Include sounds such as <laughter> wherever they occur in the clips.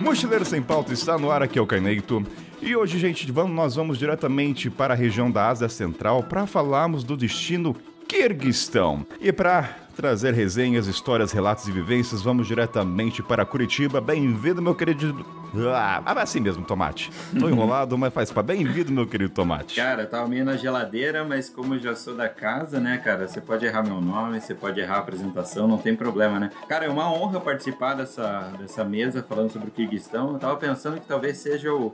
Mochileiro Sem Pauta está no ar, aqui é o Caneito. E hoje, gente, vamos, nós vamos diretamente para a região da Ásia Central para falarmos do destino Quirguistão. E para trazer resenhas, histórias, relatos e vivências, vamos diretamente para Curitiba. Bem-vindo, meu querido. Ah, assim mesmo, Tomate. Tô <laughs> enrolado, mas faz para bem-vindo, meu querido Tomate. Cara, tava meio na geladeira, mas como eu já sou da casa, né, cara, você pode errar meu nome, você pode errar a apresentação, não tem problema, né? Cara, é uma honra participar dessa, dessa mesa falando sobre o Kirguistão. Eu tava pensando que talvez seja o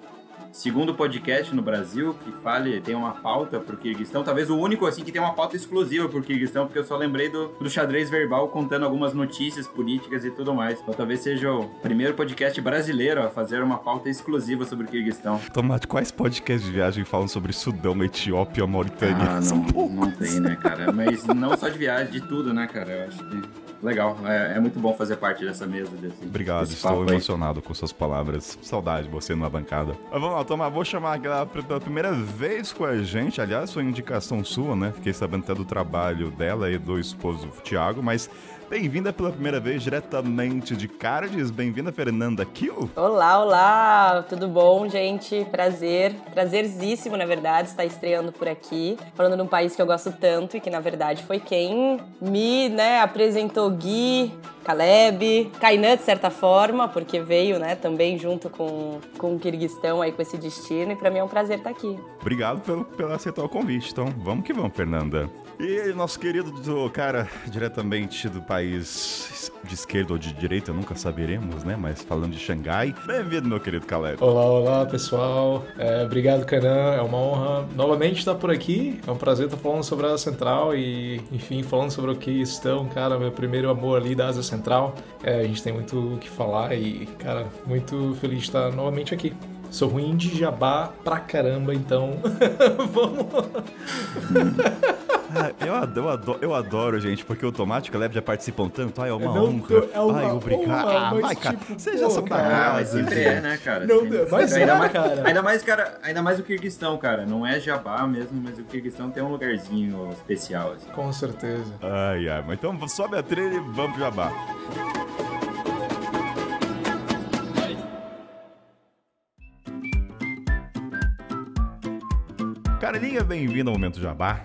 segundo podcast no Brasil que fale, tem uma pauta pro Kirguistão, talvez o único assim que tem uma pauta exclusiva pro Kirguistão, porque eu só lembrei do, do xadrez verbal contando algumas notícias políticas e tudo mais. Então talvez seja o primeiro podcast brasileiro a fazer uma pauta exclusiva sobre o Kirguistão. Tomate, quais podcasts de viagem falam sobre Sudão, Etiópia, Mauritânia? Ah, não, não tem, né, cara? Mas não só de viagem, de tudo, né, cara? Eu acho que legal. É, é, muito bom fazer parte dessa mesa. Desse, Obrigado, desse estou emocionado aí. com suas palavras. Saudade de você numa bancada. Mas vamos lá, Tomar, vou chamar ela pela primeira vez com a gente. Aliás, foi indicação sua, né? Fiquei sabendo até do trabalho dela e do esposo Tiago, mas Bem-vinda pela primeira vez diretamente de Cardes. Bem-vinda, Fernanda Kill. Olá, olá. Tudo bom, gente? Prazer. Prazerzíssimo, na verdade, estar estreando por aqui. Falando num país que eu gosto tanto e que, na verdade, foi quem me né, apresentou Gui, Caleb, Kainan, de certa forma, porque veio, né, também junto com, com o Kirguistão aí com esse destino. E para mim é um prazer estar aqui. Obrigado pelo, pelo aceitar o convite. Então, vamos que vamos, Fernanda. E nosso querido do cara, diretamente do país de esquerda ou de direita, nunca saberemos, né? Mas falando de Xangai. Bem-vindo, meu querido Caleb. Olá, olá, pessoal. É, obrigado, Canan. É uma honra novamente estar por aqui. É um prazer estar falando sobre a Ásia Central e, enfim, falando sobre o que estão, cara, meu primeiro amor ali da Ásia Central. É, a gente tem muito o que falar e, cara, muito feliz de estar novamente aqui. Sou ruim de jabá pra caramba, então <laughs> vamos. Ah, eu, adoro, eu, adoro, eu adoro, gente, porque o Tomate e o Leve já participam tanto. Ai, é uma não, honra. É uma Ai, obrigado. Honra, ah, vai, cara. tipo, Vocês já são Ah, casa, mas sempre é, né, cara? Não, Sempre. mas ainda é, mais, cara. Ainda mais, cara, ainda mais o Kirguistão, cara. Não é jabá mesmo, mas o Kirguistão tem um lugarzinho especial, assim. Com certeza. Ai, ai, mas então sobe a trilha e vamos pro jabá. Carolinha, bem-vinda ao Momento Jabá.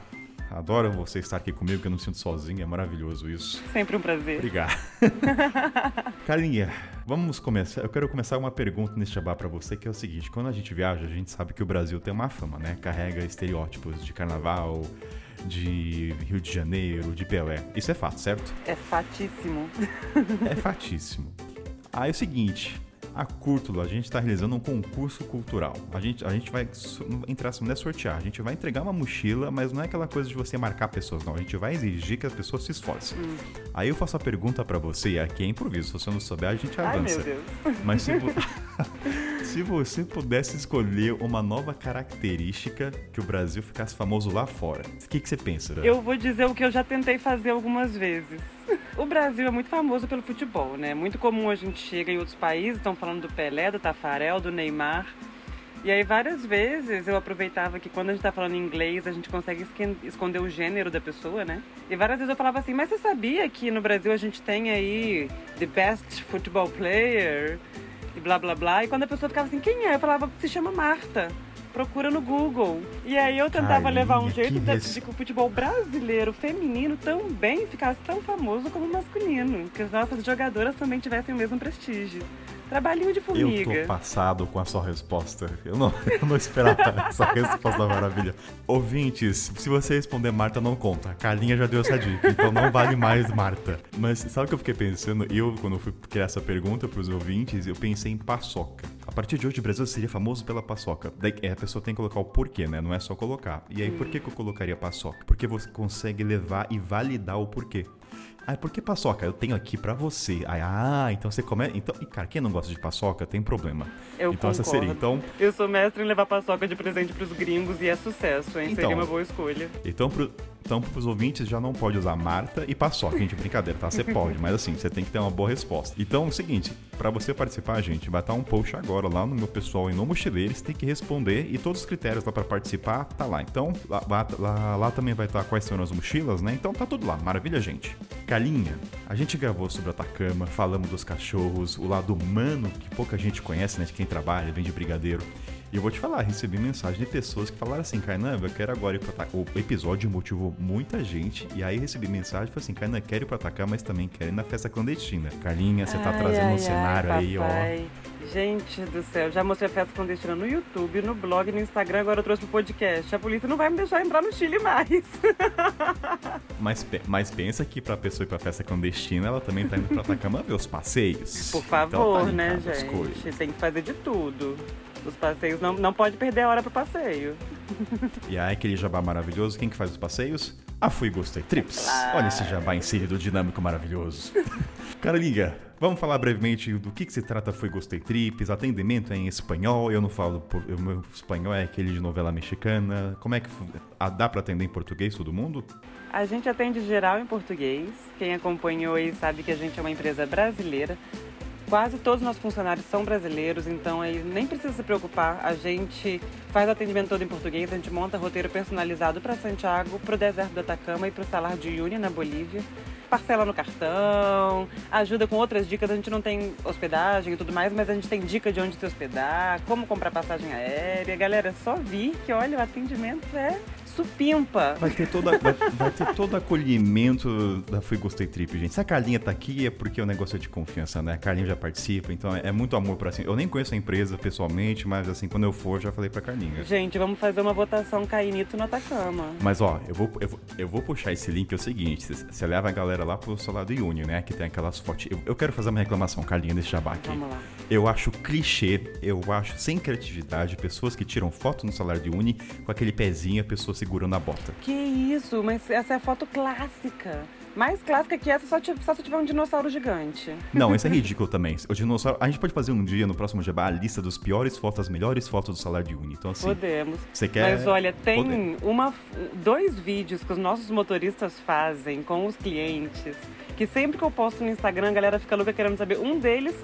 Adoro você estar aqui comigo, que eu não me sinto sozinho, é maravilhoso isso. Sempre um prazer. Obrigado. <laughs> Carlinha, vamos começar. Eu quero começar uma pergunta nesse jabá para você, que é o seguinte: quando a gente viaja, a gente sabe que o Brasil tem uma fama, né? Carrega estereótipos de carnaval, de Rio de Janeiro, de Pelé. Isso é fato, certo? É fatíssimo. É fatíssimo. Aí é o seguinte. A Cúrtula, a gente está realizando um concurso cultural. A gente, a gente vai entrar, não é sortear, a gente vai entregar uma mochila, mas não é aquela coisa de você marcar pessoas, não. A gente vai exigir que as pessoas se esforcem. Hum. Aí eu faço a pergunta para você, e aqui é improviso, se você não souber, a gente avança. Ai, meu Deus. Mas se, vo... <laughs> <laughs> se você pudesse escolher uma nova característica que o Brasil ficasse famoso lá fora, o que, que você pensa? Né? Eu vou dizer o que eu já tentei fazer algumas vezes. O Brasil é muito famoso pelo futebol, né? Muito comum a gente chega em outros países, estão falando do Pelé, do Tafarel, do Neymar. E aí várias vezes eu aproveitava que quando a gente tá falando inglês, a gente consegue esconder o gênero da pessoa, né? E várias vezes eu falava assim, mas você sabia que no Brasil a gente tem aí the best football player? E blá blá blá. E quando a pessoa ficava assim, quem é? Eu falava, se chama Marta procura no Google. E aí eu tentava levar um jeito de, res... de que o futebol brasileiro feminino também ficasse tão famoso como o masculino. Que as nossas jogadoras também tivessem o mesmo prestígio. Trabalhinho de formiga. Eu tô passado com a sua resposta. Eu não, <laughs> eu não esperava essa resposta maravilha. Ouvintes, se você responder Marta, não conta. A Carlinha já deu essa dica, então não vale mais Marta. Mas sabe o que eu fiquei pensando? Eu, quando eu fui criar essa pergunta pros ouvintes, eu pensei em paçoca. A partir de hoje, o Brasil seria famoso pela paçoca. Daí a pessoa tem que colocar o porquê, né? Não é só colocar. E aí, por que, que eu colocaria paçoca? Porque você consegue levar e validar o porquê. Ah, por que paçoca? Eu tenho aqui para você. Aí, ah, então você come. Então, e cara, quem não gosta de paçoca tem problema. Eu então concordo. essa seria. Então, eu sou mestre em levar paçoca de presente pros gringos e é sucesso, hein? Então, seria uma boa escolha. Então, pro, Então, pros ouvintes, já não pode usar Marta e Paçoca. Gente, brincadeira, tá? Você pode, mas assim, você tem que ter uma boa resposta. Então, é o seguinte, para você participar, gente, vai estar um post agora lá no meu pessoal e no Mochileiros, tem que responder e todos os critérios lá para participar, tá lá. Então, lá, lá, lá, também vai estar quais são as mochilas, né? Então tá tudo lá. Maravilha, gente. Calinha, a gente gravou sobre Atacama, falamos dos cachorros, o lado humano que pouca gente conhece, né? De quem trabalha, vem de brigadeiro. E eu vou te falar, recebi mensagem de pessoas que falaram assim, Kainan, eu quero agora ir pra Atacama. O episódio motivou muita gente. E aí recebi mensagem e falei assim, Kainan, quero ir pra Atacama, mas também quero ir na festa clandestina. Carlinha, você tá Ai, trazendo ai, um cenário ai, aí, ó. Gente do céu, já mostrei a festa clandestina no YouTube, no blog, no Instagram, agora eu trouxe pro podcast. A polícia não vai me deixar entrar no Chile mais. <laughs> Mas, mas pensa que pra pessoa ir pra festa clandestina, ela também tá indo pra Atacama ver os passeios. Por Então favor, tá né, gente? Tem que fazer de tudo. Os passeios não, não pode perder a hora pro passeio. E aí, aquele jabá maravilhoso, quem que faz os passeios? A Fui Gostei Trips. Olha esse jabá inserido dinâmico maravilhoso. <laughs> Carolinha, vamos falar brevemente do que, que se trata Fui Gostei Trips, atendimento é em espanhol, eu não falo, por, o meu espanhol é aquele de novela mexicana, como é que ah, dá pra atender em português todo mundo? A gente atende geral em português. Quem acompanhou aí sabe que a gente é uma empresa brasileira. Quase todos os nossos funcionários são brasileiros, então aí nem precisa se preocupar. A gente faz o atendimento todo em português, a gente monta roteiro personalizado para Santiago, para o deserto do Atacama e para o Salar de Uyuni, na Bolívia. Parcela no cartão, ajuda com outras dicas. A gente não tem hospedagem e tudo mais, mas a gente tem dica de onde se hospedar, como comprar passagem aérea. Galera, é só vir que olha, o atendimento é supimpa. Vai ter, toda, vai, vai ter todo acolhimento da Fui Gostei Trip, gente. Se a Carlinha tá aqui é porque o negócio é de confiança, né? A Carlinha já participa, então é, é muito amor pra assim. Eu nem conheço a empresa pessoalmente, mas assim, quando eu for, já falei pra Carlinha. Gente, vamos fazer uma votação Cainito no Atacama. Mas ó, eu vou, eu, vou, eu vou puxar esse link, é o seguinte, você- leva a galera lá pro celular do Uni, né? Que tem aquelas fotos. Eu, eu quero fazer uma reclamação, Carlinha, desse jabá aqui. Vamos lá. Eu acho clichê, eu acho sem criatividade, pessoas que tiram foto no celular de Uni com aquele pezinho, a pessoa segurando a bota. Que isso, mas essa é a foto clássica. Mais clássica que essa, só, só se tiver um dinossauro gigante. Não, isso é <laughs> ridículo também. O dinossauro. A gente pode fazer um dia no próximo Jabá a lista dos piores fotos, as melhores fotos do salário de Uni. Então, assim, Podemos. você quer. Mas olha, tem uma, dois vídeos que os nossos motoristas fazem com os clientes, que sempre que eu posto no Instagram, a galera fica louca querendo saber. Um deles,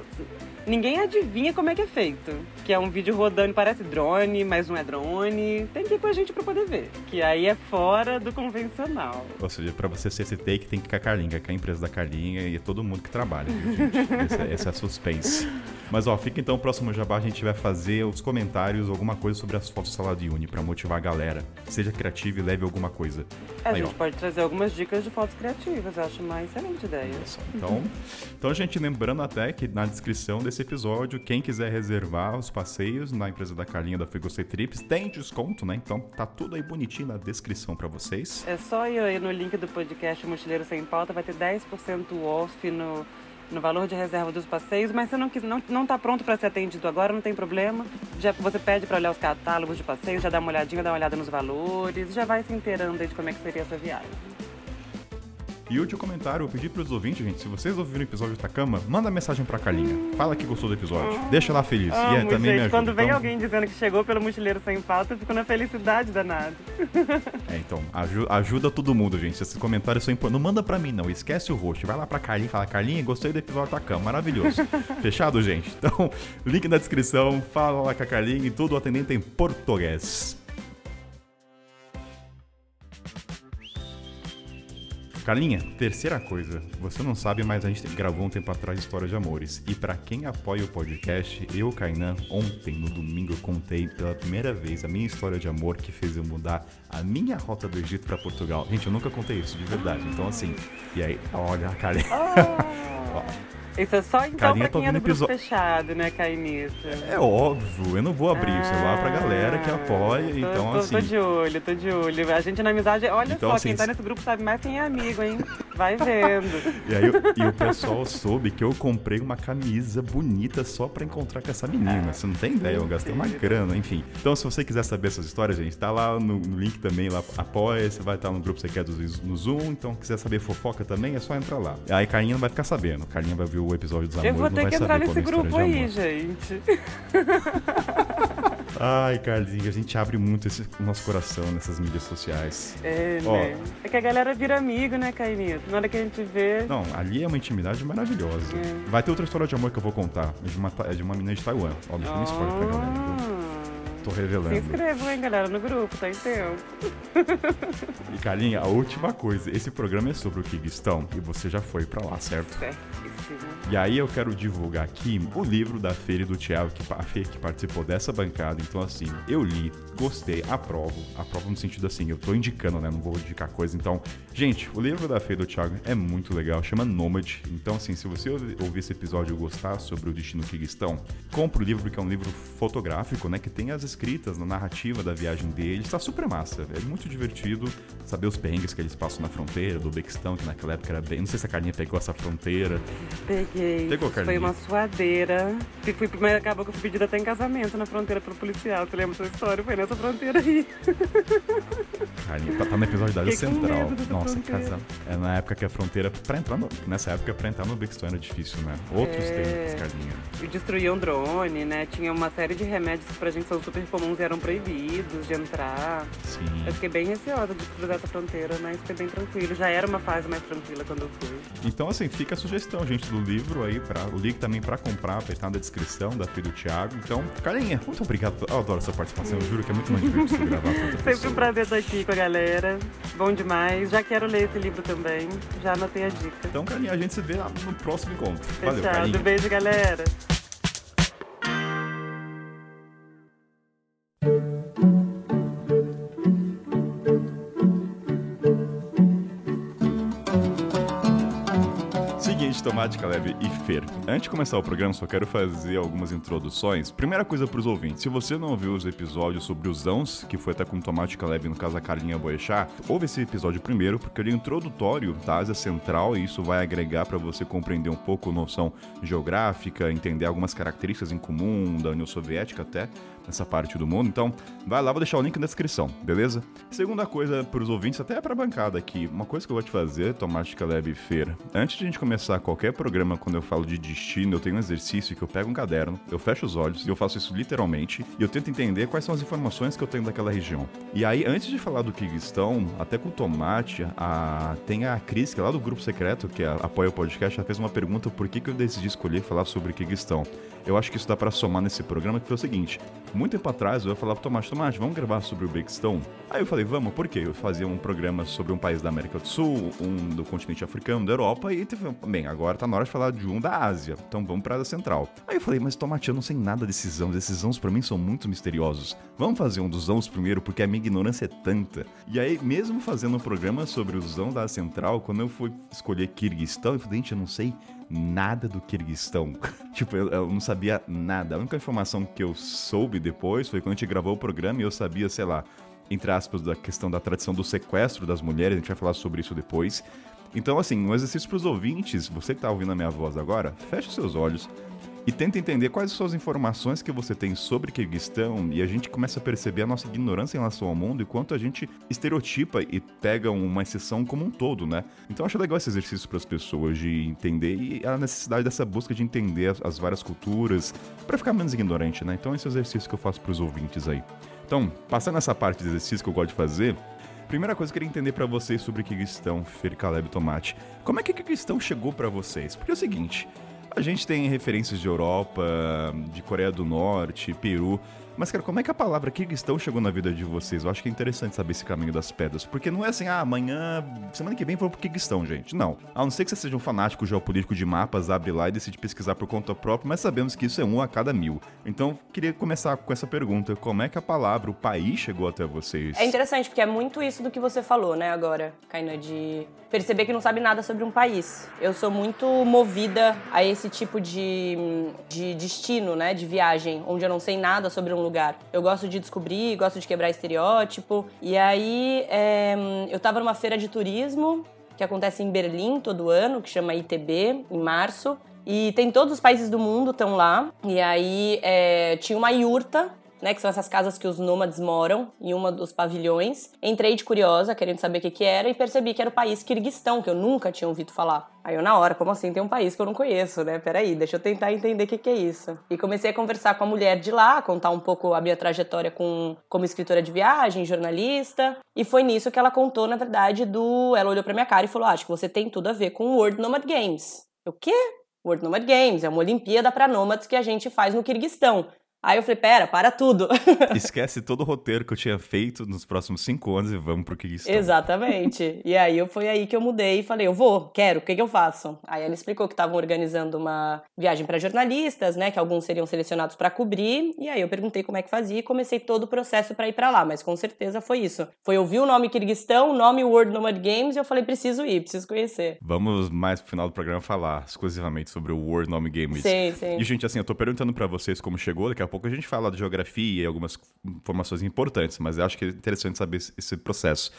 ninguém adivinha como é que é feito. Que é um vídeo rodando, parece drone, mas não é drone. Tem que ir com a gente pra poder ver. Que aí é fora do convencional. Ou seja, pra você ser esse take, tem que ir com a Carlinha, que é a empresa da Carlinha e é todo mundo que trabalha, viu, gente? <laughs> Esse, é- esse é suspense. Mas, ó, fica então o próximo Jabá, a gente vai fazer os comentários, alguma coisa sobre as fotos de Uni, pra motivar a galera. Seja criativo e leve alguma coisa. A Aí, gente ó. pode trazer algumas dicas de fotos criativas, eu acho uma excelente ideia. Então, então, gente, lembrando até que na descrição desse episódio, quem quiser reservar os passeios na empresa da Carlinha da Fui Gostei Trips, tem desconto, né? Então tá tudo aí bonitinho na descrição pra vocês. É só ir aí no link do podcast Mochileiro Sem Pauta, vai ter 10% off no, no valor de reserva dos passeios, mas se não, não, não tá pronto para ser atendido agora, não tem problema. Já, você pede para olhar os catálogos de passeios, já dá uma olhadinha, dá uma olhada nos valores, já vai se inteirando aí de como é que seria essa viagem. E último comentário, eu pedi pros ouvintes, gente, se vocês ouviram o episódio do Takama, manda mensagem pra Carlinha. Fala que gostou do episódio. Deixa ela feliz. e é, Amo, também me gente, ajuda. quando vem Então, alguém dizendo que chegou pelo Mochileiro Sem Pauta, eu fico na felicidade danada. <laughs> É, então, aju- ajuda todo mundo, gente. Esses comentários são importantes. Não manda pra mim, não. Esquece o rosto. Vai lá pra Carlinha e fala, Carlinha, gostei do episódio do Takama. Maravilhoso. <laughs> Fechado, gente? Então, <laughs> link na descrição. Fala lá com a Carlinha e tudo o atendente em português. Carlinha, terceira coisa. Você não sabe, mas a gente gravou um tempo atrás História de Amores. E pra quem apoia o podcast, eu, Kainan, ontem, no domingo, eu contei pela primeira vez a minha história de amor que fez eu mudar a minha rota do Egito pra Portugal. Gente, eu nunca contei isso, de verdade. Então, assim, e aí, olha, a Carlinha. <laughs> Isso é só então Carinha, pra tô quem é do grupo episo- fechado, né, Cainito? É óbvio, eu não vou abrir isso lá pra galera que Ah, apoia, tô- então tô, assim. Tô de olho, tô de olho. A gente na amizade, olha Então, só, assim, quem tá se- nesse grupo sabe mais quem é amigo, hein? Vai vendo. <laughs> E aí, e o pessoal soube que eu comprei uma camisa bonita só pra encontrar com essa menina. Você não tem ideia, eu gastei uma grana, enfim. Então, se você quiser saber essas histórias, gente, tá lá no, no link também, lá, apoia, você vai estar no grupo você quer do, no Zoom, então quiser saber fofoca também, é só entrar lá. Aí Carlinha não vai ficar sabendo, Carlinha vai ver o episódio dos Eu amores, vou não ter que entrar é nesse história grupo aí, gente. Ai, Carlinhos, a gente abre muito esse, o nosso coração nessas mídias sociais. É, Ó. né? É que a galera vira amigo, né, Cainito? Na hora que a gente vê. Não, ali é uma intimidade maravilhosa. É. Vai ter outra história de amor que eu vou contar. É de uma, é de uma menina de Taiwan. Ó, deixa eu nem spoiler pra galera. viu? Tô Se revelando. inscrevam, hein, galera, no grupo, tá em tempo. E Carlinha, a última coisa. Esse programa é sobre o Kirguistão e você já foi pra lá, certo? Certíssimo. E aí eu quero divulgar aqui o livro da Feira e do Thiago, que, a Fê que participou dessa bancada. Então, assim, eu li, gostei, aprovo. Aprovo no sentido assim, eu tô indicando, né? Não vou indicar coisa. Então, gente, o livro da Fê e do Thiago é muito legal, chama Nomad. Então, assim, se você ouvi- ouvir esse episódio e gostar sobre o destino Kirguistão, compra o livro, porque é um livro fotográfico, né? Que tem as escritas, na narrativa da viagem deles. Tá super massa. É muito divertido saber os perrengues que eles passam na fronteira do Bequistão, que naquela época era bem. Não sei se a Carlinha pegou essa fronteira. Peguei. Pegou, Foi Carlinhos? uma suadeira. E fui, mas acabou que eu fui pedida até em casamento na fronteira pelo policial. Você lembra dessa história? Foi nessa fronteira aí. <laughs> Carlinha, tá, tá no episódio da Área Fiquei Central. Nossa, casa. É na época que a fronteira. Pra entrar no, nessa época, pra entrar no Bequistão era difícil, né? Outros É. tempos, Carlinha. E destruíam drone, né? Tinha uma série de remédios que pra gente são super comuns e eram proibidos de entrar. Sim. Eu fiquei bem receosa de cruzar essa fronteira, mas foi bem tranquilo. Já era uma fase mais tranquila quando eu fui. Então, assim, fica a sugestão, gente, do livro aí, pra, o link também pra comprar, vai estar na descrição da Filho do Thiago. Então, Carlinha, muito obrigado. Eu adoro essa participação, eu juro que é muito mais divertido gravar com <laughs> Sempre pessoa. um prazer estar aqui com a galera. Bom demais. Já quero ler esse livro também. Já anotei a dica. Então, Carlinha, a gente se vê lá no próximo encontro. Valeu, Fechado. Beijo, galera. Tomate, Caleb e Fer. Antes de começar o programa, só quero fazer algumas introduções. Primeira coisa pros ouvintes, se você não ouviu os episódios sobre os Zãos, que foi até com o Tomate Caleb, no caso a Carlinha Boechat, ouve esse episódio primeiro, porque ele é introdutório da Ásia Central e isso vai agregar para você compreender um pouco noção geográfica, entender algumas características em comum da União Soviética até, nessa parte do mundo. Então, vai lá, vou deixar o link na descrição, beleza? Segunda coisa pros ouvintes, até pra bancada aqui, uma coisa que eu vou te fazer, Tomate Caleb e Fer, antes de a gente começar qualquer programa, quando eu falo de destino, eu tenho um exercício que eu pego um caderno, eu fecho os olhos, e eu faço isso literalmente, e eu tento entender quais são as informações que eu tenho daquela região. E aí, antes de falar do Kirguistão, até com o Tomate, a... tem a Cris, que é lá do grupo secreto, que a- apoia o podcast, ela fez uma pergunta por que, que eu decidi escolher falar sobre Kirguistão. Eu acho que isso dá pra somar nesse programa, que foi o seguinte, muito tempo atrás eu falar pro Tomate, Tomate, vamos gravar sobre o Bequistão? Aí eu falei, vamos, por quê? Eu fazia um programa sobre um país da América do Sul, um do continente africano, da Europa, e teve, bem, agora tá na hora de falar de um da Ásia, então vamos pra Ásia Central. Aí eu falei, mas Tomate, eu não sei nada desses zãos, esses zãos pra mim são muito misteriosos. Vamos fazer um dos zãos primeiro, porque a minha ignorância é tanta. E aí, mesmo fazendo um programa sobre o zão da Ásia Central, quando eu fui escolher Kirguistão, eu falei, gente, eu não sei nada do Kirguistão. <laughs> tipo, eu, eu não sabia nada. A única informação que eu soube depois foi quando a gente gravou o programa e eu sabia, sei lá, entre aspas, da questão da tradição do sequestro das mulheres, a gente vai falar sobre isso depois. Então, assim, um exercício para os ouvintes, você que tá ouvindo a minha voz agora, feche os seus olhos e tenta entender quais são as informações que você tem sobre Kirguistão e a gente começa a perceber a nossa ignorância em relação ao mundo e quanto a gente estereotipa e pega uma exceção como um todo, né? Então acho legal esse exercício para as pessoas de entender e a necessidade dessa busca de entender as, as várias culturas para ficar menos ignorante, né? Então esse é o exercício que eu faço para os ouvintes aí. Então, passando essa parte de exercício que eu gosto de fazer, Primeira coisa que eu queria entender pra vocês sobre Kirguistão, Fer Caleb Tomate. Como é que Kirguistão chegou pra vocês? Porque é o seguinte, a gente tem referências de Europa, de Coreia do Norte, Peru. Mas, cara, como é que a palavra Kirguistão chegou na vida de vocês? Eu acho que é interessante saber esse caminho das pedras. Porque não é assim, ah, amanhã, semana que vem vou pro Kirguistão, gente. Não. A não ser que você seja um fanático geopolítico de mapas, abre lá e decide pesquisar por conta própria, mas sabemos que isso é um a cada mil. Então, queria começar com essa pergunta. Como é que a palavra, o país, chegou até vocês? É interessante, porque é muito isso do que você falou, né, agora, Kainan, de perceber que não sabe nada sobre um país. Eu sou muito movida a esse tipo de, de destino, né, de viagem, onde eu não sei nada sobre um lugar. Eu gosto de descobrir, gosto de quebrar estereótipo. E aí, é, eu tava numa feira de turismo, que acontece em Berlim todo ano, que chama ITB, em março. E tem todos os países do mundo estão lá. E aí é, tinha uma yurta né? Que são essas casas que os nômades moram, em uma dos pavilhões. Entrei de curiosa, querendo saber o que, que era, e percebi que era o país Kirguistão, que eu nunca tinha ouvido falar. Aí eu, na hora, como assim tem um país que eu não conheço, né? Peraí, deixa eu tentar entender o que, que é isso. E comecei a conversar com a mulher de lá, contar um pouco a minha trajetória com, como escritora de viagem, jornalista. E foi nisso que ela contou, na verdade, do. Ela olhou pra minha cara e falou: ah, Acho que você tem tudo a ver com o World Nomad Games. O quê? World Nomad Games, é uma Olimpíada para nômades que a gente faz no Kirguistão. Aí eu falei, pera, para tudo. <laughs> Esquece todo o roteiro que eu tinha feito nos próximos cinco anos e vamos pro Kirguistão. Exatamente. E aí eu foi aí que eu mudei e falei, eu vou, quero, o que, que eu faço? Aí ela explicou que estavam organizando uma viagem para jornalistas, né, que alguns seriam selecionados para cobrir. E aí eu perguntei como é que fazia e comecei todo o processo para ir para lá, mas com certeza foi isso. Foi ouvir o nome Kirguistão, o nome World Nomad Games e eu falei, preciso ir, preciso conhecer. Vamos mais pro final do programa falar exclusivamente sobre o World Nomad Games. Sim, sim. E gente, assim, eu tô perguntando para vocês como chegou, daqui a pouco a gente fala de geografia e algumas informações importantes, mas eu acho que é interessante saber esse processo.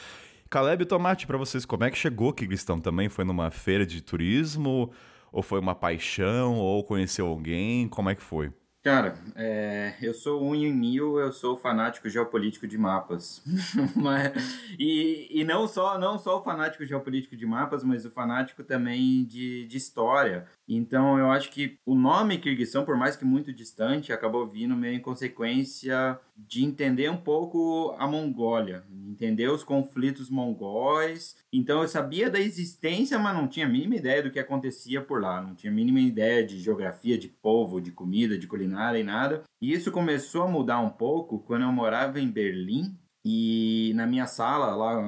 Caleb e Tomate, para vocês, como é que chegou que Cristão também? Foi numa feira de turismo? Ou foi uma paixão? Ou conheceu alguém? Como é que foi? Cara, é, eu sou um em mil, eu sou fanático geopolítico de mapas. <laughs> mas, e, e não só não só o fanático geopolítico de mapas, mas o fanático também de, de história. Então eu acho que o nome Kirguistão, por mais que muito distante, acabou vindo meio em consequência de entender um pouco a Mongólia, entender os conflitos mongóis. Então eu sabia da existência, mas não tinha a mínima ideia do que acontecia por lá, não tinha a mínima ideia de geografia, de povo, de comida, de culinária e nada. E isso começou a mudar um pouco quando eu morava em Berlim, e na minha sala, lá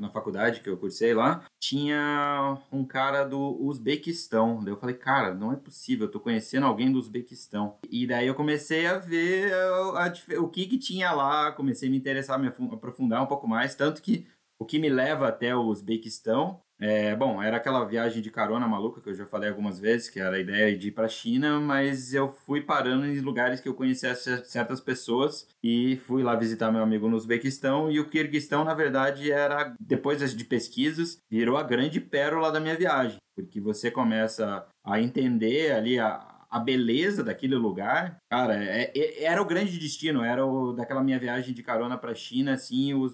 na faculdade que eu cursei lá, tinha um cara do Uzbequistão. Daí eu falei, cara, não é possível, eu tô conhecendo alguém do Uzbequistão. E daí eu comecei a ver a, a, o que que tinha lá, comecei a me interessar, me aprofundar um pouco mais. Tanto que o que me leva até o Uzbequistão é, bom, era aquela viagem de carona maluca que eu já falei algumas vezes, que era a ideia de ir para a China, mas eu fui parando em lugares que eu conhecia certas pessoas e fui lá visitar meu amigo no Uzbequistão. E o Kirguistão, na verdade, era depois de pesquisas, virou a grande pérola da minha viagem, porque você começa a entender ali a, a beleza daquele lugar, cara, é, é, era o grande destino, era o, daquela minha viagem de carona para a China, assim, o,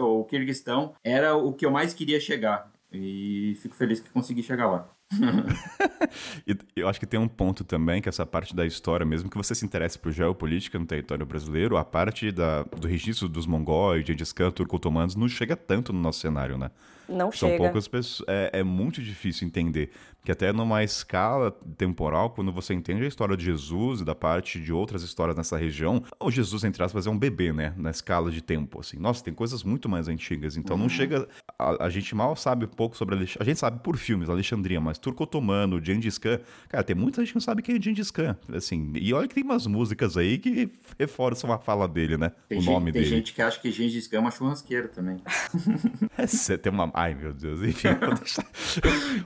o Kirguistão era o que eu mais queria chegar. E fico feliz que consegui chegar lá. <laughs> e eu acho que tem um ponto também, que essa parte da história, mesmo que você se interesse por geopolítica no território brasileiro, a parte da, do registro dos mongóis, Gengis Khan, turco-otomanos, não chega tanto no nosso cenário, né? Não São chega. poucas pessoas. É, é muito difícil entender. Porque até numa escala temporal, quando você entende a história de Jesus e da parte de outras histórias nessa região, o Jesus, entre aspas, é um bebê, né? Na escala de tempo, assim. Nossa, tem coisas muito mais antigas. Então uhum. não chega... A, a, gente mal sabe pouco sobre... A, a gente sabe por filmes, Alexandria, mas Turco-Otomano, Gengis Khan... Cara, tem muita gente que não sabe quem é Gengis Khan, assim. E olha que tem umas músicas aí que reforçam a fala dele, né? Tem o gente, nome tem dele. Tem gente que acha que Gengis Khan é uma churrasqueira também. <laughs> é, tem uma... Ai, meu Deus. Enfim, vou <laughs> deixar...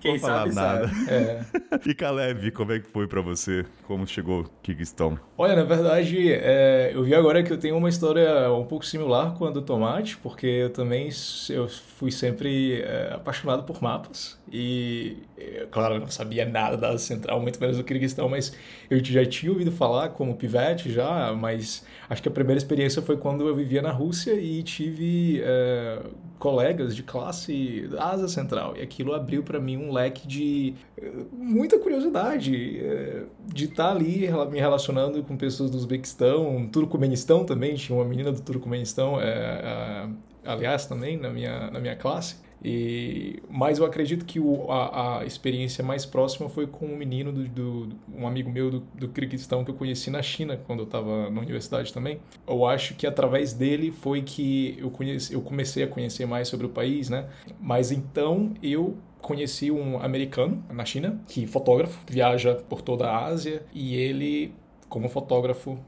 Quem vou sabe, nada. sabe. É. <laughs> E Caleb, como é que foi para você? Como chegou Kirguistão? Olha, na verdade, é, eu vi agora que eu tenho uma história um pouco similar com a do Tomate, porque eu também eu fui sempre é, apaixonado por mapas. E, é, claro, eu não sabia nada da Central, muito menos do Kirguistão, mas eu já tinha ouvido falar como pivete já, mas acho que a primeira experiência foi quando eu vivia na Rússia e tive é, colegas de classe da Ásia Central. E aquilo abriu para mim um leque de é, muita curiosidade é, de estar tá ali me relacionando com pessoas do Uzbequistão, Turcomenistão também, tinha uma menina do Turcomenistão, é, aliás, também na minha, na minha classe. E, mas eu acredito que o, a, a, experiência mais próxima foi com um menino, do, do um amigo meu do, do Kirguistão que eu conheci na China, quando eu estava na universidade também. Eu acho que através dele foi que eu, conheci, eu comecei a conhecer mais sobre o país, né? Mas então eu conheci um americano na China, que fotógrafo, viaja por toda a Ásia, e ele, como fotógrafo,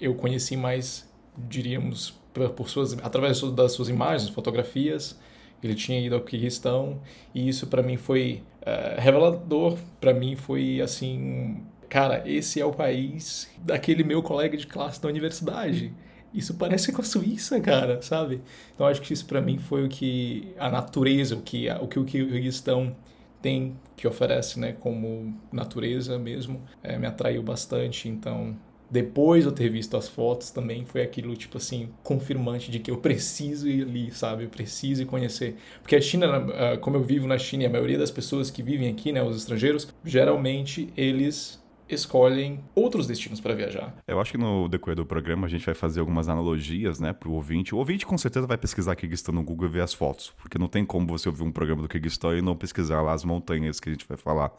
eu conheci mais, diríamos, por suas, através das suas imagens, fotografias, ele tinha ido ao Kirguistão e isso para mim foi uh, revelador. Para mim foi assim, cara, esse é o país daquele meu colega de classe da universidade. Isso parece com a Suíça, cara, sabe? Então acho que isso para mim foi o que a natureza, o que o que o Kirguistão tem que oferece, né, como natureza mesmo, é, me atraiu bastante. Então depois de eu ter visto as fotos, também foi aquilo, tipo assim, confirmante de que eu preciso ir ali, sabe? Eu preciso ir conhecer. Porque a China, ah, como eu vivo na China e a maioria das pessoas que vivem aqui, né, os estrangeiros, geralmente eles escolhem outros destinos para viajar. Eu acho que no decorrer do programa a gente vai fazer algumas analogias, né, pro ouvinte. O ouvinte com certeza vai pesquisar Kirguistão no Google e ver as fotos, porque não tem como você ouvir um programa do Kirguistão e não pesquisar lá as montanhas que a gente vai falar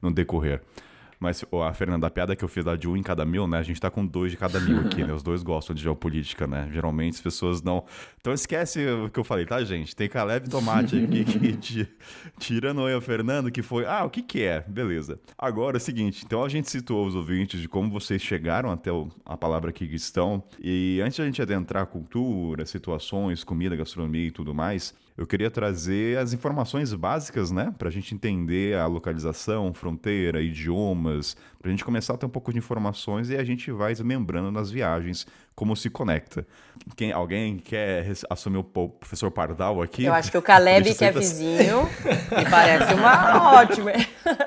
no decorrer. Mas a Fernanda, a piada que eu fiz lá de um em cada mil, né? A gente tá com dois de cada mil aqui, né? <laughs> Os dois gostam de geopolítica, né? Geralmente as pessoas não. Então esquece o que eu falei, tá, gente? Tem Caleb Tomate aqui <laughs> que tirando eu, Fernando, que foi. Ah, o que que é? Beleza. Agora é o seguinte, então a gente citou os ouvintes de como vocês chegaram até a palavra que estão. E antes de a gente adentrar cultura, situações, comida, gastronomia e tudo mais, eu queria trazer as informações básicas, né? Para a gente entender a localização, fronteira, idiomas, para a gente começar a ter um pouco de informações e a gente vai desmembrando nas viagens como se conecta. Quem, alguém quer assumir o professor Pardal aqui? Eu acho que o Caleb, que é vizinho, <laughs> me parece uma ótima.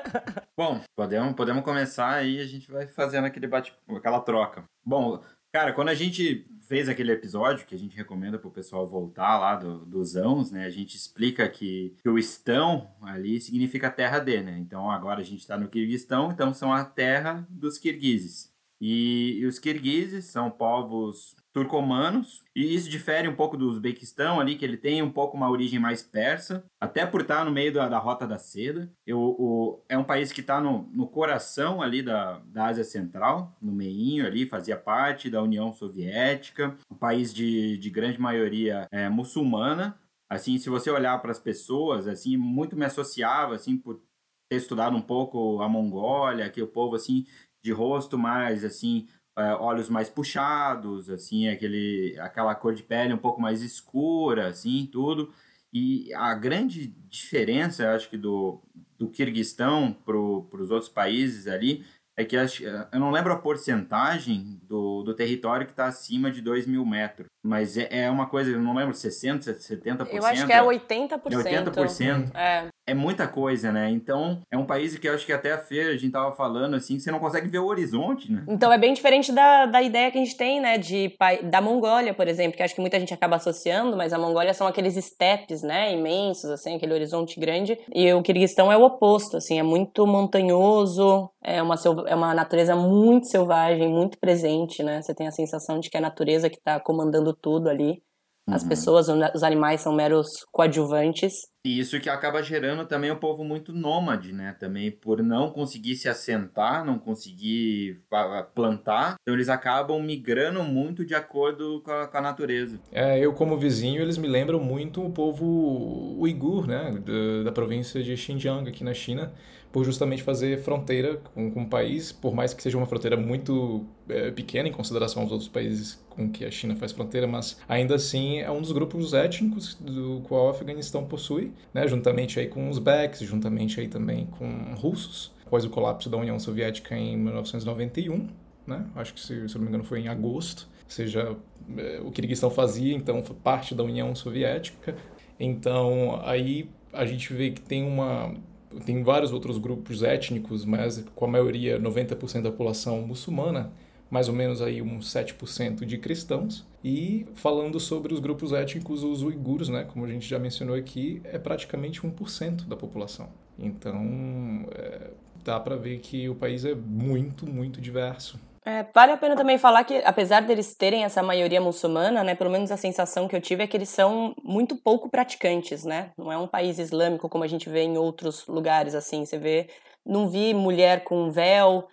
<laughs> Bom, podemos, podemos começar aí a gente vai fazendo aquele bate, aquela troca. Bom, cara, quando a gente fez aquele episódio que a gente recomenda para o pessoal voltar lá do, dos Ãos, né? A gente explica que, que, o estão ali significa terra de, né? Então agora a gente está no Kirguistão, então são a terra dos kirguizes. E, e os kirguizes são povos turcomanos, e isso difere um pouco do Uzbequistão ali, que ele tem um pouco uma origem mais persa, até por estar no meio da, da Rota da Seda. Eu, o, é um país que está no, no coração ali da, da Ásia Central, no meinho ali, fazia parte da União Soviética, um país de, de grande maioria é, muçulmana. Assim, se você olhar para as pessoas, assim, muito me associava, assim, por ter estudado um pouco a Mongólia, que o povo, assim, de rosto mais, assim, é, olhos mais puxados, assim, aquele, aquela cor de pele um pouco mais escura, assim, tudo. E a grande diferença, eu acho que do, do Kirguistão para os outros países ali, é que acho, eu não lembro a porcentagem do, do território que está acima de 2 mil metros, mas é, é, uma coisa, eu não lembro, 60%, 70%? Eu acho que é 80%. É 80%. É é muita coisa, né? Então, é um país que eu acho que até a feira a gente tava falando, assim, que você não consegue ver o horizonte, né? Então, é bem diferente da, da ideia que a gente tem, né? De, da Mongólia, por exemplo, que acho que muita gente acaba associando, mas a Mongólia são aqueles steppes, né? Imensos, assim, aquele horizonte grande. E o Kirguistão é o oposto, assim, é muito montanhoso, é uma, é uma natureza muito selvagem, muito presente, né? Você tem a sensação de que é a natureza que tá comandando tudo ali. As uhum. pessoas, os animais são meros coadjuvantes. E isso que acaba gerando também um povo muito nômade, né? Também por não conseguir se assentar, não conseguir plantar. Então eles acabam migrando muito de acordo com a, com a natureza. É, eu como vizinho, eles me lembram muito o povo uigur, né? Da, da província de Xinjiang, aqui na China por justamente fazer fronteira com, com o país, por mais que seja uma fronteira muito é, pequena em consideração aos outros países com que a China faz fronteira, mas ainda assim é um dos grupos étnicos do qual o Afeganistão possui, né, juntamente aí com os Uzbeques, juntamente aí também com russos, após o colapso da União Soviética em 1991, né, acho que se, se não me engano foi em agosto, ou seja, é, o Kirguistão fazia então parte da União Soviética, então aí a gente vê que tem uma tem vários outros grupos étnicos, mas com a maioria, 90% da população muçulmana, mais ou menos aí uns 7% de cristãos. E falando sobre os grupos étnicos, os uigures, né, como a gente já mencionou aqui, é praticamente 1% da população. Então, é, dá para ver que o país é muito, muito diverso. É, vale a pena também falar que, apesar deles terem essa maioria muçulmana, né, pelo menos a sensação que eu tive é que eles são muito pouco praticantes, né? Não é um país islâmico como a gente vê em outros lugares, assim. Você vê, não vi mulher com véu,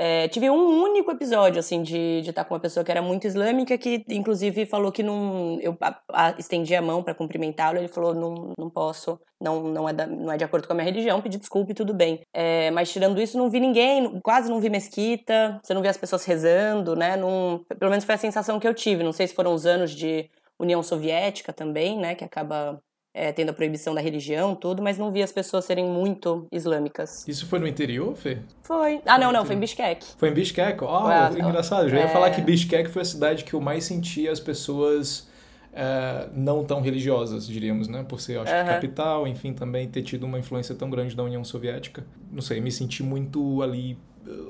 é, tive um único episódio, assim, de estar tá com uma pessoa que era muito islâmica, que inclusive falou que não. Eu a, a, estendi a mão para cumprimentá-lo, ele falou: não, não posso, não, não, é da, não é de acordo com a minha religião, pedi desculpa e tudo bem. É, mas tirando isso, não vi ninguém, quase não vi mesquita, você não vê as pessoas rezando, né? Pelo menos foi a sensação que eu tive. Não sei se foram os anos de União Soviética também, né? Que acaba é, tendo a proibição da religião, tudo, mas não vi as pessoas serem muito islâmicas. Isso foi no interior, Fê? Foi. Ah, não, não, foi em Bishkek. Foi em Bishkek? Oh, engraçado. Eu já ia é... falar que Bishkek foi a cidade que eu mais sentia as pessoas é, não tão religiosas, diríamos, né? Por ser, acho uhum. que, capital, enfim, também ter tido uma influência tão grande da União Soviética. Não sei, me senti muito ali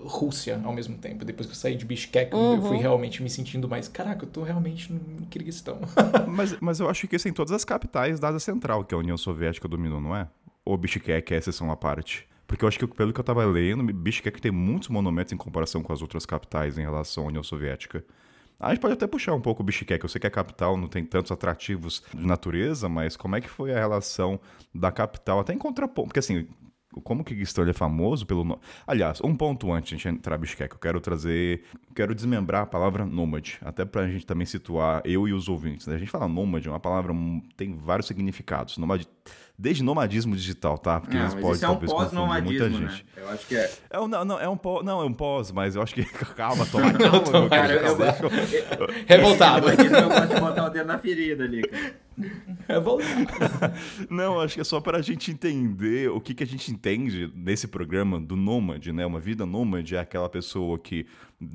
Rússia ao mesmo tempo. Depois que eu saí de Bishkek, uhum. eu fui realmente me sentindo mais, caraca, eu tô realmente no Kirguistão. <laughs> mas, mas eu acho que isso é em todas as capitais da Ásia Central que a União Soviética dominou, não é? Ou Bishkek é exceção à parte? Porque eu acho que, pelo que eu tava lendo, Bishkek tem muitos monumentos em comparação com as outras capitais em relação à União Soviética. A gente pode até puxar um pouco o Bishkek. Eu sei que a capital não tem tantos atrativos de natureza, mas como é que foi a relação da capital até em contraponto? Porque assim, como que Kirguistão é famoso pelo. Aliás, um ponto antes de a gente entrar em Bishkek, eu quero trazer. Quero desmembrar a palavra nômade, até pra gente também situar eu e os ouvintes. Né? A gente fala nômade, é uma palavra tem vários significados. Nômade desde nomadismo digital, tá? Porque não, pode isso é um pós-nomadismo, né? gente. Eu acho que é. é um, não, não, é um pós, não, é um pós, mas eu acho que <laughs> calma, toma, calma, cara, eu, eu, eu, <laughs> Revoltado. Eu gosto de botar o dedo na ferida ali, <laughs> cara. <laughs> Revoltado. não, acho que é só para a gente entender o que, que a gente entende nesse programa do nômade, né? Uma vida nômade é aquela pessoa que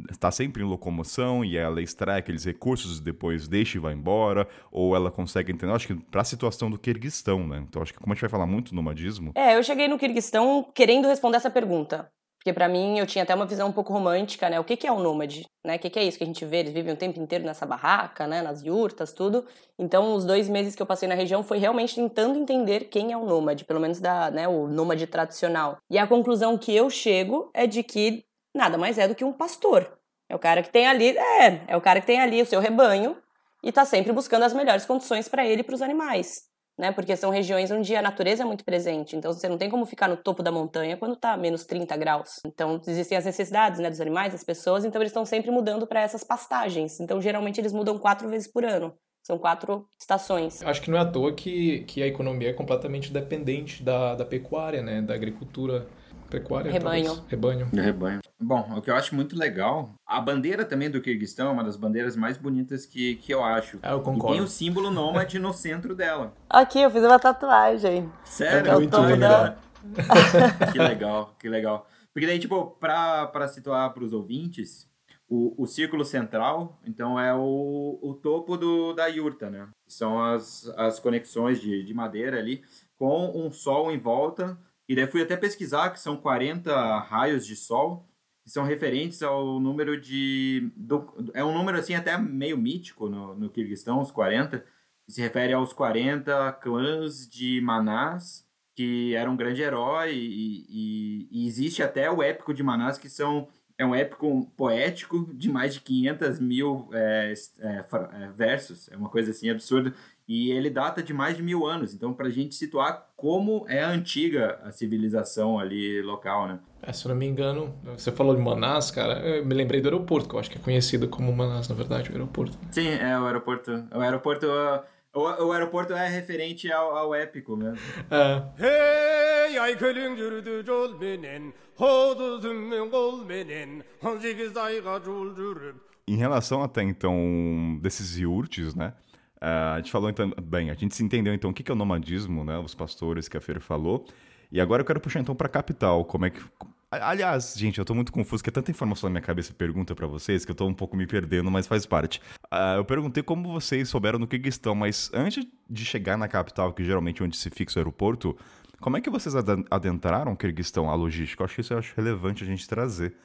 está sempre em locomoção e ela extrai aqueles recursos e depois deixa e vai embora, ou ela consegue entender. Acho que para a situação do Kirguistão, né? Então acho que como a gente vai falar muito nomadismo. É, eu cheguei no Kirguistão querendo responder essa pergunta. Porque para mim eu tinha até uma visão um pouco romântica, né? O que, que é um nômade? Né? O que, que é isso que a gente vê? Eles vivem o tempo inteiro nessa barraca, né? Nas yurtas, tudo. Então, os dois meses que eu passei na região foi realmente tentando entender quem é o nômade, pelo menos da, né, o nômade tradicional. E a conclusão que eu chego é de que nada mais é do que um pastor. É o cara que tem ali, é, é o cara que tem ali o seu rebanho e está sempre buscando as melhores condições para ele e para os animais. Né? Porque são regiões onde a natureza é muito presente. Então você não tem como ficar no topo da montanha quando está menos 30 graus. Então existem as necessidades né, dos animais, das pessoas, então eles estão sempre mudando para essas pastagens. Então geralmente eles mudam quatro vezes por ano. São quatro estações. Acho que não é à toa que, que a economia é completamente dependente da, da pecuária, né? da agricultura Pecuária, rebanho. Talvez. Rebanho. Rebanho. Bom, o que eu acho muito legal, a bandeira também do Kirguistão é uma das bandeiras mais bonitas que, que eu acho. Ah, eu concordo. E tem o símbolo nômade no centro dela. Aqui, eu fiz uma tatuagem. Sério? É muito legal. <laughs> que legal, que legal. Porque daí, tipo, pra, pra situar pros ouvintes, o, o círculo central, então, é o, o topo do, da yurta, né? São as, as conexões de, de madeira ali, com um sol em volta e daí fui até pesquisar que são 40 raios de sol, que são referentes ao número de. Do, é um número assim até meio mítico no, no Kirguistão, os 40, que se refere aos 40 clãs de Manás, que era um grande herói, e, e, e existe até o épico de Manás, que são é um épico poético de mais de 500 mil é, é, versos, é uma coisa assim absurda, e ele data de mais de mil anos. Então, para a gente situar como é antiga a civilização ali local, né? É, se eu não me engano, você falou de Manaus, cara, eu me lembrei do aeroporto, que eu acho que é conhecido como Manaus, na verdade, o aeroporto. Sim, é o aeroporto. O aeroporto. O, o aeroporto é referente ao, ao épico mesmo. É. Em relação até então desses iurtes, né? Uh, a gente falou então, bem, a gente se entendeu então o que é o nomadismo, né? Os pastores que a Feira falou. E agora eu quero puxar então para capital, como é que Aliás, gente, eu tô muito confuso, porque é tanta informação na minha cabeça pergunta para vocês que eu tô um pouco me perdendo, mas faz parte. Uh, eu perguntei como vocês souberam no Kirguistão, mas antes de chegar na capital, que geralmente é onde se fixa o aeroporto, como é que vocês adentraram o Kirguistão, a logística? Eu acho que isso eu acho relevante a gente trazer.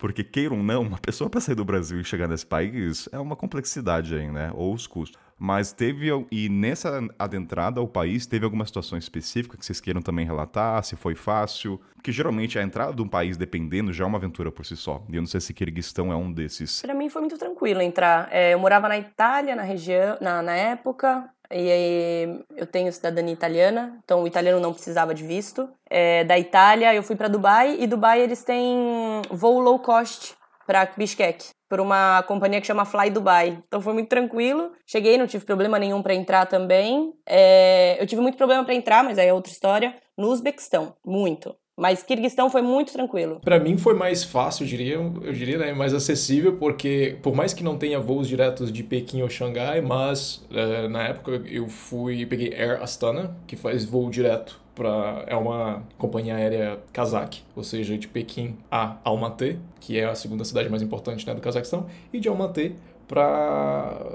Porque, queiram ou não, uma pessoa para sair do Brasil e chegar nesse país é uma complexidade aí, né? Ou os custos. Mas teve, e nessa adentrada ao país, teve alguma situação específica que vocês queiram também relatar? Se foi fácil? Porque geralmente a entrada de um país, dependendo, já é uma aventura por si só. E eu não sei se Kirguistão é um desses. Para mim foi muito tranquilo entrar. É, eu morava na Itália, na região, na, na época. E aí, eu tenho cidadania italiana, então o italiano não precisava de visto. É, da Itália, eu fui para Dubai e Dubai eles têm voo low cost para Bishkek por uma companhia que chama Fly Dubai. Então foi muito tranquilo. Cheguei, não tive problema nenhum para entrar também. É, eu tive muito problema para entrar, mas aí é outra história. No Uzbequistão, muito. Mas Kirguistão foi muito tranquilo. Para mim foi mais fácil, eu diria, eu diria, né, mais acessível, porque por mais que não tenha voos diretos de Pequim ou Xangai, mas é, na época eu fui, peguei Air Astana, que faz voo direto para é uma companhia aérea kazakh, ou seja, de Pequim a Almaty, que é a segunda cidade mais importante né, do Cazaquistão, e de Almaty para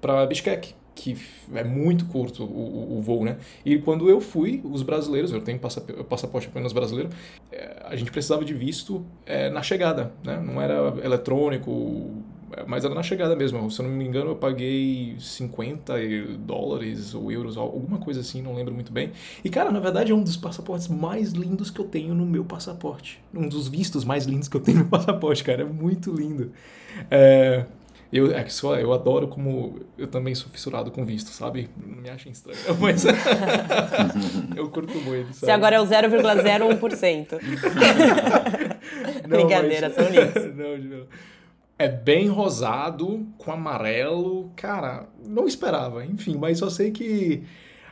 para Bishkek, que é muito curto o, o, voo, né? E quando eu fui, os brasileiros, eu tenho passaporte apenas brasileiro, é, a gente precisava de visto é, na chegada, né? Não era eletrônico, mas era na chegada mesmo. Se eu não me engano, eu paguei 50 dólares ou euros, alguma coisa assim, não lembro muito bem. E, cara, na verdade é um dos passaportes mais lindos que eu tenho no meu passaporte. Um dos vistos mais lindos que eu tenho no <laughs> passaporte, cara. É muito lindo. É... Eu, é que só, eu adoro como eu também sou fissurado com visto, sabe? Não me achem estranho, <laughs> mas <laughs> eu curto muito, sabe? Você agora é o 0,01%. <laughs> Brincadeira, mas... são lindos. não, não. É bem rosado, com amarelo. Cara, não esperava, enfim, mas só sei que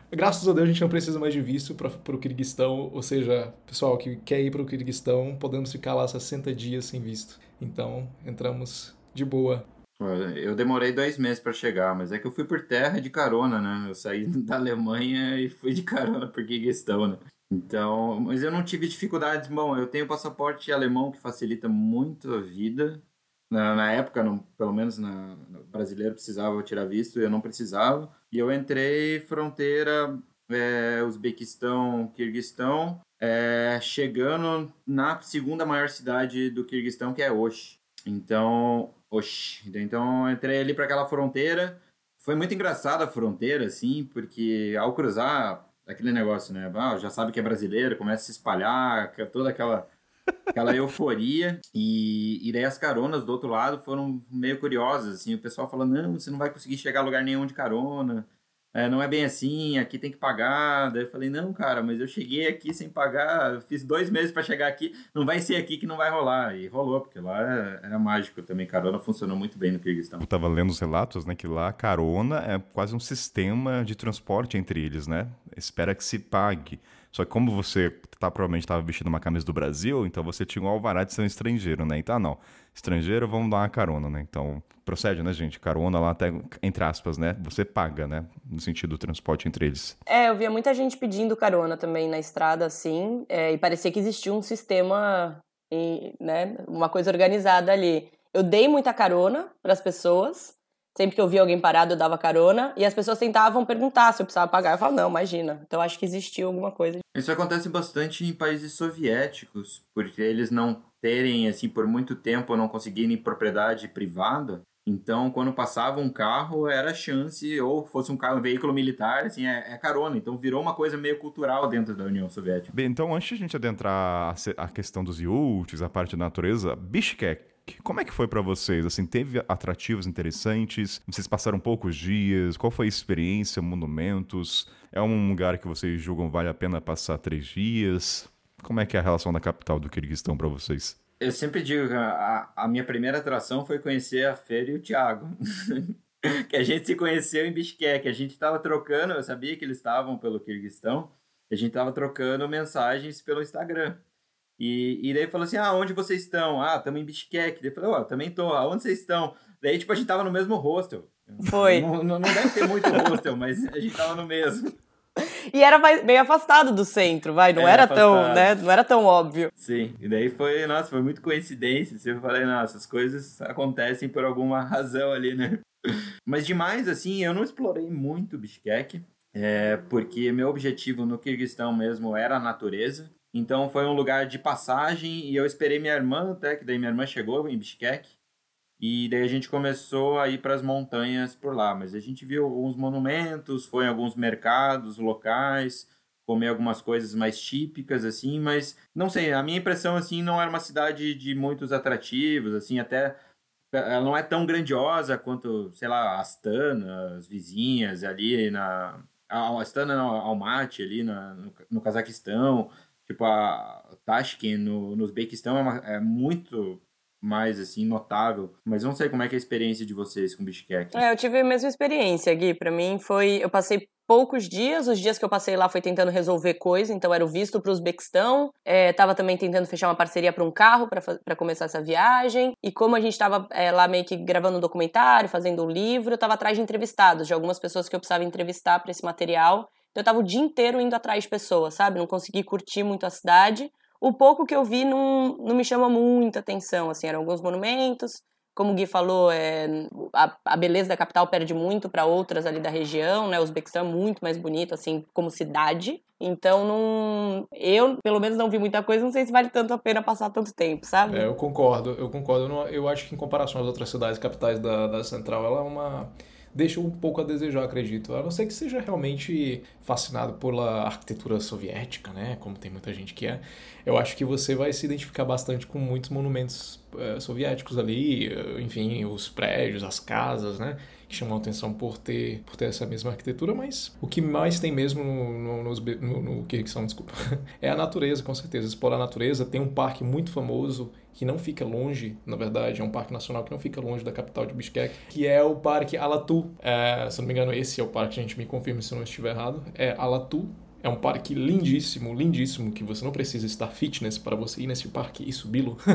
graças a Deus a gente não precisa mais de visto para o Kirguistão, ou seja, pessoal que quer ir para o Kirguistão, podemos ficar lá 60 dias sem visto. Então, entramos de boa. Eu demorei dois meses para chegar, mas é que eu fui por terra de carona, né? Eu saí <laughs> da Alemanha e fui de carona por Kirguistão, né? Então, mas eu não tive dificuldades. Bom, eu tenho passaporte alemão que facilita muito a vida. Na, na época, não, pelo menos na, no brasileiro precisava tirar visto, eu não precisava. E eu entrei fronteira é, Uzbequistão, Kirguistão, é, chegando na segunda maior cidade do Kirguistão, que é Osh. Então, Oxi. Então entrei ali para aquela fronteira. Foi muito engraçada a fronteira, assim, porque ao cruzar aquele negócio, né? Ah, já sabe que é brasileiro, começa a se espalhar, toda aquela, aquela euforia. E, e daí as caronas do outro lado foram meio curiosas, assim. O pessoal falando, não, você não vai conseguir chegar a lugar nenhum de carona é, não é bem assim, aqui tem que pagar. Daí eu falei, não, cara, mas eu cheguei aqui sem pagar, fiz dois meses para chegar aqui, não vai ser aqui que não vai rolar. E rolou, porque lá era mágico também, carona funcionou muito bem no Kirguistão. Eu tava lendo os relatos, né, que lá carona é quase um sistema de transporte entre eles, né? Espera que se pague. Só que como você tá, provavelmente estava vestindo uma camisa do Brasil, então você tinha um alvará de ser um estrangeiro, né? Então, não, estrangeiro, vamos dar uma carona, né? Então, procede, né, gente? Carona lá até, entre aspas, né? Você paga, né? No sentido do transporte entre eles. É, eu via muita gente pedindo carona também na estrada, assim, é, e parecia que existia um sistema, né? Uma coisa organizada ali. Eu dei muita carona para as pessoas, Sempre que eu via alguém parado, eu dava carona. E as pessoas tentavam perguntar se eu precisava pagar. Eu falava, não, imagina. Então acho que existiu alguma coisa. Isso acontece bastante em países soviéticos, porque eles não terem, assim, por muito tempo não conseguirem propriedade privada. Então, quando passava um carro, era chance, ou fosse um carro, um veículo militar, assim, é, é, carona. Então, virou uma coisa meio cultural dentro da União Soviética. Bem, então, antes de a gente adentrar a, a questão dos yurts, a parte da natureza, Bishkek como é que foi para vocês? Assim, teve atrativos interessantes? Vocês passaram poucos dias? Qual foi a experiência? Monumentos? É um lugar que vocês julgam vale a pena passar três dias? Como é que é a relação da capital do Kirguistão para vocês? Eu sempre digo a, a, minha primeira atração foi conhecer a Feira e o Thiago. <laughs> que a gente se conheceu em Bishkek. A gente estava trocando, eu sabia que eles estavam pelo Kirguistão. A gente estava trocando mensagens pelo Instagram. E, e daí falou assim: ah, onde vocês estão? Ah, estamos em Bishkek. Daí falou, ó, oh, também tô. Aonde vocês estão? Daí, tipo, a gente tava no mesmo hostel. Foi. Não, não, deve ter muito hostel, mas a gente tava no mesmo. E era bem afastado do centro, vai, não era tão, né, não era tão óbvio. Sim, e daí foi, nossa, foi muito coincidência, assim, eu falei, nossa, as coisas acontecem por alguma razão ali, né? Mas demais, assim, eu não explorei muito Bishkek, é, porque meu objetivo no Kirguistão mesmo era a natureza, então foi um lugar de passagem e eu esperei minha irmã até, que daí minha irmã chegou em Bishkek. E daí a gente começou a ir para as montanhas por lá. Mas a gente viu alguns monumentos, foi em alguns mercados locais, comer algumas coisas mais típicas, assim. Mas não sei, a minha impressão, assim, não era uma cidade de muitos atrativos, assim, até. Ela não é tão grandiosa quanto, sei lá, Astana, as vizinhas ali na. Astana, não, Almaty ali na, no, no Cazaquistão. Tipo, a Tashkent no, no Uzbequistão é, uma, é muito mais, assim, notável. Mas não sei como é que é a experiência de vocês com Bishkek. É, eu tive a mesma experiência, Gui. Para mim foi... Eu passei poucos dias. Os dias que eu passei lá foi tentando resolver coisa, então era o visto para o Uzbequistão. É, tava também tentando fechar uma parceria para um carro para começar essa viagem. E como a gente estava é, lá meio que gravando um documentário, fazendo um livro, eu tava atrás de entrevistados, de algumas pessoas que eu precisava entrevistar para esse material. Então eu tava o dia inteiro indo atrás de pessoas, sabe? Não consegui curtir muito a cidade. O pouco que eu vi não, não me chama muita atenção, assim, eram alguns monumentos, como o Gui falou, é, a, a beleza da capital perde muito para outras ali da região, né? O Uzbequistão é muito mais bonito, assim, como cidade. Então, não, eu, pelo menos, não vi muita coisa. Não sei se vale tanto a pena passar tanto tempo, sabe? É, eu concordo, eu concordo. Eu, não- eu acho que em comparação às outras cidades capitais da, da Central, ela é uma. Deixa um pouco a desejar, acredito. A não ser que seja realmente fascinado pela arquitetura soviética, né? Como tem muita gente que é. Eu acho que você vai se identificar bastante com muitos monumentos eh, soviéticos ali, eh, enfim, os prédios, as casas, né? Que chamam a atenção por ter, por ter essa mesma arquitetura, mas o que mais tem mesmo no, no, no, no Kirguistão, desculpa, <laughs> é a natureza, com certeza. Explorar a natureza. Tem um parque muito famoso que não fica longe, na verdade, é um parque nacional que não fica longe da capital de Bishkek, que é o Parque Alatu. É, se não me engano, esse é o parque, gente me confirme se eu não estiver errado. É Alatu. É um parque lindíssimo, lindíssimo, que você não precisa estar fitness para você ir nesse parque e subi-lo. <laughs>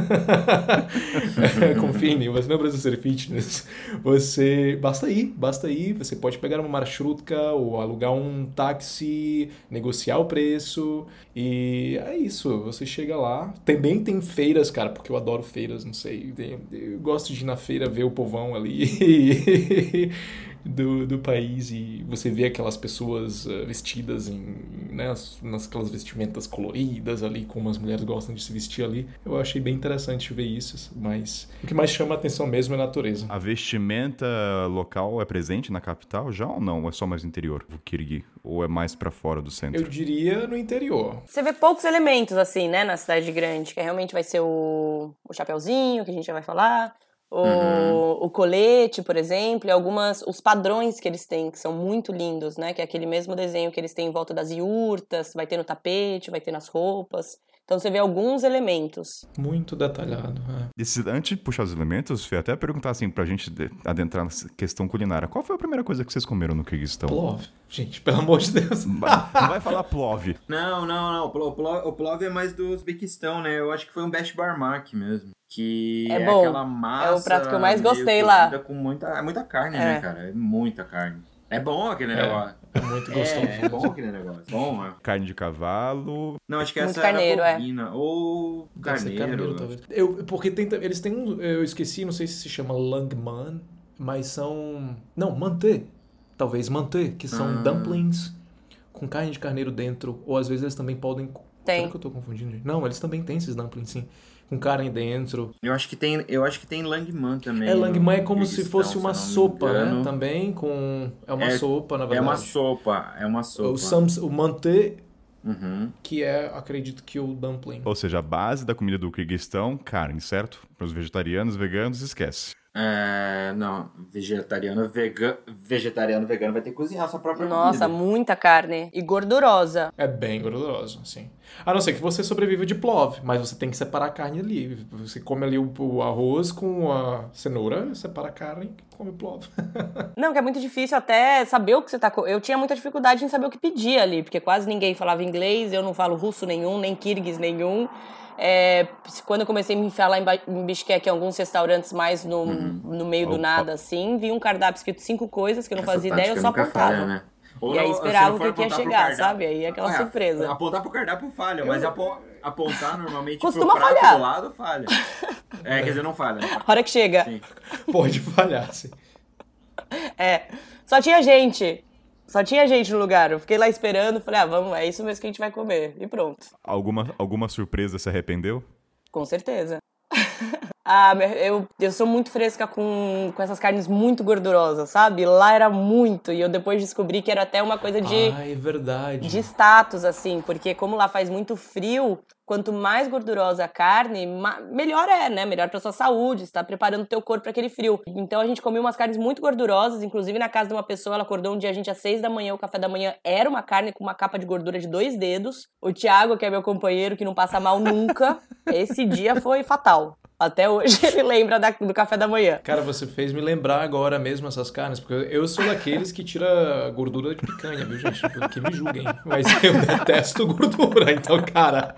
Mim, você não precisa ser fitness. Você basta ir, basta ir. Você pode pegar uma marshrutka ou alugar um táxi, negociar o preço e é isso. Você chega lá. Também tem feiras, cara, porque eu adoro feiras, não sei. Eu gosto de ir na feira ver o povão ali. <laughs> Do, do país e você vê aquelas pessoas eh, vestidas em né, as- nas aquelas vestimentas coloridas ali como as mulheres gostam de se vestir ali eu achei bem interessante ver isso mas o que mais chama a atenção mesmo é a natureza A vestimenta local é presente na capital já ou não? Ou é só mais no interior, o Kirgui? Ou é mais pra fora do centro? eu diria no interior Você vê poucos elementos, assim, né, na cidade grande, que realmente vai ser o, o chapeuzinho, que a gente já vai falar, o, o colete, por exemplo, e algumas, os padrões que eles têm, que são muito lindos, né, que é aquele mesmo desenho que eles têm em volta das iurtas, vai ter no tapete, vai ter nas roupas. Então você vê alguns elementos. muito detalhado é. Esse, antes de puxar os elementos, Fê, até perguntar assim, pra gente de- adentrar na questão culinária. Qual foi a primeira coisa que vocês comeram no Kirguistão? plov gente pelo amor de Deus <laughs> Não vai falar plov. Não, não, não. O plo- o plo- o plov é mais do Uzbequistão, né? Eu acho que foi um Best Barmak mesmo. Que É é, bom. aquela massa. É o prato que eu mais gostei lá. Com muita, é muita carne, É. né, cara? É muita carne. É bom aquele É. negócio. é muito gostoso É, é bom aquele negócio. <laughs> Bom, é. Carne de cavalo. Não, acho que Muito essa carneiro, era é. bovina. Ou Deve ser carneiro. talvez. Eu, porque tem, eles têm um. Eu esqueci, não sei se se chama Langman, mas são. Não, mantê. Talvez mantê, que são Ah. dumplings com carne de carneiro dentro. Ou às vezes eles também podem. Tem. Será que eu tô confundindo? gente? Não, eles também têm esses dumplings, sim. Com carne dentro. Eu acho que tem, eu acho que tem langman também. É, langman é no como se fosse uma se sopa, né? Também com. É uma É- sopa, na É verdade. uma sopa, é uma sopa. O, sams, o mantê, Uhum. que é, acredito que o dumpling. Ou seja, a base da comida do Kirguistão, carne, certo? Para os vegetarianos, veganos, esquece. É, não, vegetariano, vegano, vegetariano, vegano vai ter que cozinhar a sua própria Nossa, comida. muita carne. E gordurosa. É bem gorduroso, sim. A não ser que você sobreviva de plov, mas você tem que separar a carne ali. Você come ali o, o arroz com a cenoura, separa a carne e come plov. <laughs> Não, que é muito difícil até saber o que você tá. Eu tinha muita dificuldade em saber o que pedir ali, porque quase ninguém falava inglês, eu não falo russo nenhum, nem kirguis nenhum. É, quando eu comecei a me enfiar lá em, em Bishkek, em alguns restaurantes mais no, no meio do nada, assim, vi um cardápio escrito cinco coisas que eu não Essa fazia ideia, eu só nunca apontava. falha, né? Ou E aí esperava o que que ia chegar, sabe? Aí aquela É, surpresa. Apontar pro cardápio falha, mas apo- apontar normalmente Costuma pro prato falhar. do lado falha. É, quer dizer, não falha. né? Hora que chega. Sim. Pode falhar, sim. É. Só tinha gente. Só tinha gente no lugar. Eu fiquei lá esperando, falei, ah, vamos, é isso mesmo que a gente vai comer. E pronto. Alguma, alguma surpresa se arrependeu? Com certeza. <laughs> ah, eu, eu sou muito fresca com, com essas carnes muito gordurosas, sabe? Lá era muito. E eu depois descobri que era até uma coisa de, Ah, é verdade. de status, assim. Porque como lá faz muito frio, quanto mais gordurosa a carne, melhor é, né? Melhor pra sua saúde, você tá preparando o teu corpo para aquele frio. Então a gente comia umas carnes muito gordurosas, inclusive na casa de uma pessoa, ela acordou um dia a gente às seis da manhã, o café da manhã era uma carne com uma capa de gordura de dois dedos. O Thiago, que é meu companheiro, que não passa mal nunca, <laughs> esse dia foi fatal. Até hoje <laughs> ele lembra da- do café da manhã. Cara, você fez me lembrar agora mesmo essas carnes, porque eu sou daqueles que tira gordura de picanha, viu, gente? Que me julguem. Mas eu <laughs> detesto gordura. Então, cara,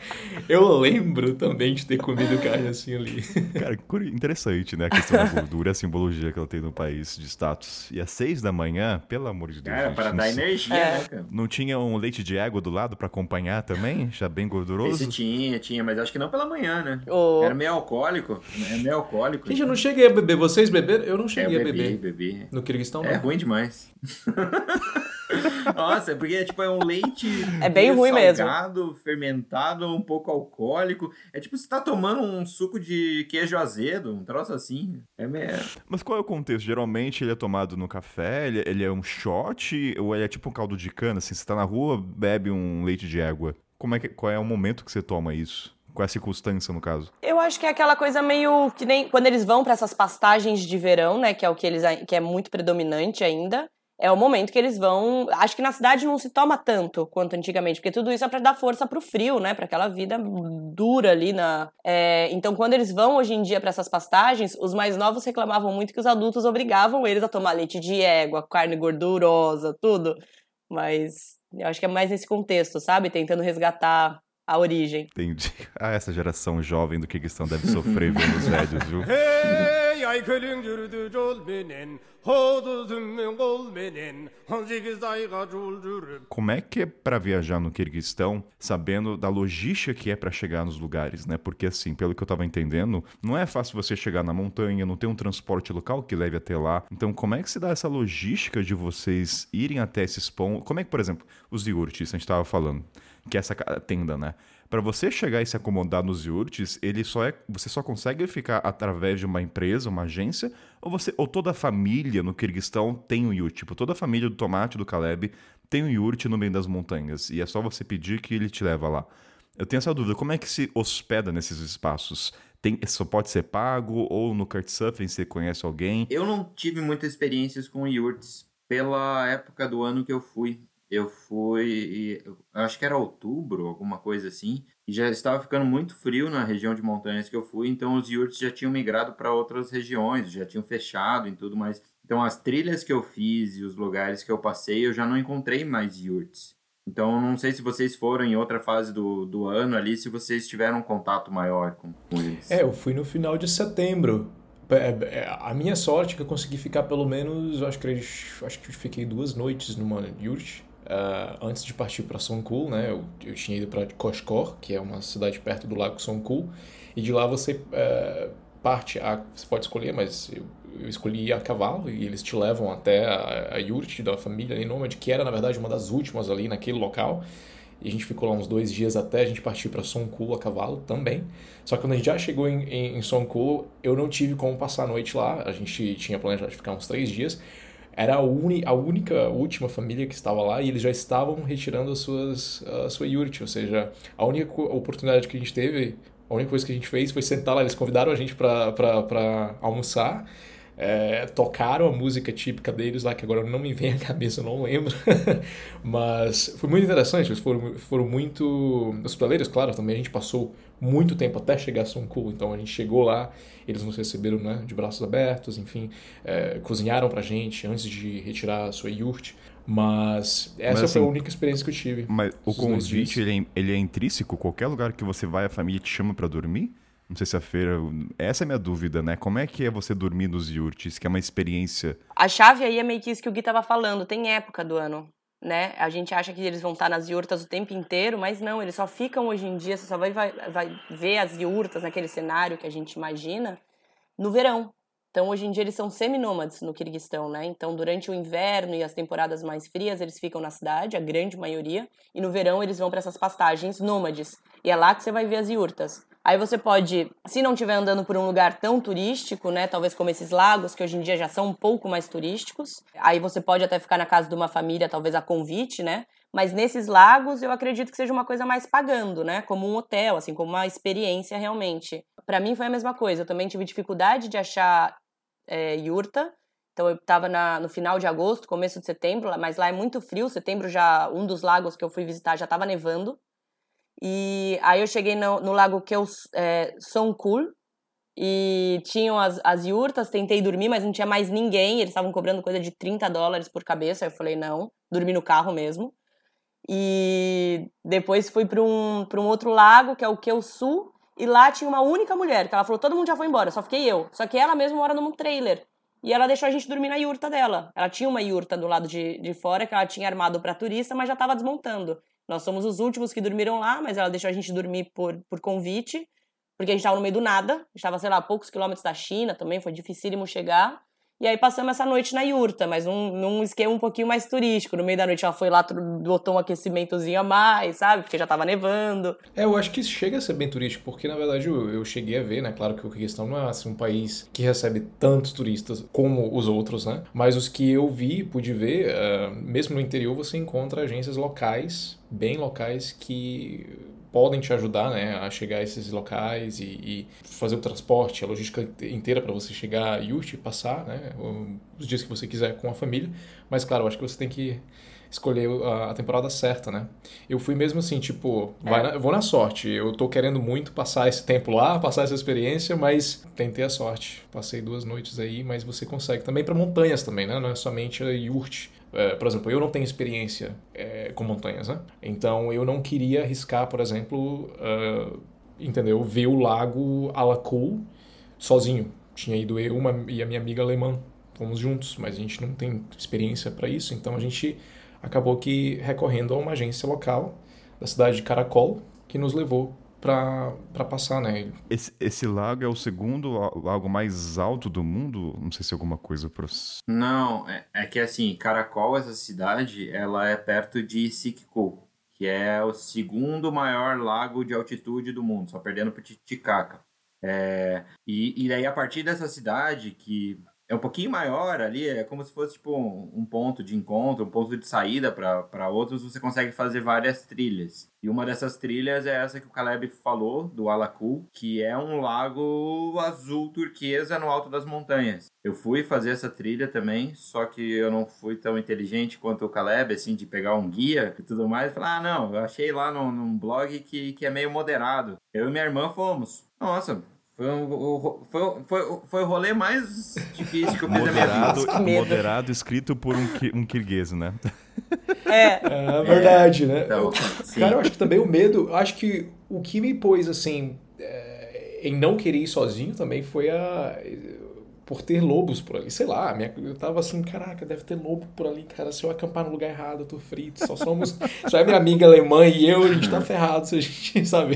eu lembro também de ter comido carne assim ali. Cara, interessante, né? A questão da gordura, a simbologia que ela tem no país de status. E às seis da manhã, pelo amor de Deus. Cara, gente, para dar se- energia, É. né, cara? não tinha um leite de égua do lado pra acompanhar também? Já bem gorduroso? Esse tinha, tinha, mas acho que não pela manhã, né? O- Era meio alcoólico, alcoólico. É meio alcoólico. Gente, eu não cheguei a beber. Vocês beberam? Eu não É, cheguei eu a bebi, beber. bebi. No Kirguistão, não. É ruim demais. <laughs> Nossa, é porque tipo, é um leite É bem ruim mesmo. salgado, fermentado, um pouco alcoólico. É tipo você tá tomando um suco de queijo azedo, um troço assim. É meio... Mas qual é o contexto? Geralmente ele é tomado no café, ele, ele é um shot, ou ele é tipo um caldo de cana, assim, você tá na rua, bebe um leite de égua. Como é que, qual é o momento que você toma isso? Qual é a circunstância, no caso? Eu acho que é aquela coisa meio que nem quando eles vão pra essas pastagens de verão, né, que é o que eles que é muito predominante ainda. É o momento que eles vão. Acho que na cidade não se toma tanto quanto antigamente, porque tudo isso é pra dar força pro frio, né? Pra aquela vida dura ali na. é, então, quando eles vão hoje em dia pra essas pastagens, os mais novos reclamavam muito que os adultos obrigavam eles a tomar leite de égua, carne gordurosa, tudo. Mas eu acho que é mais nesse contexto, sabe? Tentando resgatar a origem. Entendi. <laughs> Ah, essa geração jovem do Kirguistão deve sofrer vendo os velhos, viu? Como é que é pra viajar no Kirguistão, sabendo da logística que é pra chegar nos lugares, né? Porque assim, pelo que eu tava entendendo, não é fácil você chegar na montanha, não tem um transporte local que leve até lá. Então, como é que se dá essa logística de vocês irem até esses pontos? Como é que, por exemplo, os iurtes, a gente tava falando, que é essa tenda, né? Pra você chegar e se acomodar nos iurtes, ele só é, você só consegue ficar através de uma empresa, uma agência, ou você, ou toda a família no Kirguistão tem um iurte, tipo, toda a família do Tomate do Caleb tem um iurte no meio das montanhas e é só você pedir que ele te leva lá. Eu tenho essa dúvida, como é que se hospeda nesses espaços? Tem, só pode ser pago ou no Couchsurfing você conhece alguém? Eu não tive muitas experiências com yurts pela época do ano que eu fui. Eu fui, eu acho que era outubro, alguma coisa assim, e já estava ficando muito frio na região de montanhas que eu fui, então os yurts já tinham migrado para outras regiões, já tinham fechado e tudo mais. Então as trilhas que eu fiz e os lugares que eu passei, eu já não encontrei mais yurts. Então não sei se vocês foram em outra fase do, do ano ali, se vocês tiveram um contato maior com, com eles. É, eu fui no final de setembro. É, é, A minha sorte é que eu consegui ficar pelo menos, acho que, acho que fiquei duas noites numa yurt. Ah, antes de partir para Songkul, né? Eu, eu tinha ido para Koshkor, que é uma cidade perto do lago Songkul, e de lá você eh, parte a, você pode escolher, mas eu, eu escolhi a cavalo e eles te levam até a, a yurt da família ali nômade, que era na verdade uma das últimas ali naquele local. E a gente ficou lá uns dois dias até a gente partir para Songkul a cavalo também. Só que quando a gente já chegou em, em, em Songkul, eu não tive como passar a noite lá. A gente tinha planejado ficar uns três dias. Era a, uni, a única, última família que estava lá e eles já estavam retirando as suas, a sua yurt. Ou seja, a única oportunidade que a gente teve, a única coisa que a gente fez foi sentar lá. Eles convidaram a gente para almoçar. É, tocaram a música típica deles lá, que agora não me vem à cabeça, não lembro. <laughs> Mas foi muito interessante, eles foram, foram muito hospitaleiros, claro, também a gente passou muito tempo até chegar a Songkul, então a gente chegou lá, eles nos receberam né, de braços abertos, enfim, é, cozinharam pra gente antes de retirar a sua yurt. Mas essa Mas, foi a assim, única experiência que eu tive. Mas o convite, ele é, ele é intrínseco? Qualquer lugar que você vai, a família te chama pra dormir? Não sei se a feira... Essa é a minha dúvida, né? Como é que é você dormir nos yurts, que é uma experiência... A chave aí é meio que isso que o Gui tava falando, tem época do ano, né? A gente acha que eles vão estar nas yurtas o tempo inteiro, mas não, eles só ficam hoje em dia, você só vai, vai, vai ver as yurtas naquele cenário que a gente imagina no verão. Então, hoje em dia, eles são seminômades no Kirguistão, né? Então, durante o inverno e as temporadas mais frias, eles ficam na cidade, a grande maioria, e no verão eles vão para essas pastagens nômades. E é lá que você vai ver as yurtas. Aí você pode, se não estiver andando por um lugar tão turístico, né, talvez como esses lagos, que hoje em dia já são um pouco mais turísticos, aí você pode até ficar na casa de uma família, talvez a convite, né? Mas nesses lagos, eu acredito que seja uma coisa mais pagando, né? Como um hotel, assim, como uma experiência realmente. Para mim foi a mesma coisa. Eu também tive dificuldade de achar é, yurta. Então eu tava na, no final de agosto, começo de setembro, mas lá é muito frio. Setembro já, um dos lagos que eu fui visitar já tava nevando. E aí eu cheguei no, no lago que eu é, Songkul e tinham as, as yurtas, tentei dormir, mas não tinha mais ninguém. Eles estavam cobrando coisa de 30 dólares por cabeça. Eu falei, não, dormi no carro mesmo. E depois fui para um, um outro lago, que é o Keusu, e lá tinha uma única mulher, que ela falou, todo mundo já foi embora, só fiquei eu. Só que ela mesma mora num trailer. E ela deixou a gente dormir na yurta dela. Ela tinha uma yurta do lado de, de fora, que ela tinha armado para turista, mas já estava desmontando. Nós somos os últimos que dormiram lá, mas ela deixou a gente dormir por, por convite, porque a gente tava no meio do nada, a gente tava, sei lá, a poucos quilômetros da China também, foi dificílimo chegar. E aí passamos essa noite na Yurta, mas num, num esquema um pouquinho mais turístico. No meio da noite ela foi lá, botou um aquecimentozinho a mais, sabe? Porque já tava nevando. É, eu acho que isso chega a ser bem turístico, porque na verdade eu, eu cheguei a ver, né? Claro que o Kirguistão não é assim, um país que recebe tantos turistas como os outros, né? Mas os que eu vi, pude ver, uh, mesmo no interior você encontra agências locais, bem locais, que podem te ajudar né, a chegar a esses locais e, e fazer o transporte, a logística inteira para você chegar e passar né, os dias que você quiser com a família. Mas, claro, acho que você tem que escolher a, temporada certa, né? Eu fui mesmo assim, tipo, é. na, vou na sorte. Eu tô querendo muito passar esse tempo lá, passar essa experiência, mas tentei a sorte. Passei duas noites aí, mas você consegue. Também para montanhas também, né? Não é somente a Yurt. É, por exemplo, eu não tenho experiência é, com montanhas, né? Então eu não queria arriscar, por exemplo, uh, entendeu? Ver o lago Alakul sozinho. Tinha ido eu uma, e a minha amiga alemã, fomos juntos, mas a gente não tem experiência para isso, então a gente acabou que recorrendo a uma agência local da cidade de Caracol, que nos levou para passar, né? Esse, esse lago é o segundo lago mais alto do mundo? Não sei se é alguma coisa para Não, é, é, que assim, Caracol, essa cidade, ela é perto de Sikko, que é o segundo maior lago de altitude do mundo, só perdendo para Titicaca. É, e, e daí, a partir dessa cidade, que é um pouquinho maior ali, é como se fosse tipo um, um ponto de encontro, um ponto de saída para outros, você consegue fazer várias trilhas. E uma dessas trilhas é essa que o Caleb falou, do Alacu, que é um lago azul turquesa no alto das montanhas. Eu fui fazer essa trilha também, só que eu não fui tão inteligente quanto o Caleb, assim, de pegar um guia e tudo mais. Falar, ah, não, eu achei lá num, num blog que, que é meio moderado. Eu e minha irmã fomos. Nossa, foi, um, foi, foi, foi o rolê mais difícil que eu fiz moderado, na minha vida. Moderado, <laughs> escrito por um, um kirguês, né? É. É verdade, né? Então, cara, eu acho que também o medo, acho que o que me pôs, assim, é, em não querer ir sozinho também foi a por ter lobos por ali. Sei lá, minha, eu tava assim, caraca, deve ter lobo por ali, cara. Se eu acampar no lugar errado, eu tô frito. Só somos. só é minha amiga alemã e eu, a gente tá ferrado se a gente, <laughs> sabe?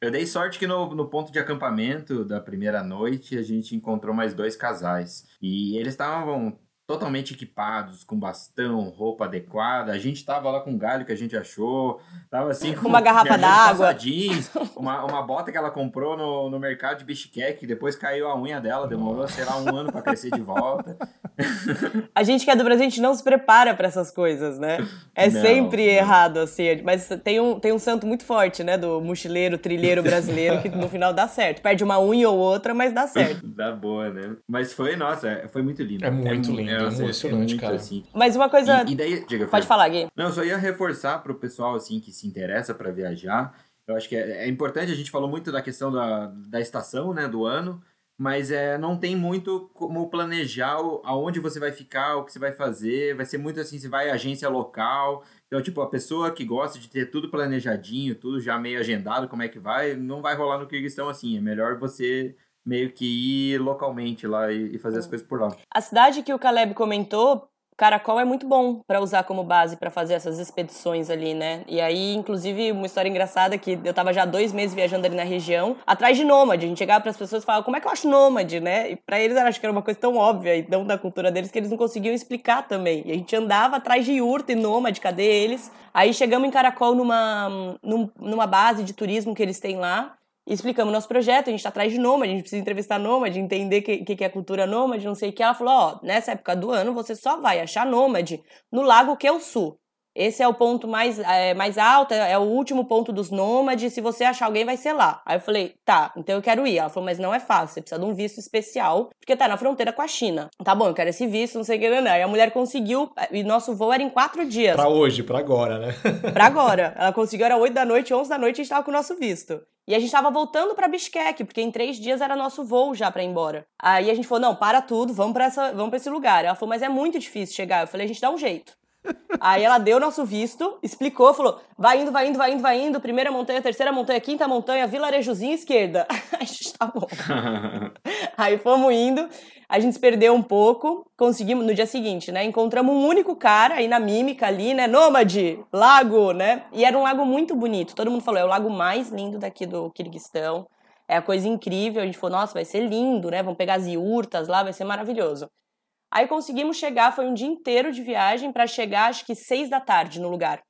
eu dei sorte que no, no ponto de acampamento da primeira noite a gente encontrou mais dois casais. E eles estavam totalmente equipados, com bastão, roupa adequada. A gente tava lá com um galho que a gente achou, tava assim <laughs> com uma garrafa d'água, jeans, uma, uma bota que ela comprou no, no mercado de Bishkek, depois caiu a unha dela, demorou, sei lá, um ano para crescer de volta. <laughs> a gente que é do Brasil, a gente não se prepara para essas coisas, né? É não, sempre não. errado, assim. Mas tem um, tem um santo muito forte, né? Do mochileiro, trilheiro brasileiro, que no final dá certo. Perde uma unha ou outra, mas dá certo. <laughs> dá boa, né? Mas foi, nossa, foi muito lindo. É muito é, lindo. É, emocionante, é cara. Assim. Mas uma coisa. E, e daí, diga, Pode falar, Gui. Não, eu só ia reforçar pro pessoal assim que se interessa para viajar. Eu acho que é, é, importante, a gente falou muito da questão da, da estação, né, do ano, mas é, não tem muito como planejar aonde você vai ficar, o que você vai fazer. Vai ser muito assim, você vai agência local. Então, tipo, a pessoa que gosta de ter tudo planejadinho, tudo já meio agendado, como é que vai, não vai rolar no Kirguistão assim. É melhor você meio que ir localmente lá e, fazer as coisas por lá. A cidade que o Caleb comentou, Caracol é muito bom para usar como base para fazer essas expedições ali, né? E aí, inclusive, uma história engraçada que eu tava já dois meses viajando ali na região, atrás de nômade. A gente chegava para as pessoas e falava, como é que eu acho nômade, né? E para eles eu acho que era uma coisa tão óbvia e tão da cultura deles que eles não conseguiam explicar também. E a gente andava atrás de yurta e nômade, cadê eles? Aí chegamos em Caracol numa, numa base de turismo que eles têm lá explicamos nosso projeto, a gente está atrás de nômade, a gente precisa entrevistar nômade, entender o que, que, é cultura nômade, não sei o que. Ela falou, ó, nessa época do ano você só vai achar nômade no Lago Sul. Esse é o ponto mais, é, mais alto, é, o último ponto dos nômades. Se você achar alguém, vai ser lá. Aí eu falei, tá, então eu quero ir. Ela falou, mas não é fácil, você precisa de um visto especial, porque tá na fronteira com a China. Tá bom, eu quero esse visto, não sei o que, não. Aí a mulher conseguiu, e nosso voo era em quatro dias. Pra hoje, pra agora, né? <laughs> pra agora. Ela conseguiu, era oito da noite, onze da noite, a gente tava com o nosso visto. E a gente tava voltando para Bishkek, porque em três dias era nosso voo já para ir embora. Aí a gente falou: não, para tudo, vamos para vamos pra esse lugar. Ela falou, mas é muito difícil chegar. Eu falei, a gente dá um jeito. Aí ela deu nosso visto, explicou, falou: vai indo, vai indo, vai indo, vai indo, primeira montanha, terceira montanha, quinta montanha, vilarejozinho esquerda. <laughs> a gente tá bom. <laughs> Aí fomos indo, a gente se perdeu um pouco, conseguimos no dia seguinte, né? Encontramos um único cara aí na mímica ali, né? Nômade, lago, né? E era um lago muito bonito. Todo mundo falou: é o lago mais lindo daqui do Kirguistão. é a coisa incrível. A gente falou, nossa, vai ser lindo, né? Vamos pegar as iurtas lá, vai ser maravilhoso. Aí conseguimos chegar, foi um dia inteiro de viagem para chegar, acho que seis da tarde no lugar.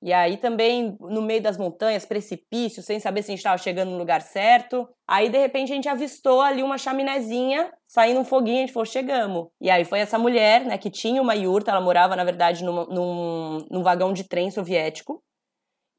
E aí também no meio das montanhas, precipício, sem saber se a gente estava chegando no lugar certo. Aí de repente a gente avistou ali uma chaminézinha, saindo um foguinho, a gente falou, chegamos. E aí foi essa mulher, né, que tinha uma iurta, ela morava na verdade num, num, num vagão de trem soviético.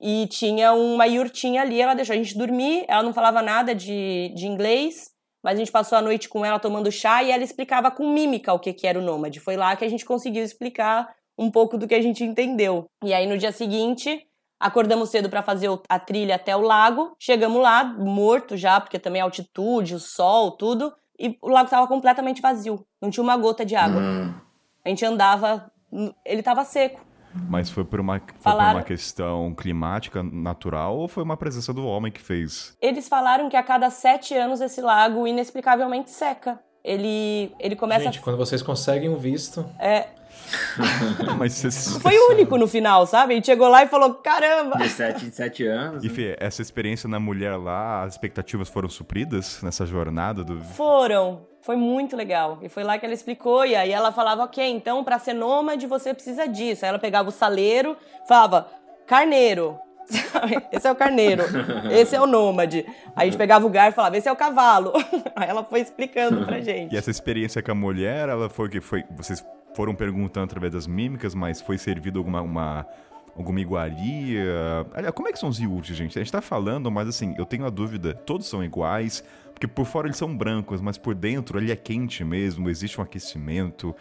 E tinha uma iurtinha ali, ela deixou a gente dormir, ela não falava nada de, de inglês, mas a gente passou a noite com ela tomando chá e ela explicava com mímica o que, que era o nômade. Foi lá que a gente conseguiu explicar um pouco do que a gente entendeu. E aí no dia seguinte, acordamos cedo para fazer a trilha até o lago. Chegamos lá, morto já, porque também a altitude, o sol, tudo. E o lago estava completamente vazio. Não tinha uma gota de água. Hum. A gente andava, ele estava seco. Mas foi por, uma, foi por Falaram- uma questão climática natural ou foi uma presença do homem que fez? Eles falaram que a cada sete anos esse lago inexplicavelmente seca. Ele, ele começa. Gente, quando vocês conseguem um visto, É, <laughs> Mas você- <laughs> foi o único no final, sabe? A gente chegou lá e falou: caramba! De 7 em 7 anos. E né? Fê, essa experiência na mulher lá, as expectativas foram supridas nessa jornada do. Foram. Foi muito legal. E foi lá que ela explicou. E aí ela falava: ok, então pra ser nômade você precisa disso. Aí ela pegava o saleiro, falava: carneiro. <laughs> Esse é o carneiro, esse é o nômade. Aí a gente pegava o garfo e falava: esse é o cavalo. <laughs> Aí ela foi explicando pra <laughs> gente. E essa experiência com a mulher, ela foi que foi. Vocês foram perguntando através das mímicas, mas foi servido alguma uma, alguma iguaria? Aliás, como é que são os iurtes, gente? A gente tá falando, mas assim, eu tenho a dúvida, todos são iguais, porque por fora eles são brancos, mas por dentro ele é quente mesmo, existe um aquecimento.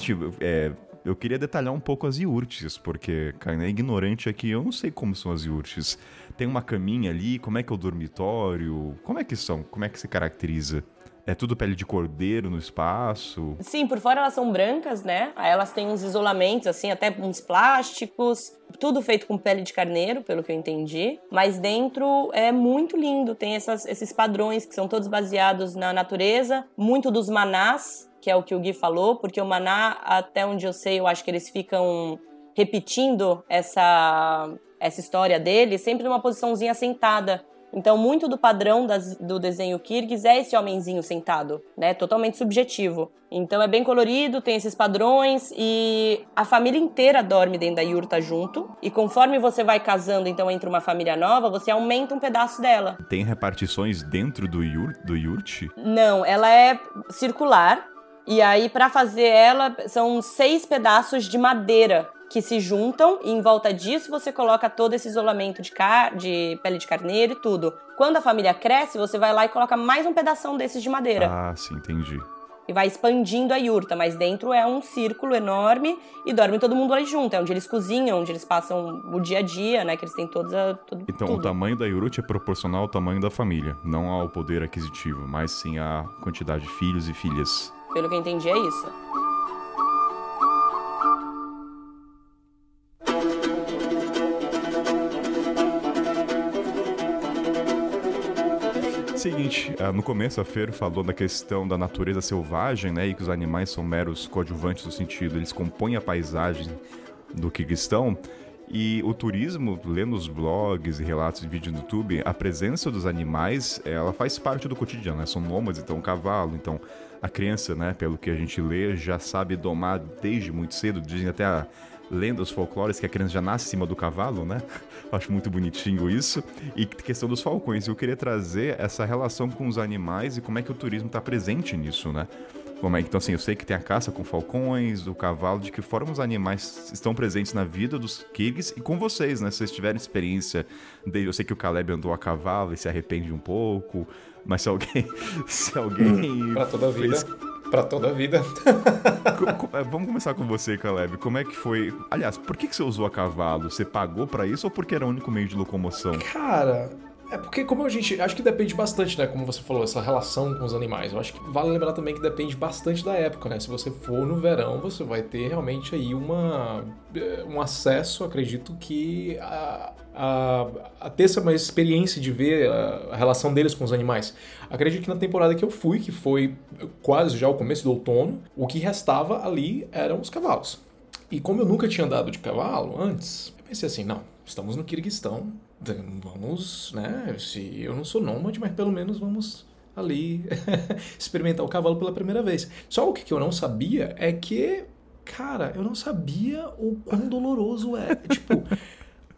Que, é, eu queria detalhar um pouco as iurtes, porque, cara, é ignorante aqui, eu não sei como são as iurtes. Tem uma caminha ali, como é que é o dormitório? Como é que são? Como é que se caracteriza? É tudo pele de cordeiro no espaço? Sim, por fora elas são brancas, né? Aí elas têm uns isolamentos, assim, até uns plásticos, tudo feito com pele de carneiro, pelo que eu entendi. Mas dentro é muito lindo, tem essas- esses padrões que são todos baseados na natureza, muito dos manás, que é o que o Gui falou, porque o maná, até onde eu sei, eu acho que eles ficam repetindo essa, essa história dele, sempre numa posiçãozinha sentada. Então, muito do padrão das- do desenho Kirgis é esse homenzinho sentado, né? Totalmente subjetivo. Então, é bem colorido, tem esses padrões e a família inteira dorme dentro da yurta junto. E conforme você vai casando, então, entre uma família nova, você aumenta um pedaço dela. Tem repartições dentro do, yur, do yurt? Não, ela é circular. E aí, pra fazer ela, são seis pedaços de madeira que se juntam. E em volta disso, você coloca todo esse isolamento de, car de pele de carneiro e tudo. Quando a família cresce, você vai lá e coloca mais um pedação desses de madeira. Ah, sim, entendi. E vai expandindo a yurta. Mas dentro é um círculo enorme e dorme todo mundo ali junto. É onde eles cozinham, onde eles passam o dia a dia, né? Que eles têm todos a, tudo, Então, o tudo. tamanho da yurt é proporcional ao tamanho da família, não ao poder aquisitivo, mas sim à quantidade de filhos e filhas. Pelo que eu entendi, é isso. Seguinte, ah, no começo a Fer falou da questão da natureza selvagem, né, e que os animais são meros coadjuvantes no sentido, eles compõem a paisagem do Kirguistão. E o turismo, lendo os blogs e relatos de vídeo no YouTube, a presença dos animais, ela faz parte do cotidiano, né? São nômades, então cavalo, então a criança, né, pelo que a gente lê, já sabe domar desde muito cedo, dizem até a lendas folclóricas que a criança já nasce em cima do cavalo, né? <laughs> Eu Acho muito bonitinho isso. E questão dos falcões, eu queria trazer essa relação com os animais e como é que o turismo está presente nisso, né? Como é que, então, assim, eu sei que tem a caça com falcões, o cavalo, de que forma os animais estão presentes na vida dos Kirguis e com vocês, né? Se vocês tiverem experiência, de, eu sei que o Caleb andou a cavalo e se arrepende um pouco, mas se alguém, <laughs> se alguém pra toda a vida. fez Pra toda a vida. <laughs> É, Vamos começar com você, Caleb. Como é que foi? Aliás, por que, que você usou a cavalo? Você pagou pra isso ou porque era o único meio de locomoção? Cara, é porque como a gente. Acho que depende bastante, né? Como você falou, essa relação com os animais. Eu acho que vale lembrar também que depende bastante da época, né? Se você for no verão, você vai ter realmente aí uma, eh, um acesso, acredito que a, a, a ter essa uma experiência de ver a, a relação deles com os animais. Acredito que na temporada que eu fui, que foi quase já o começo do outono, o que restava ali eram os cavalos. E como eu nunca tinha andado de cavalo antes, eu pensei assim, não, estamos no Kirguistão, vamos, né? Se eu não sou nômade, mas pelo menos vamos ali <laughs> experimentar o cavalo pela primeira vez. Só o que eu não sabia é que, cara, eu não sabia o quão doloroso é. <laughs> tipo,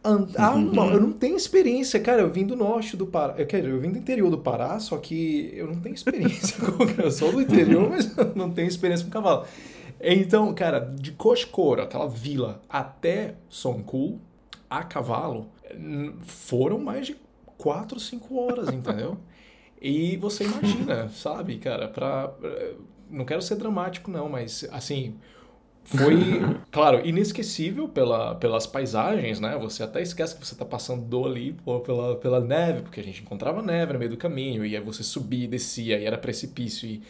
andar uma, eu não tenho experiência, cara. Eu vim do norte do Pará. Eu, quero, eu vim do interior do Pará, só que eu não tenho experiência <laughs> com Eu sou do interior, mas eu não tenho experiência com cavalo. Então, cara, de Koshkora, aquela vila, até Songkul, a cavalo, foram mais de 4, 5 horas, entendeu? E você imagina, sabe, cara, pra. Não quero ser dramático, não, mas assim. Foi, <laughs> claro, inesquecível pela, pelas paisagens, né? Você até esquece que você está passando ali pô, pela, pela neve, porque a gente encontrava neve no meio do caminho, e aí você subia e descia, e era precipício. E,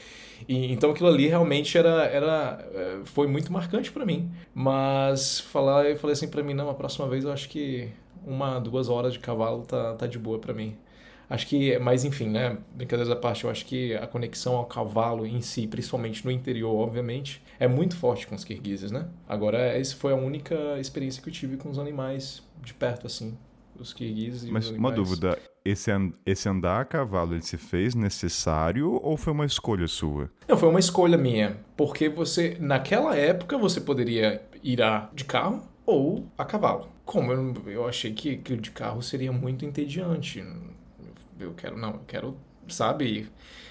e então aquilo ali realmente era, era eh, foi muito marcante para mim. Mas falar, eu falei assim para mim, não, a próxima vez eu acho que uma, duas horas de cavalo tá, tá de boa para mim. Acho que, mas enfim, né? Brincadeiras à parte, eu acho que a conexão ao cavalo em si, principalmente no interior, obviamente, é muito forte com os kirguizes, né? Agora, essa foi a única experiência que eu tive com os animais de perto, assim. Os kirguizes e Mas os uma animais. dúvida, esse, esse andar a cavalo, ele se fez necessário ou foi uma escolha sua? Não, foi uma escolha minha. Porque você, naquela época, você poderia ir a, de carro ou a cavalo. Como eu, eu achei que, que de carro seria muito entediante. Eu quero, não, eu quero, sabe,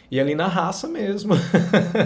ir ali na raça mesmo.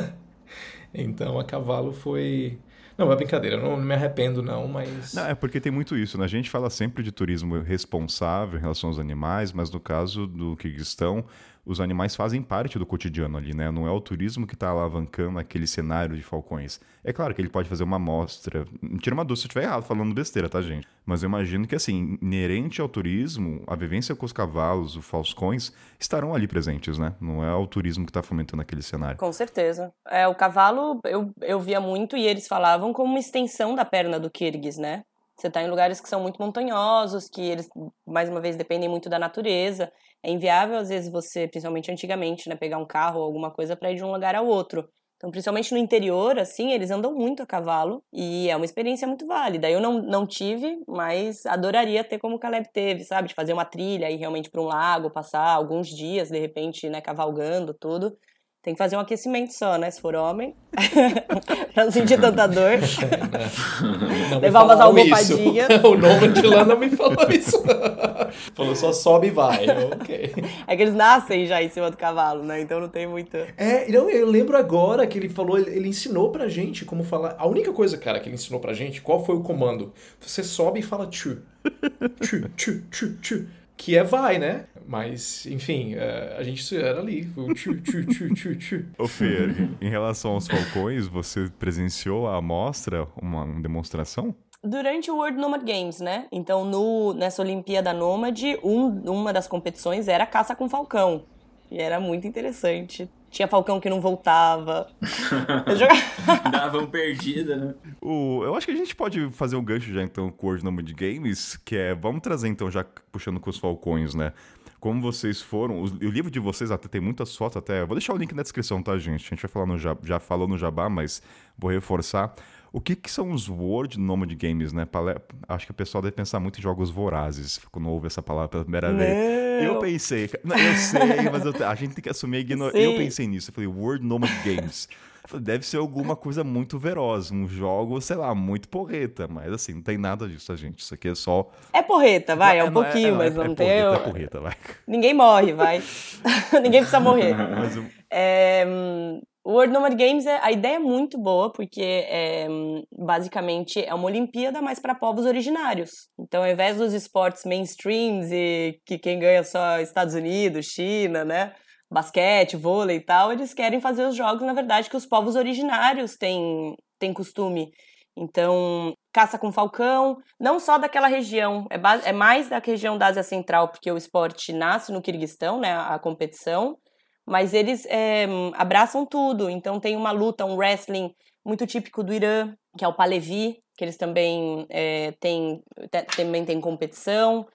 <laughs> então a cavalo foi. Não, é brincadeira, eu não me arrependo, não, mas. Não, é porque tem muito isso, né? A gente fala sempre de turismo responsável em relação aos animais, mas no caso do Kirguistão, os animais fazem parte do cotidiano ali, né? Não é o turismo que está alavancando aquele cenário de falcões. É claro que ele pode fazer uma amostra. Tira uma dúvida se eu estiver errado falando besteira, tá, gente? Mas eu imagino que, assim, inerente ao turismo, a vivência com os cavalos, os falcões, estarão ali presentes, né? Não é o turismo que está fomentando aquele cenário. Com certeza. É, o cavalo eu, eu via muito e eles falavam como uma extensão da perna do Kirguis, né? Você está em lugares que são muito montanhosos, que eles, mais uma vez, dependem muito da natureza. É inviável, às vezes, você, principalmente antigamente, né, pegar um carro ou alguma coisa para ir de um lugar ao outro. Então, principalmente no interior, assim, eles andam muito a cavalo e é uma experiência muito válida. Eu não, não tive, mas adoraria ter como o Caleb teve, sabe? De fazer uma trilha, ir realmente para um lago, passar alguns dias, de repente, né, cavalgando, tudo. Tem que fazer um aquecimento só, né? Se for homem. <laughs> pra não sentir tanta dor. Não Levar umas almofadinhas. <laughs> o nome de lá não me falou isso. <laughs> Falou só sobe e vai. Ok. É que eles nascem já em cima do cavalo, né? Então não tem muita. É, não, eu lembro agora que ele falou, ele, ele ensinou pra gente como falar. A única coisa, cara, que ele ensinou pra gente, qual foi o comando? Você sobe e fala tchu. Tchu, tchu, tchu, tchu. Que é vai, né? Mas, enfim, é, a gente era ali. O tchu, tchu, tchu, tchu, tchu. Ô Fer, em relação aos falcões, você presenciou a amostra, uma, uma demonstração? Durante o World Nomad Games, né? Então, no, nessa Olimpíada Nômade, um, uma das competições era caça com falcão. E era muito interessante. Tinha falcão que não voltava. Eu jogava... <laughs> Davam perdida, né? O, eu acho que a gente pode fazer um gancho já então com o World Nomad Games, que é, vamos trazer então já puxando com os falcões, né? Como vocês foram, o, o livro de vocês até tem muitas fotos até, vou deixar o link na descrição, tá gente? A gente vai falar no já, já falou no Jabá, mas vou reforçar. O que, que são os World Nomad Games, né? Acho que o pessoal deve pensar muito em jogos vorazes, quando ouve essa palavra pela primeira vez. Eu pensei, não, eu sei, mas eu- a gente tem que assumir a ignorância. Eu pensei nisso, eu falei, World Nomad Games. Falei, Deve ser alguma coisa muito veroz, um jogo, sei lá, muito porreta, mas assim, não tem nada disso, gente. Isso aqui é só. É porreta, vai, é um não pouquinho, não mas é, não é tem. Porreta, é porreta, vai. Ninguém morre, vai. <laughs> Ninguém precisa morrer. <laughs> Mas É, hum, o World Nomad Games, é, a ideia é muito boa, porque é, basicamente é uma Olimpíada, mas para povos originários. Então, ao invés dos esportes mainstreams e que quem ganha só Estados Unidos, China, né? Basquete, vôlei e tal, eles querem fazer os jogos, na verdade, que os povos originários têm, têm costume. Então, caça com falcão, não só daquela região, é, é mais da região da Ásia Central, porque o esporte nasce no Quirguistão, né, a competição, mas eles é, abraçam tudo. Então tem uma luta, um wrestling muito típico do Irã, que é o Palevi, que eles também é, têm também tem competição.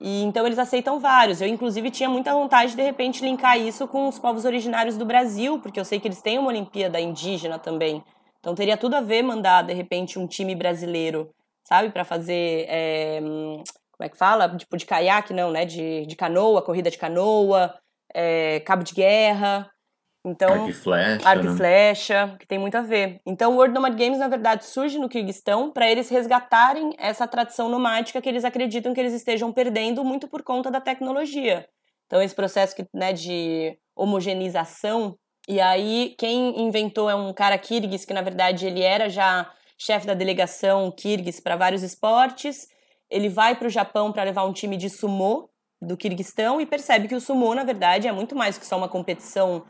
E então eles aceitam vários. Eu inclusive tinha muita vontade de de repente linkar isso com os povos originários do Brasil, porque eu sei que eles têm uma Olimpíada indígena também. Então teria tudo a ver mandar de repente um time brasileiro, sabe, para fazer é, como é que fala? Tipo, de caiaque, não, né? De, de canoa, corrida de canoa, é, cabo de guerra. Então, Arco e flecha. arco e né? flecha, que tem muito a ver. Então, o World Nomad Games, na verdade, surge no Kirguistão para eles resgatarem essa tradição nomádica que eles acreditam que eles estejam perdendo muito por conta da tecnologia. Então, esse processo que, né, de homogeneização. E aí, quem inventou é um cara kirguis, que na verdade ele era já chefe da delegação kirguis para vários esportes. Ele vai para o Japão para levar um time de sumô do Kirguistão e percebe que o sumô, na verdade, é muito mais que só uma competição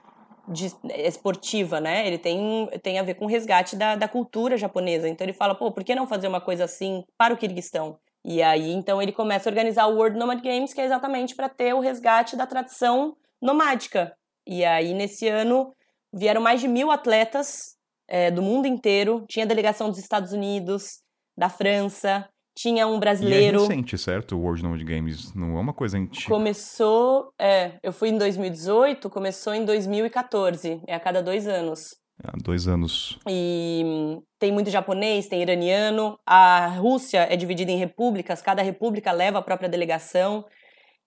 de- esportiva, né? Ele tem, tem a ver com o resgate da, da cultura japonesa. Então ele fala, pô, por que não fazer uma coisa assim para o Kirguistão? E aí, então, ele começa a organizar o World Nomad Games, que é exatamente para ter o resgate da tradição nomádica. E aí, nesse ano, vieram mais de mil atletas eh, do mundo inteiro. Tinha delegação dos Estados Unidos, da França, tinha um E é brasileiro. recente, certo? O World Nomad Games não é uma coisa antiga. Começou, é, eu fui em 2018, começou em 2014, é a cada dois anos. Há dois anos. E tem muito japonês, tem iraniano. A Rússia é dividida em repúblicas, cada república leva a própria delegação.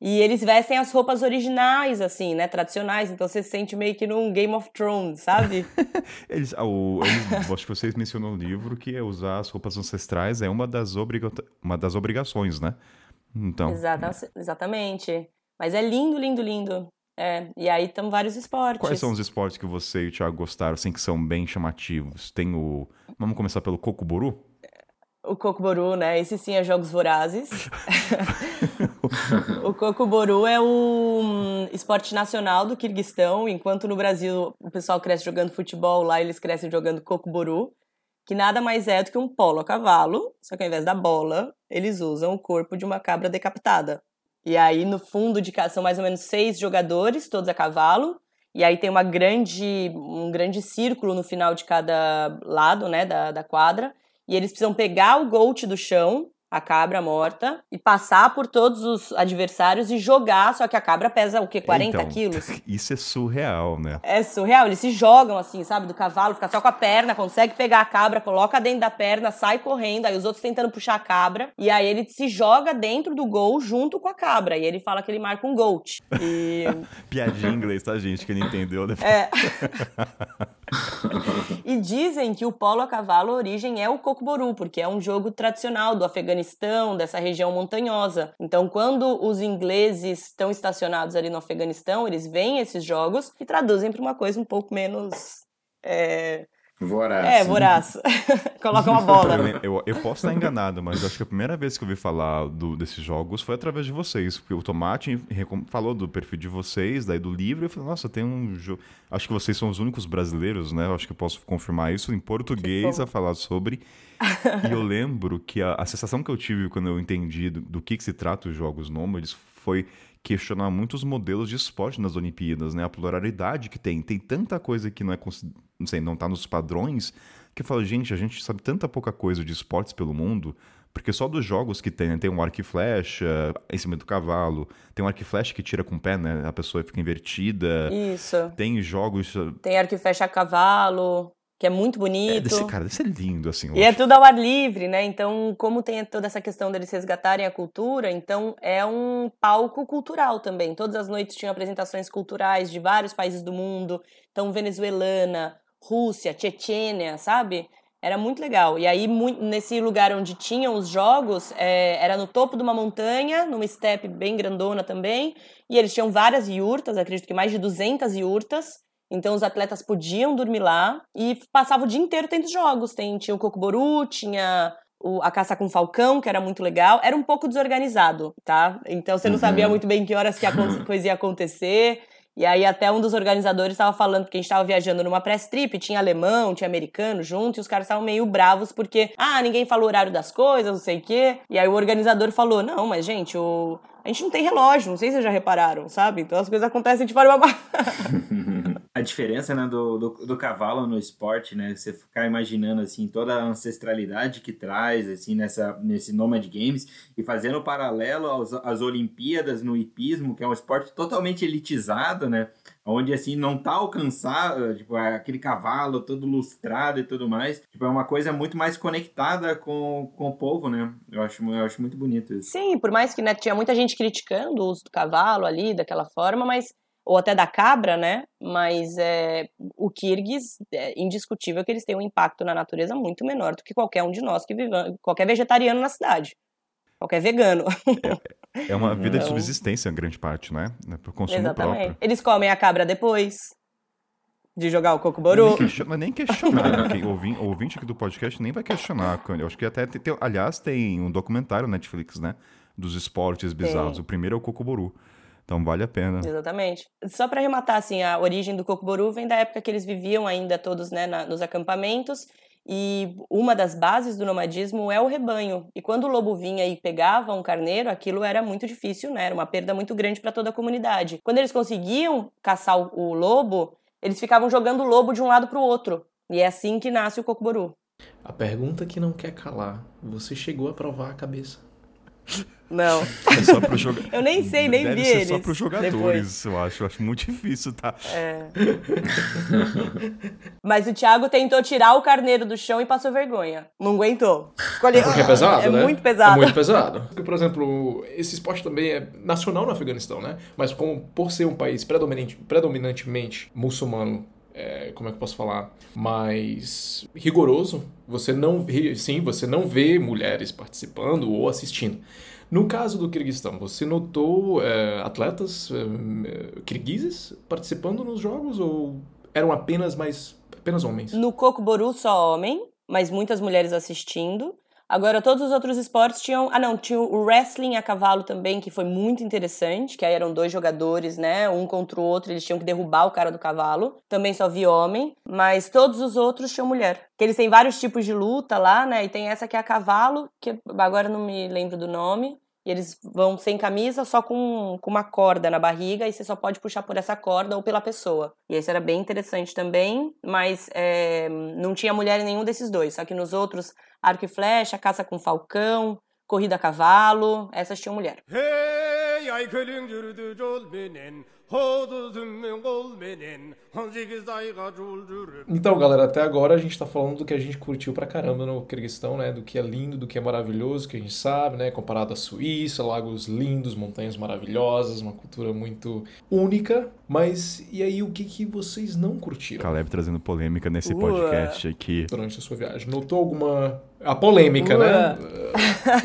E eles vestem as roupas originais, assim, né, tradicionais. Então você se sente meio que num Game of Thrones, sabe? <laughs> Eles, ah, o, eles- acho que vocês mencionou no livro que é usar as roupas ancestrais é uma das, obriga uma das obrigações, né? Então, Exata- exatamente. Mas é lindo, lindo, lindo. É, e aí estão vários esportes. quais são os esportes que você e o Thiago gostaram, assim, que são bem chamativos? Tem o... Vamos começar pelo Kokuburu? O Kokuboru, né? Esse sim é Jogos Vorazes. <laughs> o Kokuboru é o esporte nacional do Kirguistão, enquanto no Brasil o pessoal cresce jogando futebol, lá eles crescem jogando Kokuboru, que nada mais é do que um polo a cavalo, só que ao invés da bola, eles usam o corpo de uma cabra decapitada. E aí no fundo de casa são mais ou menos seis jogadores, todos a cavalo, e aí tem uma grande, um grande círculo no final de cada lado, né, da, da quadra, e eles precisam pegar o goat do chão, a cabra morta, e passar por todos os adversários e jogar, só que a cabra pesa o quê? 40 Então, quilos? <laughs> Isso é surreal, né? É surreal, eles se jogam assim, sabe, do cavalo, fica só com a perna, consegue pegar a cabra, coloca dentro da perna, sai correndo, aí os outros tentando puxar a cabra, e aí ele se joga dentro do gol junto com a cabra, e ele fala que ele marca um goat. E <laughs> Piadinha em inglês, tá, gente? Que ele entendeu. Né? É. <laughs> e dizem que o polo a cavalo, a origem é o Kokboru, porque é um jogo tradicional do Afeganistão, dessa região montanhosa. Então, quando os ingleses estão estacionados ali no Afeganistão, eles veem esses jogos e traduzem para uma coisa um pouco menos. É, Voraz. é voraz. <laughs> Colocam uma bola. Eu, eu posso estar enganado, mas eu acho que a primeira vez que eu ouvi falar do- desses jogos foi através de vocês. Porque o Tomate falou do perfil de vocês, daí do livro, e eu falei, nossa, tem um jogo. Acho que vocês são os únicos brasileiros, né? Eu acho que eu posso confirmar isso em português a falar sobre. e eu <laughs> lembro que a, a sensação que eu tive quando eu entendi do, do que, que se trata os jogos nômades foi questionar muito os modelos de esporte nas Olimpíadas, né? A pluralidade que tem. Tem tanta coisa que não é, não sei, não tá nos padrões, que eu falo, gente, a gente sabe tanta pouca coisa de esportes pelo mundo, porque só dos jogos que tem, né? Tem um arco e flecha em cima do cavalo, tem um arco e flecha que tira com o pé, né? A pessoa fica invertida. Isso. Tem jogos... Tem arco e flecha a cavalo, que é muito É, bonito. desse, cara, deve ser lindo, assim. E é tudo ao ar livre, né? Então, como tem toda essa questão deles resgatarem a cultura, então é um palco cultural também. Todas as noites tinham apresentações culturais de vários países do mundo. Então, venezuelana, Rússia, Chechênia, sabe? Era muito legal. E aí, nesse lugar onde tinham os jogos, é, era no topo de uma montanha, numa steppe bem grandona também. E eles tinham várias yurtas, acredito que mais de 200 yurtas. Então os atletas podiam dormir lá e passavam o dia inteiro tendo jogos. Tem, tinha o Cocoboru, tinha o- a caça com falcão, que era muito legal. Era um pouco desorganizado, tá? Então você não sabia muito bem que horas que a <laughs> coisa ia acontecer. E aí até um dos organizadores estava falando que a gente estava viajando numa press trip, tinha alemão, tinha americano junto, e os caras estavam meio bravos porque, ah, ninguém falou o horário das coisas, não sei o quê. E aí o organizador falou, não, mas gente, o... a gente não tem relógio, não sei se vocês já repararam, sabe? Então as coisas acontecem de forma... <laughs> <laughs> A diferença né, do, do, do, cavalo no esporte, né? Você ficar imaginando assim toda a ancestralidade que traz assim nessa nesse Nomad Games e fazendo paralelo aos, às Olimpíadas no hipismo, que é um esporte totalmente elitizado, né? Onde assim não tá alcançado, tipo, é aquele cavalo todo lustrado e tudo mais. Tipo, é uma coisa muito mais conectada com, com o povo, né? Eu acho, eu acho muito bonito isso. Sim, por mais que né, tinha muita gente criticando o uso do cavalo ali, daquela forma, mas ou até da cabra, né? Mas é, o Kirguis, é indiscutível que eles têm um impacto na natureza muito menor do que qualquer um de nós que vive, qualquer vegetariano na cidade, qualquer vegano. É, é uma <laughs> vida então, de subsistência em grande parte, né? É Por consumo exatamente. próprio. Eles comem a cabra depois de jogar o Cocoboru. Mas nem questionar, né? o ouvinte, ouvinte aqui do podcast nem vai questionar. Eu acho que até, tem, aliás, tem um documentário Netflix, né? Dos esportes bizarros. O primeiro é o Cocoboru. Então vale a pena. Exatamente. Só para arrematar, assim, a origem do Cocoboru vem da época que eles viviam ainda todos né, na, nos acampamentos. E uma das bases do nomadismo é o rebanho. E quando o lobo vinha e pegava um carneiro, aquilo era muito difícil, né? Era uma perda muito grande para toda a comunidade. Quando eles conseguiam caçar o, o lobo, eles ficavam jogando o lobo de um lado para o outro. E é assim que nasce o Cocoboru. A pergunta que não quer calar: você chegou a provar a cabeça? Não. É só pro jogo... <laughs> Eu nem sei, nem Deve vi ser eles. só pros jogadores, depois. eu acho. Eu acho muito difícil, tá? É. Mas o Thiago tentou tirar o carneiro do chão e passou vergonha. Não aguentou. Escolhe... Porque é pesado, é né? muito pesado. É muito pesado. <laughs> Porque, por exemplo, esse esporte também é nacional no Afeganistão, né? Mas como, por ser um país predominante, predominantemente muçulmano, é, como é que eu posso falar, mais rigoroso. Você não vê, sim, você não vê mulheres participando ou assistindo. No caso do Kirguistão, você notou é, atletas é, kirguises participando nos jogos ou eram apenas mais apenas homens? No Kokboru só homem, mas muitas mulheres assistindo. Agora, todos os outros esportes tinham. Ah, não, tinha o wrestling a cavalo também, que foi muito interessante, que aí eram dois jogadores, né? Um contra o outro, eles tinham que derrubar o cara do cavalo. Também só vi homem, mas todos os outros tinham mulher. Que eles têm vários tipos de luta lá, né? E tem essa que é a cavalo, que agora não me lembro do nome. E eles vão sem camisa, só com, com uma corda na barriga, e você só pode puxar por essa corda ou pela pessoa. E esse era bem interessante também, mas é, não tinha mulher em nenhum desses dois. Só que nos outros, arco e flecha, caça com falcão, corrida a cavalo, essas tinham mulher. Hey, então, galera, até agora a gente tá falando do que a gente curtiu pra caramba no Kirguistão, né? Do que é lindo, do que é maravilhoso, que a gente sabe, né? Comparado à Suíça, lagos lindos, montanhas maravilhosas, uma cultura muito única. Mas e aí, o que, que vocês não curtiram? Caleb trazendo polêmica nesse podcast aqui. Durante a sua viagem. Notou alguma. A polêmica, né?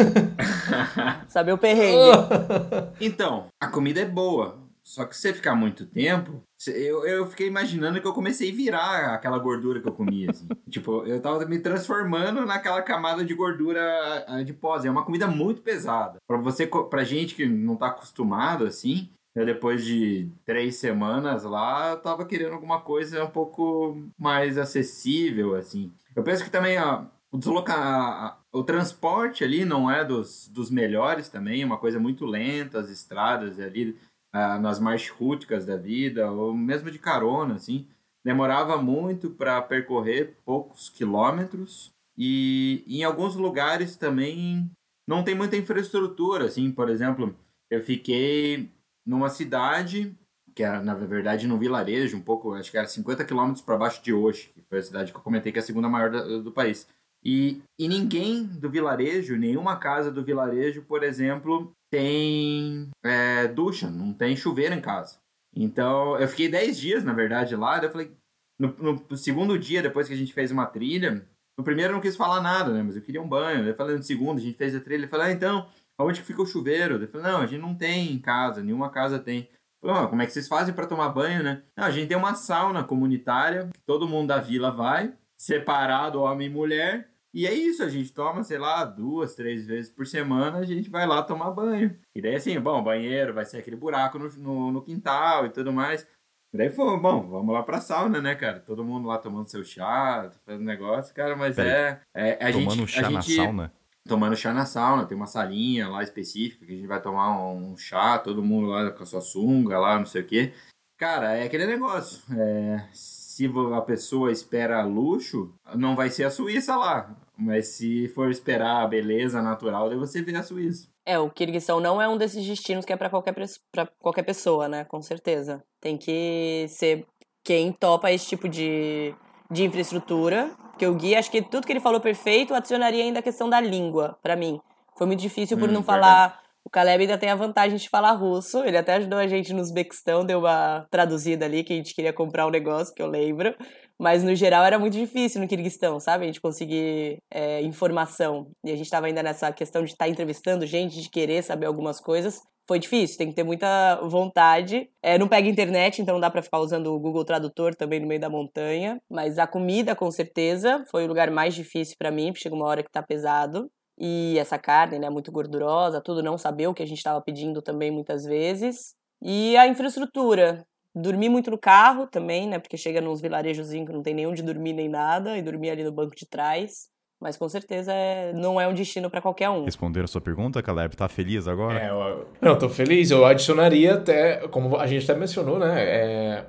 <laughs> Saber o perrengue. <laughs> então, a comida é boa só que você ficar muito tempo, eu, eu fiquei imaginando que eu comecei a virar aquela gordura que eu comia, assim. <laughs> tipo, eu tava me transformando naquela camada de gordura de pós. É uma comida muito pesada. Pra você, pra gente que não tá acostumado, assim, depois de três semanas lá, eu tava querendo alguma coisa um pouco mais acessível, assim. Eu penso que também, ó, o deslocar... O transporte ali não é dos, dos melhores também, é uma coisa muito lenta, as estradas ali ah, nas marchas rúticas da vida, ou mesmo de carona, assim, demorava muito para percorrer poucos quilômetros e em alguns lugares também não tem muita infraestrutura, assim, por exemplo, eu fiquei numa cidade que era, na verdade, num vilarejo, um pouco, acho que era 50 quilômetros para baixo de Osh, que foi a cidade que eu comentei que é a segunda maior do, do país. E, e ninguém do vilarejo, nenhuma casa do vilarejo, por exemplo, tem é, ducha, não tem chuveiro em casa. Então, eu fiquei 10 dias, na verdade, lá. eu falei, no, no, segundo dia, depois que a gente fez uma trilha, no primeiro eu não quis falar nada, né? Mas eu queria um banho. Eu falei, no segundo, a gente fez a trilha. Ele falou, ah, então, onde que fica o chuveiro? Eu falei, não, a gente não tem em casa, nenhuma casa tem. Eu falei, como é que vocês fazem para tomar banho, né? Não, a gente tem uma sauna comunitária, que todo mundo da vila vai, separado homem e mulher. E é isso, a gente toma, sei lá, duas, três vezes por semana, a gente vai lá tomar banho. E daí assim, bom, banheiro vai ser aquele buraco no, no, no quintal e tudo mais. E daí foi, bom, vamos lá pra sauna, né, cara? Todo mundo lá tomando seu chá, fazendo negócio, cara, mas é, é, a tomando gente... chá a na gente, sauna? Tomando chá na sauna, tem uma salinha lá específica que a gente vai tomar um chá, todo mundo lá com a sua sunga lá, não sei o quê. Cara, é aquele negócio. É, se a pessoa espera luxo, não vai ser a Suíça lá. Mas se for esperar a beleza natural, daí você vê a Suíça. É, o Kirguistão não é um desses destinos que é para qualquer, pra qualquer pessoa, né? Com certeza. Tem que ser quem topa esse tipo de, de infraestrutura. Porque o Gui, acho que tudo que ele falou perfeito, adicionaria ainda a questão da língua, para mim. Foi muito difícil por Hum, não verdade. falar. O Caleb ainda tem a vantagem de falar russo. Ele até ajudou a gente no Uzbequistão, deu uma traduzida ali, que a gente queria comprar um negócio, que eu lembro. Mas no geral era muito difícil no Kirguistão, sabe? A gente conseguir é, informação. E a gente tava ainda nessa questão de estar entrevistando gente, de querer saber algumas coisas. Foi difícil, tem que ter muita vontade. É, não pega internet, então não dá pra ficar usando o Google Tradutor também no meio da montanha. Mas a comida, com certeza, foi o lugar mais difícil pra mim, porque chega uma hora que tá pesado. E essa carne, né, muito gordurosa, tudo, não saber o que a gente estava pedindo também muitas vezes. E a infraestrutura. Dormir muito no carro também, né, porque chega nos vilarejozinhos que não tem nem onde dormir nem nada, e dormir ali no banco de trás. Mas com certeza é, não é um destino para qualquer um. Responderam a sua pergunta, Caleb? Tá feliz agora? É, eu, não, tô feliz. Eu adicionaria até, como a gente até mencionou, né? É,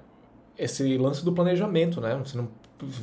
esse lance do planejamento, né? Você não,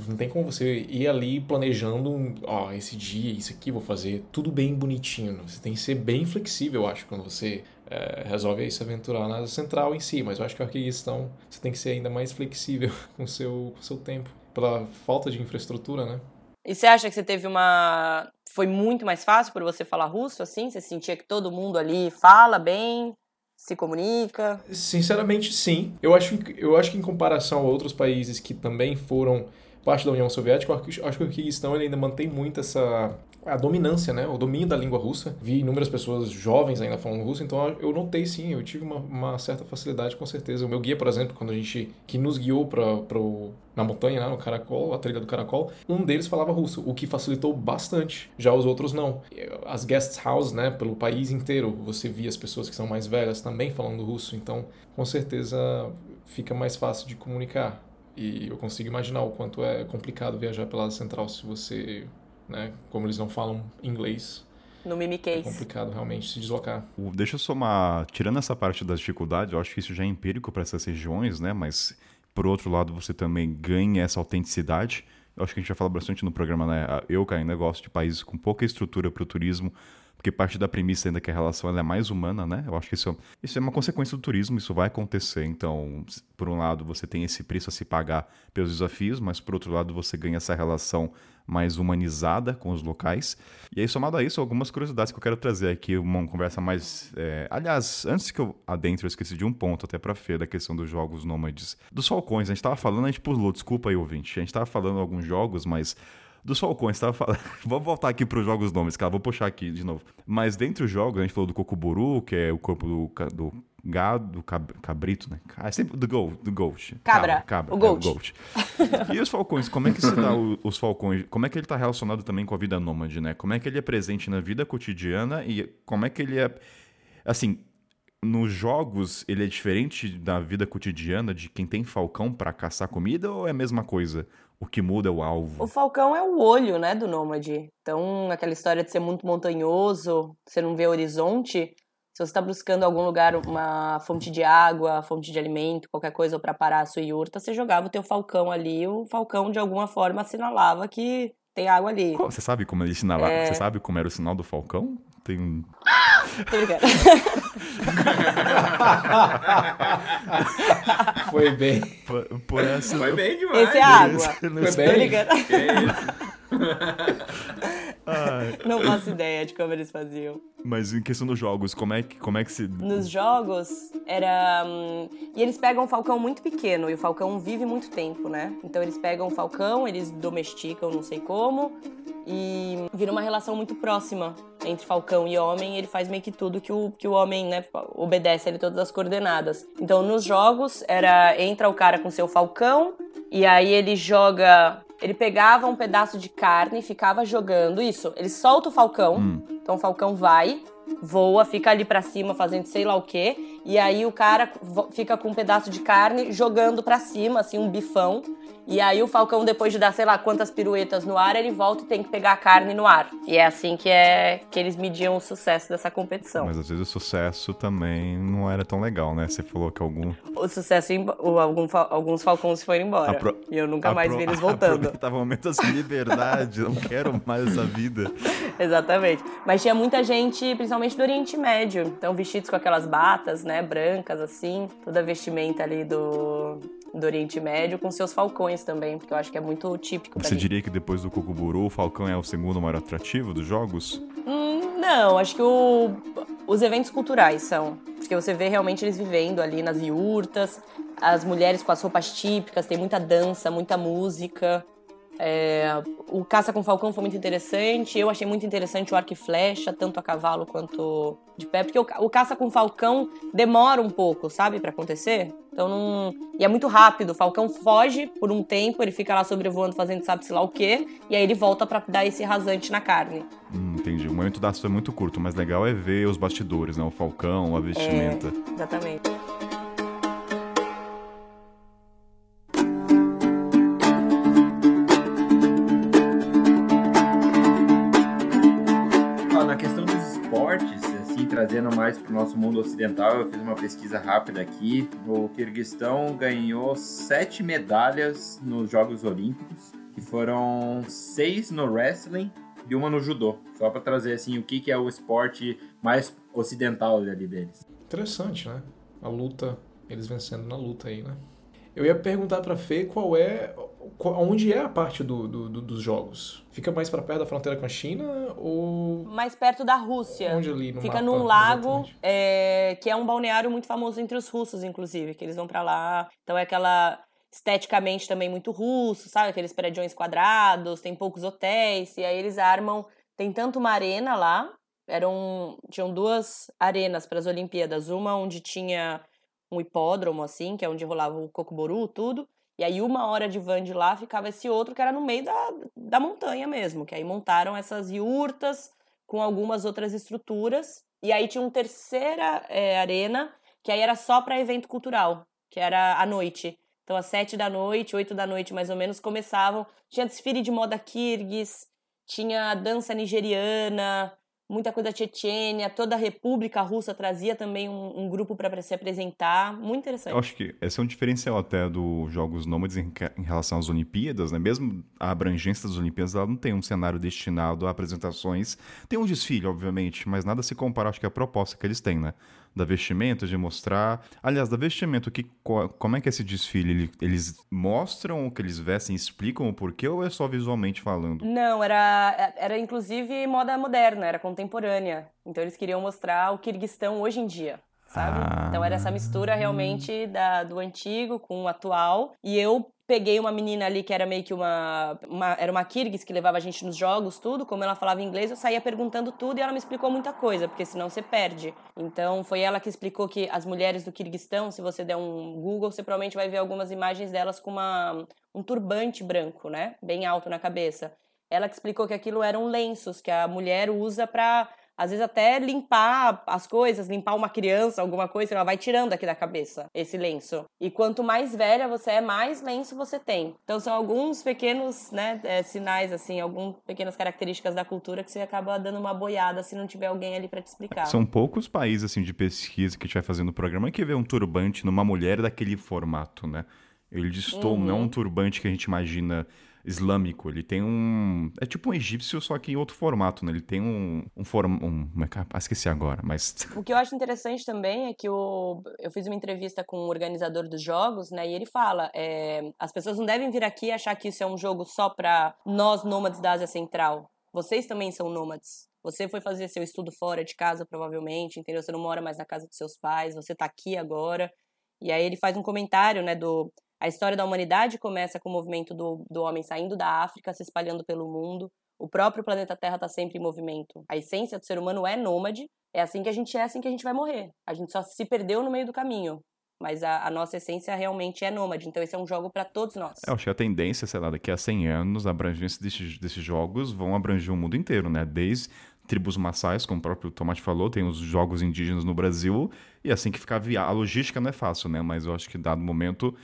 não tem como você ir ali planejando, ó, esse dia, isso aqui vou fazer, tudo bem bonitinho. Você tem que ser bem flexível, eu acho, quando você é, resolve aí se aventurar na central em si. Mas eu acho que a questão você tem que ser ainda mais flexível <laughs> com o seu, com o seu tempo, pela falta de infraestrutura, né? E você acha que você teve uma. Foi muito mais fácil por você falar russo, assim? Você sentia que todo mundo ali fala bem, se comunica? Sinceramente, sim. Eu acho, eu acho que em comparação a outros países que também foram parte da União Soviética, eu acho, que o Kirguistão ainda mantém muito essa a dominância, né? O domínio da língua russa. Vi inúmeras pessoas jovens ainda falando russo, então eu notei sim, eu tive uma, uma certa facilidade com certeza. O meu guia, por exemplo, quando a gente que nos guiou para pro na montanha, né, no Caracol, a trilha do Caracol, um deles falava russo, o que facilitou bastante. Já os outros não. As guest houses, né, pelo país inteiro, você via as pessoas que são mais velhas também falando russo, então com certeza fica mais fácil de comunicar. E eu consigo imaginar o quanto é complicado viajar pela central se você, né, como eles não falam inglês, No é Mimiquês. complicado realmente se deslocar. O- Deixa eu somar, tirando essa parte das dificuldades, eu acho que isso já é empírico para essas regiões, né? Mas, por outro lado, você também ganha essa autenticidade. Eu acho que a gente já fala bastante no programa, né? Eu, cara, ainda gosto de países com pouca estrutura para o turismo, porque parte da premissa ainda que a relação ela é mais humana, né? Eu acho que isso, é- isso é uma consequência do turismo, isso vai acontecer. Então, por um lado, você tem esse preço a se pagar pelos desafios, mas por outro lado, você ganha essa relação mais humanizada com os locais. E aí, somado a isso, algumas curiosidades que eu quero trazer aqui, uma conversa mais. é, Aliás, antes que eu adentre, eu esqueci de um ponto até pra Fê, da questão dos jogos nômades. Dos Falcões, a gente tava falando, a gente pulou, desculpa aí, ouvinte. A gente tava falando alguns jogos, mas. Dos Falcões, tava falando. <laughs> Vamos voltar aqui pros jogos nômades, cara, vou puxar aqui de novo. Mas dentre os jogos, a gente falou do Cocoburu, que é o corpo do, do gado, do cab- cabrito, né? Ah, é sempre do goat, do goat. Cabra, cabra, o é, goat. goat. E os falcões, como é que se dá o- os falcões? Como é que ele está relacionado também com a vida nômade, né? Como é que ele é presente na vida cotidiana e como é que ele é. Assim, nos jogos ele é diferente da vida cotidiana de quem tem falcão para caçar comida ou é a mesma coisa? O que muda é o alvo. O falcão é o olho, né, do nômade. Então, aquela história de ser muito montanhoso, você não vê horizonte. Se você está buscando algum lugar, uma fonte de água, fonte de alimento, qualquer coisa para parar a sua iurta, você jogava o teu falcão ali, o falcão de alguma forma assinalava que tem água ali. Você sabe como ele sinalava? É. Você sabe como era o sinal do falcão? Tem um. Tô brincando. Foi bem. Por, por essa. Foi bem demais. Esse é água. Esse Foi sei. Tô bem. brincando. Que isso? <laughs> Não faço ideia de como eles faziam. mas em questão dos jogos, como é que, como é que se. Nos jogos, era. hum, E eles pegam um falcão muito pequeno, e o falcão vive muito tempo, né? Então eles pegam o falcão, eles domesticam, não sei como, e vira uma relação muito próxima entre falcão e homem, e ele faz meio que tudo que o, que o homem, né, obedece ele todas as coordenadas. Então nos jogos, era. Entra o cara com seu falcão, e aí ele joga. Ele pegava um pedaço de carne e ficava jogando isso. Ele solta o falcão, então o falcão vai, voa, fica ali pra cima fazendo sei lá o quê, e aí o cara fica com um pedaço de carne jogando pra cima, assim, um bifão, E aí o falcão, depois de dar sei lá quantas piruetas no ar, ele volta e tem que pegar a carne no ar. E é assim que é que eles mediam o sucesso dessa competição. Mas às vezes o sucesso também não era tão legal, né? Você falou que algum. O sucesso, o, algum, alguns falcões foram embora. Apro... E eu nunca mais vi eles <laughs> voltando. Tava um momento assim, liberdade, não quero mais essa vida. <laughs> Exatamente. Mas tinha muita gente, principalmente do Oriente Médio. Então, vestidos com aquelas batas, né, brancas, assim, toda a vestimenta ali do, do Oriente Médio, com seus falcões também, porque eu acho que é muito típico. Você diria que depois do Kukuburu, o falcão é o segundo maior atrativo dos jogos? Hum, não, acho que o, os eventos culturais são. Porque você vê realmente eles vivendo ali nas iurtas, as mulheres com as roupas típicas, tem muita dança, muita música. É, o caça com falcão foi muito interessante. Eu achei muito interessante o arco e flecha, tanto a cavalo quanto de pé, porque o, o caça com falcão demora um pouco, sabe, para acontecer. Então não. E é muito rápido. O falcão foge por um tempo, ele fica lá sobrevoando, fazendo sabe-se lá o quê, e aí ele volta para dar esse rasante na carne. Hum, entendi. O momento da ação é muito curto, mas legal é ver os bastidores, né? O falcão, a vestimenta. É, exatamente. Trazendo mais para o nosso mundo ocidental, eu fiz uma pesquisa rápida aqui. O Kirguistão ganhou sete medalhas nos Jogos Olímpicos, que foram seis no wrestling e uma no judô. Só para trazer assim o que, que é o esporte mais ocidental ali deles. Interessante, né? A luta, eles vencendo na luta aí, né? Eu ia perguntar para Fê qual é, onde é a parte do, do, do dos jogos. Fica mais para perto da fronteira com a China ou mais perto da Rússia? Onde ali no Fica mapa, num lago é, que é um balneário muito famoso entre os russos, inclusive, que eles vão para lá. Então é aquela esteticamente também muito russo, sabe? Aqueles prédios quadrados, tem poucos hotéis e aí eles armam. Tem tanto uma arena lá. Eram tinham duas arenas para as Olimpíadas, uma onde tinha um hipódromo, assim, que é onde rolava o cocoboru, tudo. E aí, uma hora de van de lá, ficava esse outro que era no meio da, da montanha mesmo. Que aí montaram essas yurtas com algumas outras estruturas. E aí tinha uma terceira é, arena, que aí era só para evento cultural, que era à noite. Então, às sete da noite, oito da noite, mais ou menos, começavam. Tinha desfile de moda kirguis, tinha dança nigeriana, muita coisa Chechênia, toda a República Russa trazia também um, um grupo para se apresentar, muito interessante. Eu acho que esse é um diferencial até dos Jogos Nômades em, em, relação às Olimpíadas, né? Mesmo a abrangência das Olimpíadas, ela não tem um cenário destinado a apresentações. Tem um desfile, obviamente, mas nada se compara, acho que a proposta que eles têm, né? Da vestimenta, de mostrar. Aliás, da vestimenta, que, como é que é esse desfile? Eles mostram o que eles vestem, explicam o porquê ou é só visualmente falando? Não, era, era inclusive moda moderna, era contemporânea. Então eles queriam mostrar o Kirguistão hoje em dia. Sabe? Ah. Então era essa mistura realmente da, do antigo com o atual. E eu peguei uma menina ali que era meio que uma, uma, era uma Kirguis que levava a gente nos jogos, tudo. Como ela falava inglês, eu saía perguntando tudo e ela me explicou muita coisa, porque senão você perde. Então foi ela que explicou que as mulheres do Kirguistão, se você der um Google, você provavelmente vai ver algumas imagens delas com uma, um turbante branco, né? Bem alto na cabeça. Ela que explicou que aquilo eram lenços que a mulher usa para às vezes até limpar as coisas, limpar uma criança, alguma coisa, ela vai tirando aqui da cabeça esse lenço. E quanto mais velha você é, mais lenço você tem. Então são alguns pequenos, né, é, sinais assim, algumas pequenas características da cultura que você acaba dando uma boiada se não tiver alguém ali para te explicar. São poucos países assim de pesquisa que a gente vai fazendo o programa que vê um turbante numa mulher daquele formato, né? Ele distou, uhum. não é um turbante que a gente imagina islâmico. Ele tem um. É tipo um egípcio, só que em outro formato, né? Ele tem um. um, form... um... É ah, esqueci agora, mas. <laughs> O que eu acho interessante também é que o... eu fiz uma entrevista com o organizador dos jogos, né? E ele fala: é... as pessoas não devem vir aqui achar que isso é um jogo só para nós nômades da Ásia Central. Vocês também são nômades. Você foi fazer seu estudo fora de casa, provavelmente, entendeu? Você não mora mais na casa dos seus pais, você tá aqui agora. E aí ele faz um comentário, né, do a história da humanidade começa com o movimento do, do homem saindo da África, se espalhando pelo mundo. O próprio planeta Terra está sempre em movimento. A essência do ser humano é nômade. É assim que a gente é, assim que a gente vai morrer. A gente só se perdeu no meio do caminho. Mas a, a nossa essência realmente é nômade. Então esse é um jogo para todos nós. É, eu acho que a tendência, sei lá, daqui a 100 anos, a abrangência desses, desses jogos vão abranger o mundo inteiro, né? Desde tribos maçais, como o próprio Tomate falou, tem os jogos indígenas no Brasil, e assim que ficar viável. A logística não é fácil, né? Mas eu acho que dado momento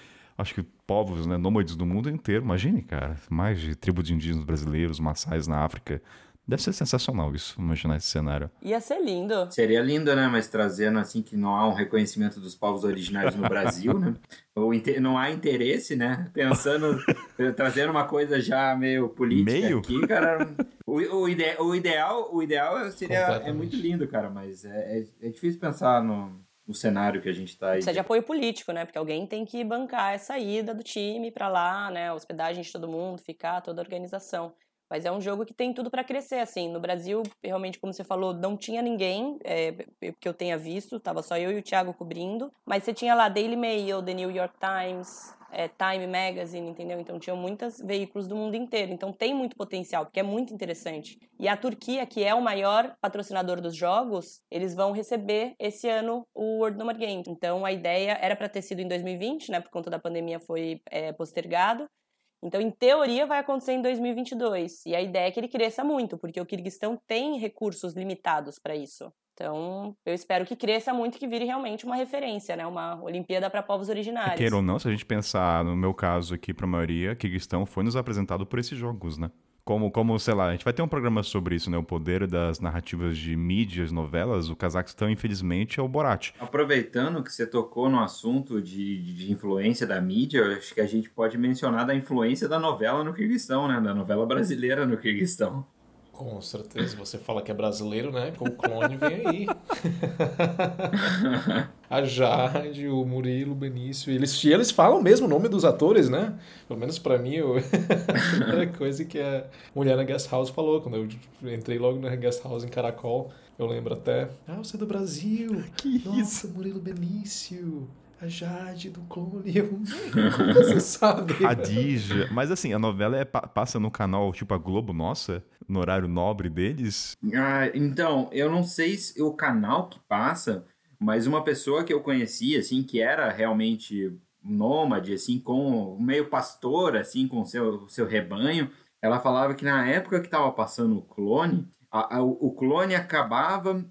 acho que povos, né, nômades do mundo inteiro. Imagine, cara, mais de tribos de indígenas brasileiros, maçais na África. Deve ser sensacional isso, imaginar esse cenário. Ia ser lindo. Seria lindo, né? Mas trazendo assim que não há um reconhecimento dos povos originários no Brasil, né? <laughs> Ou não há interesse, né? Pensando, <laughs> trazendo uma coisa já meio política meio? aqui, cara. O, o, ide, o ideal, o ideal seria é muito lindo, cara, mas é, é, é difícil pensar no, no cenário que a gente tá aí. Precisa de apoio político, né? Porque alguém tem que bancar essa ida do time para lá, né? Hospedagem de todo mundo, ficar, toda a organização. Mas é um jogo que tem tudo para crescer, assim. No Brasil, realmente, como você falou, não tinha ninguém é, que eu tenha visto, tava só eu e o Thiago cobrindo. Mas você tinha lá Daily Mail, The New York Times, é, Time Magazine, entendeu? Então tinham muitos veículos do mundo inteiro. Então tem muito potencial, porque é muito interessante. E a Turquia, que é o maior patrocinador dos jogos, eles vão receber esse ano o World Number Game. Então a ideia era para ter sido em 2020, né? Por conta da pandemia foi é, postergado. Então, em teoria, vai acontecer em 2022. E a ideia é que ele cresça muito, porque o Kirguistão tem recursos limitados para isso. Então, eu espero que cresça muito e que vire realmente uma referência, né? Uma Olimpíada para povos originários. Queira ou não, se a gente pensar no meu caso aqui, para a maioria, Kirguistão foi nos apresentado por esses jogos, né? Como, como, sei lá, a gente vai ter um programa sobre isso, né? O poder das narrativas de mídias, novelas. O Cazaquistão, infelizmente, é o Borat. Aproveitando que você tocou no assunto de, de influência da mídia, acho que a gente pode mencionar da influência da novela no Kirguistão, né? Da novela brasileira no Kirguistão. Com certeza, você fala que é brasileiro, né? O clone vem aí. <laughs> a Jade, o Murilo, o Benício. Eles, eles falam mesmo o nome dos atores, né? Pelo menos para mim, eu... <laughs> a primeira coisa que a mulher na Guest House falou, quando eu entrei logo na Guest House em Caracol, eu lembro até. Ah, você é do Brasil! Que Nossa, isso? Murilo Benício! A Jade do clone. Eu, <laughs> como você sabe? A Dija. Mas assim, a novela é, passa no canal tipo a Globo Nossa, no horário nobre deles? Ah, então, eu não sei se o canal que passa, mas uma pessoa que eu conhecia, assim, que era realmente nômade, assim, com meio pastor, assim, com seu seu rebanho, ela falava que na época que estava passando o clone, a, a, o clone acabava,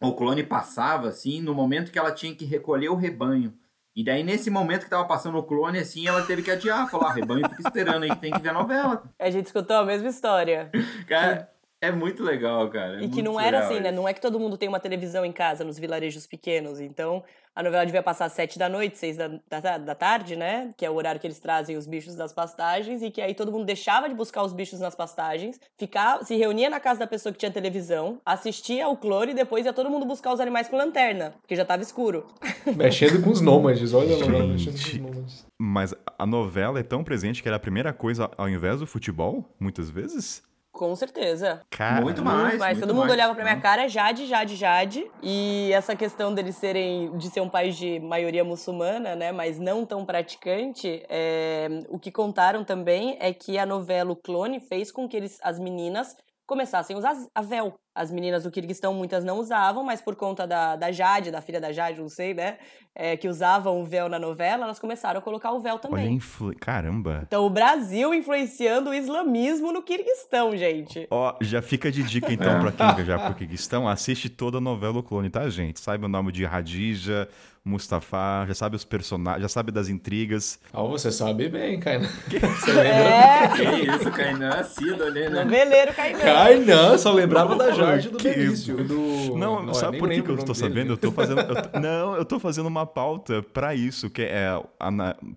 o clone passava, assim, no momento que ela tinha que recolher o rebanho. E daí, nesse momento que tava passando o clone, assim, ela teve que adiar. Falar, ah, rebanho fica esperando aí que tem que ver a novela. A gente escutou a mesma história. Cara, é muito legal, cara. É e que não era assim, né? Não é que todo mundo tem uma televisão em casa nos vilarejos pequenos. Então, a novela devia passar às sete da noite, seis da, da, da, tarde, né? Que é o horário que eles trazem os bichos das pastagens. E que aí todo mundo deixava de buscar os bichos nas pastagens, ficava, se reunia na casa da pessoa que tinha televisão, assistia ao clone e depois ia todo mundo buscar os animais com lanterna, porque já tava escuro. <laughs> Mexendo com os nômades, olha lá, mexendo com os nômades. Mas a novela é tão presente que era a primeira coisa ao invés do futebol, muitas vezes? Com certeza. Cara, muito mais. Mas muito todo mundo mais, olhava pra minha cara, Jade, Jade, Jade. E essa questão deles serem, de ser um país de maioria muçulmana, né, mas não tão praticante, é, o que contaram também é que a novela O Clone fez com que eles, as meninas começassem a usar a véu. As meninas do Kirguistão, muitas não usavam, mas por conta da, da Jade, da filha da Jade, não sei, né? É, que usavam o véu na novela, elas começaram a colocar o véu também. Olha, influ... caramba. Então, o Brasil influenciando o islamismo no Kirguistão, gente. Ó, já fica de dica então pra quem viajar pro Kirguistão, assiste toda a novela O Clone, tá, gente? Sabe o nome de Radija, Mustafa, já sabe os personagens, já sabe das intrigas. Ah, você sabe bem, Kainan. Você É, Que isso, Kainan assíduo ali, né? noveleiro Kainan. Kainan, só lembrava da Jade do Que Benício. Do... Não, sabe por que, que eu dele. sabendo? Eu tô fazendo. eu tô- não, eu tô fazendo uma pauta pra isso, que é.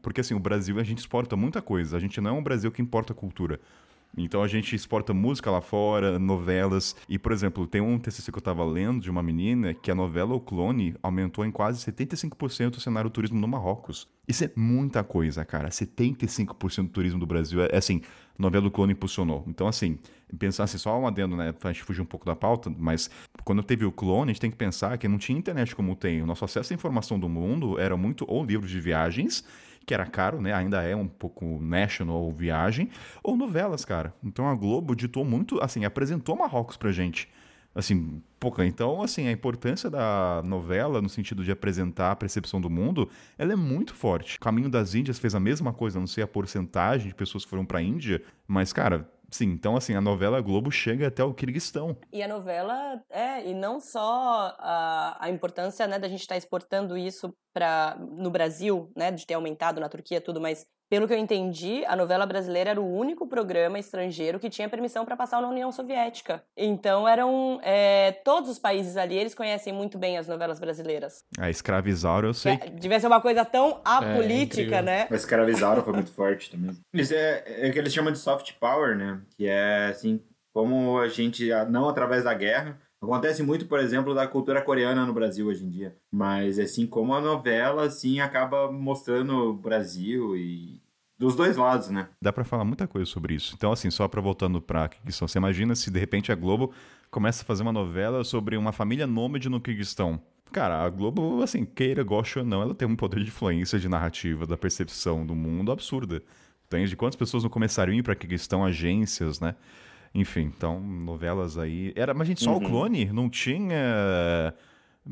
porque assim, o Brasil a gente exporta muita coisa. A gente não é um Brasil que importa cultura. Então a gente exporta música lá fora, novelas. E, por exemplo, tem um TCC que eu tava lendo de uma menina que a novela O Clone aumentou em quase 75% o cenário do turismo no Marrocos. Isso é muita coisa, cara. 75% do turismo do Brasil é, assim, novela O Clone impulsionou. Então, assim, pensar assim, só um adendo, né? A gente fugir um pouco da pauta, mas quando teve o clone, a gente tem que pensar que não tinha internet como tem. O nosso acesso à informação do mundo era muito ou livros de viagens, que era caro, né? Ainda é um pouco national viagem, ou novelas, cara. Então a Globo ditou muito, assim, apresentou Marrocos pra gente. Assim, pouca. Então, assim, a importância da novela, no sentido de apresentar a percepção do mundo, ela é muito forte. O Caminho das Índias fez a mesma coisa, não sei a porcentagem de pessoas que foram pra Índia, mas, cara, Sim, então assim, a novela Globo chega até o Kirguistão. E a novela, é, e não só a, a importância, né, da gente estar tá exportando isso para no Brasil, né, de ter aumentado na Turquia tudo, mas pelo que eu entendi, a novela brasileira era o único programa estrangeiro que tinha permissão para passar na União Soviética. Então eram é, todos os países ali eles conhecem muito bem as novelas brasileiras. A escravizauro eu sei. É, devia ser uma coisa tão apolítica, é, né? A escravizauro foi muito forte também. <laughs> Isso é, é que eles chamam de soft power, né? Que é assim, como a gente, não através da guerra, Acontece muito, por exemplo, da cultura coreana no Brasil hoje em dia. Mas, assim, como a novela, assim, acaba mostrando o Brasil e... Dos dois lados, né? Dá para falar muita coisa sobre isso. Então, assim, só para voltando pra Kirguistão, você imagina se de repente a Globo começa a fazer uma novela sobre uma família nômade no Kirguistão. Cara, a Globo, assim, queira, goste ou não, ela tem um poder de influência de narrativa, da percepção do mundo absurda. Entende? Quantas pessoas não começariam a ir pra Kirguistão, agências, né? Enfim, então, novelas aí. Era, mas, gente, só Uhum. o clone? Não tinha.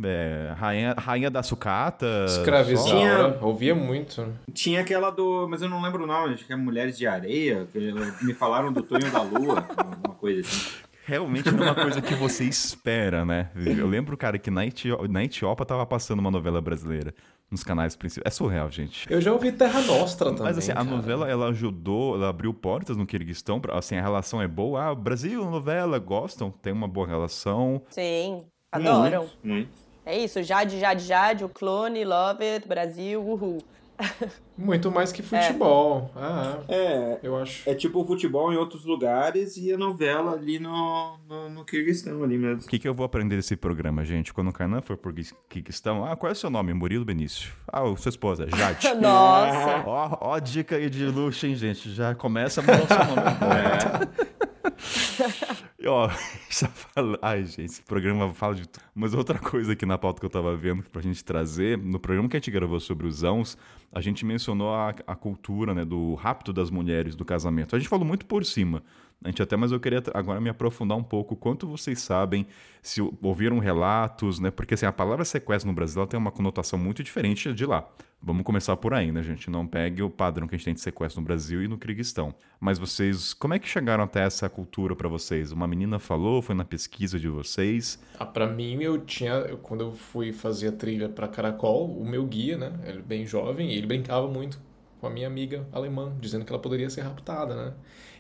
é, Rainha, Rainha da Sucata? Escravizaura. Tinha- Ouvia muito. Tinha aquela do... Mas eu não lembro o nome, acho que é Mulheres de Areia. Que me falaram do Tonho da Lua, <laughs> uma coisa assim. Realmente não é uma coisa que você espera, né? Eu lembro, cara, que na, na Etiópia tava passando uma novela brasileira nos canais principais. É surreal, gente. Eu já ouvi Terra Nostra também. Mas assim, a cara. novela, ela ajudou, ela abriu portas no Kirguistão, pra- assim, a relação é boa. Ah, Brasil, novela, gostam, tem uma boa relação. Sim, adoram. Muito, muito. É isso, Jade, Jade, Jade, o clone, Love It, Brasil, uhul. Muito mais que futebol. Ah, É, eu acho. é tipo o futebol em outros lugares e a novela ali no, no, no Kirguistão ali mesmo. O que, que eu vou aprender desse programa, gente? Quando o Kainan for por Kirguistão, ah, qual é o seu nome? Murilo Benício. Ah, o sua esposa, Jade. <laughs> Nossa! <laughs> Ó, ó, dica aí de luxo, hein, gente? Já começa a mudar o seu nome. <laughs> E, ó, <laughs> já fala... Ai, gente, esse programa fala de tudo. Mas outra coisa aqui na pauta que eu tava vendo pra gente trazer, no programa que a gente gravou sobre os Zãos, a gente mencionou a, a cultura, né, do rapto das mulheres do casamento. A gente falou muito por cima. A gente até, mas eu queria agora me aprofundar um pouco. Quanto vocês sabem, se ouviram relatos, né? Porque assim, a palavra sequestro no Brasil tem uma conotação muito diferente de lá. Vamos começar por aí, né, gente? Não pegue o padrão que a gente tem de sequestro no Brasil e no Kirguistão. Mas vocês, como é que chegaram até essa cultura pra vocês? Uma menina falou, foi na pesquisa de vocês? Ah, pra mim, eu tinha. quando eu fui fazer a trilha pra Caracol, o meu guia, né? Ele bem jovem, ele brincava muito com a minha amiga alemã, dizendo que ela poderia ser raptada, né?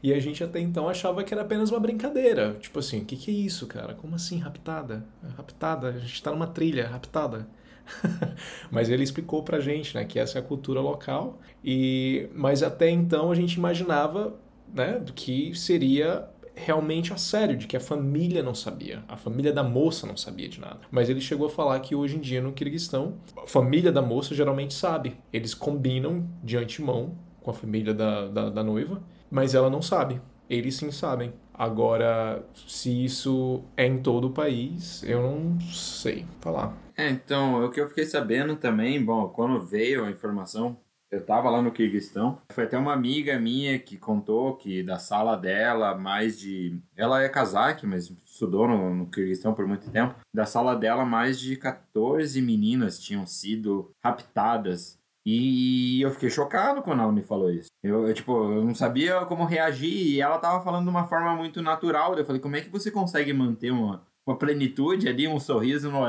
E a gente até então achava que era apenas uma brincadeira. Tipo assim, o que, que é isso, cara? Como assim, raptada? Raptada? A gente tá numa trilha, raptada. <laughs> Mas ele explicou pra gente, né, que essa é a cultura local. E mas até então a gente imaginava, né, que seria realmente a sério, de que a família não sabia, a família da moça não sabia de nada. Mas ele chegou a falar que hoje em dia no Kirguistão, a família da moça geralmente sabe. Eles combinam de antemão com a família da, da, da noiva, mas ela não sabe. Eles sim sabem. Agora, se isso é em todo o país, eu não sei falar. É, então, o que eu fiquei sabendo também, bom, quando veio a informação, eu tava lá no Kirguistão, foi até uma amiga minha que contou que da sala dela, mais de. Ela é casaque, mas estudou no, no Kirguistão por muito tempo. Da sala dela, mais de 14 meninas tinham sido raptadas. E eu fiquei chocado quando ela me falou isso. Eu, eu, tipo, eu não sabia como reagir e ela tava falando de uma forma muito natural. Eu falei, como é que você consegue manter uma, uma plenitude ali, um sorriso no,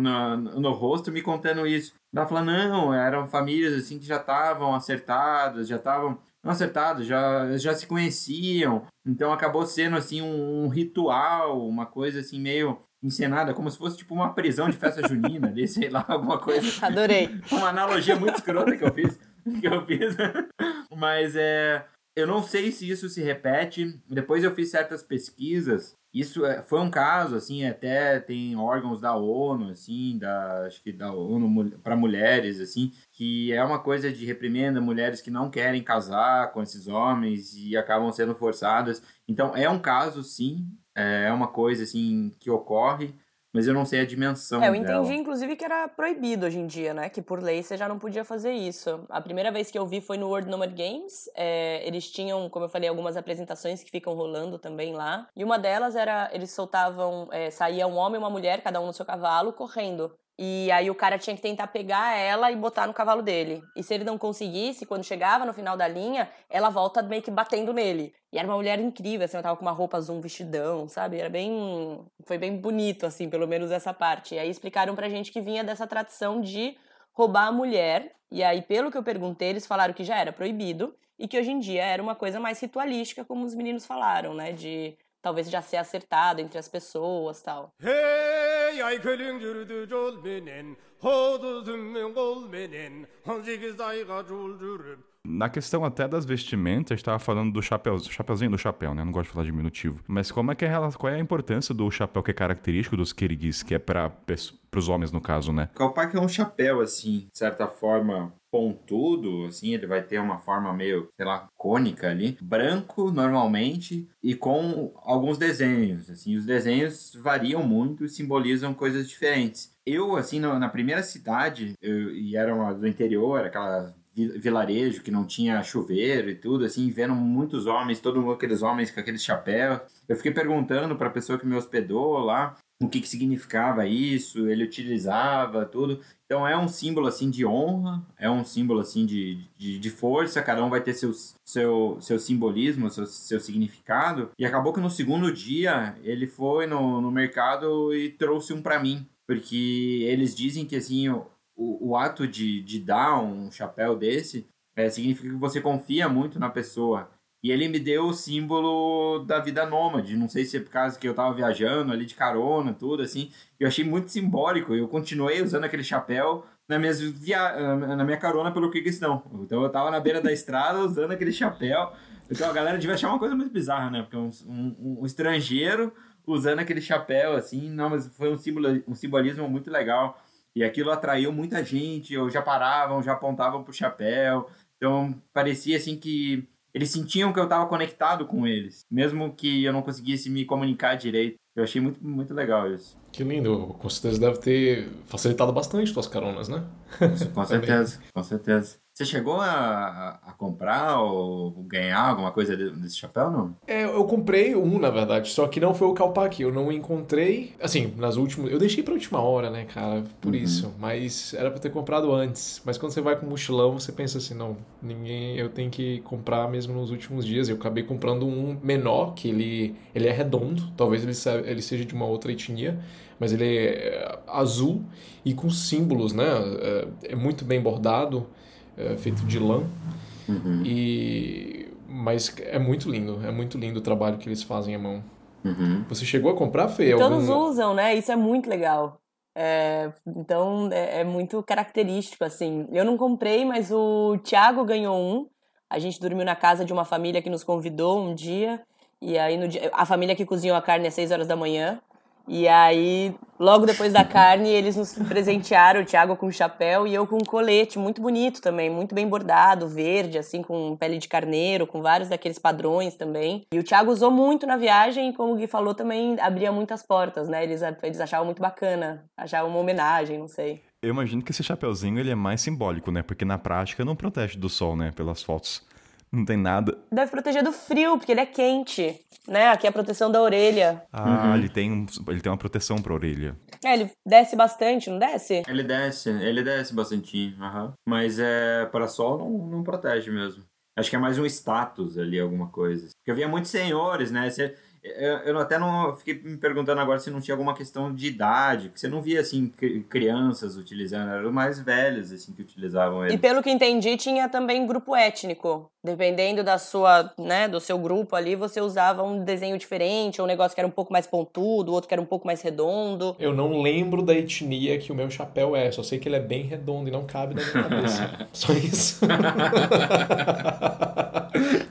no, no rosto me contando isso. Ela falou, não, eram famílias assim que já estavam acertadas, já estavam não acertados, já, já se conheciam. Então acabou sendo assim um, um ritual, uma coisa assim meio encenada, como se fosse tipo uma prisão de festa junina ali, sei lá, alguma coisa. <laughs> Adorei. Uma analogia muito escrota que eu fiz. Que eu fiz. Mas é. Eu não sei se isso se repete. Depois eu fiz certas pesquisas. Isso é, foi um caso, assim, até tem órgãos da ONU, assim, da, acho que da ONU para mulheres, assim, que é uma coisa de reprimenda mulheres que não querem casar com esses homens e acabam sendo forçadas. Então, é um caso, sim, é uma coisa, assim, que ocorre, mas eu não sei a dimensão É, eu dela. entendi, inclusive, que era proibido hoje em dia, né? Que por lei você já não podia fazer isso. A primeira vez que eu vi foi no World Nomad Games. É, eles tinham, como eu falei, algumas apresentações que ficam rolando também lá. E uma delas era, eles soltavam, é, saía um homem e uma mulher, cada um no seu cavalo, correndo. E aí o cara tinha que tentar pegar ela e botar no cavalo dele. E se ele não conseguisse, quando chegava no final da linha, ela volta meio que batendo nele. E era uma mulher incrível, assim, ela tava com uma roupa azul, um vestidão, sabe? Era bem. Foi bem bonito, assim, pelo menos essa parte. E aí explicaram pra gente que vinha dessa tradição de roubar a mulher. E aí, pelo que eu perguntei, eles falaram que já era proibido e que hoje em dia era uma coisa mais ritualística, como os meninos falaram, né? De talvez já ser acertado entre as pessoas tal. Hey. Na questão até das vestimentas, a gente tava falando do chapéu, chapéuzinho do chapéu, né? Não gosto de falar diminutivo. Mas como é que é, qual é a importância do chapéu que é característico dos kirguis, que é para os homens no caso, né? Calpac é um chapéu, assim, de certa forma pontudo, assim, ele vai ter uma forma meio, sei lá, cônica ali, branco normalmente e com alguns desenhos, assim, os desenhos variam muito e simbolizam coisas diferentes. Eu, assim, na, na primeira cidade, eu, e era uma do interior, aquela vilarejo que não tinha chuveiro e tudo, assim, vendo muitos homens, todo mundo aqueles homens com aqueles chapéus. Eu fiquei perguntando para a pessoa que me hospedou lá o que, que significava isso, ele utilizava tudo. Então é um símbolo assim de honra, é um símbolo assim de, de, de força, cada um vai ter seus, seu, seu simbolismo, seu, seu significado. E acabou que no segundo dia ele foi no, no mercado e trouxe um para mim, porque eles dizem que assim o, o, ato de, de dar um chapéu desse é, significa que você confia muito na pessoa. E ele me deu o símbolo da vida nômade. Não sei se é por causa que eu tava viajando ali de carona, tudo assim. Eu achei muito simbólico. Eu continuei usando aquele chapéu na, minhas via... na minha carona pelo Kirguistão. Então eu tava na beira da estrada usando aquele chapéu. Então a galera devia achar uma coisa muito bizarra, né? Porque um, um, um estrangeiro usando aquele chapéu, assim. Não, mas foi um, símbolo, um simbolismo muito legal. E aquilo atraiu muita gente. Eu já paravam, já apontavam pro chapéu. Então parecia assim que eles sentiam que eu estava conectado com eles, mesmo que eu não conseguisse me comunicar direito. Eu achei muito, muito legal isso. Que lindo. Com certeza deve ter facilitado bastante tuas caronas, né? Com certeza, com certeza. Você chegou a, a comprar ou ganhar alguma coisa desse chapéu, não? É, eu comprei um, na verdade, só que não foi o Calpac. Eu não encontrei, assim, nas últimas... Eu deixei pra última hora, né, cara? Por Uhum. isso. Mas era pra ter comprado antes. Mas quando você vai com mochilão, você pensa assim, não, ninguém... Eu tenho que comprar mesmo nos últimos dias. Eu acabei comprando um menor, que ele, ele é redondo. Talvez ele, ele seja de uma outra etnia. Mas ele é azul e com símbolos, né? É, é muito bem bordado, é feito de lã. Uhum, E mas é muito lindo, é muito lindo o trabalho que eles fazem à mão. uhum. Você chegou a comprar, Fê? Todos algum... usam, né? Isso é muito legal. É, então é, é muito característico, assim. Eu não comprei, mas o Thiago ganhou um. A gente dormiu na casa de uma família que nos convidou um dia. E aí, no dia, a família que cozinhou a carne às 6 horas da manhã. E aí, logo depois da carne, eles nos presentearam, o Thiago com um chapéu e eu com um colete muito bonito também, muito bem bordado, verde, assim, com pele de carneiro, com vários daqueles padrões também. E o Thiago usou muito na viagem e, como o Gui falou, também abria muitas portas, né? Eles, eles achavam muito bacana, achavam uma homenagem, não sei. Eu imagino que esse chapeuzinho ele é mais simbólico, né? Porque na prática não protege do sol, né? Pelas fotos. Não tem nada. Deve proteger do frio, porque ele é quente, né? Aqui é a proteção da orelha. Ah, ele, tem um, ele tem uma proteção pra orelha. É, ele desce bastante, não desce? Ele desce, ele desce bastante, aham. mas é para sol não, não protege mesmo. Acho que é mais um status ali, alguma coisa. Porque eu via muitos senhores, né? Você, eu, eu até não fiquei me perguntando agora se não tinha alguma questão de idade, que você não via assim cri- crianças utilizando, eram mais velhos assim que utilizavam E ele. pelo que entendi, tinha também grupo étnico. Dependendo da sua, né, do seu grupo ali, você usava um desenho diferente, ou um negócio que era um pouco mais pontudo, outro que era um pouco mais redondo. Eu não lembro da etnia que o meu chapéu é, só sei que ele é bem redondo e não cabe na minha cabeça. <laughs> só isso. <laughs>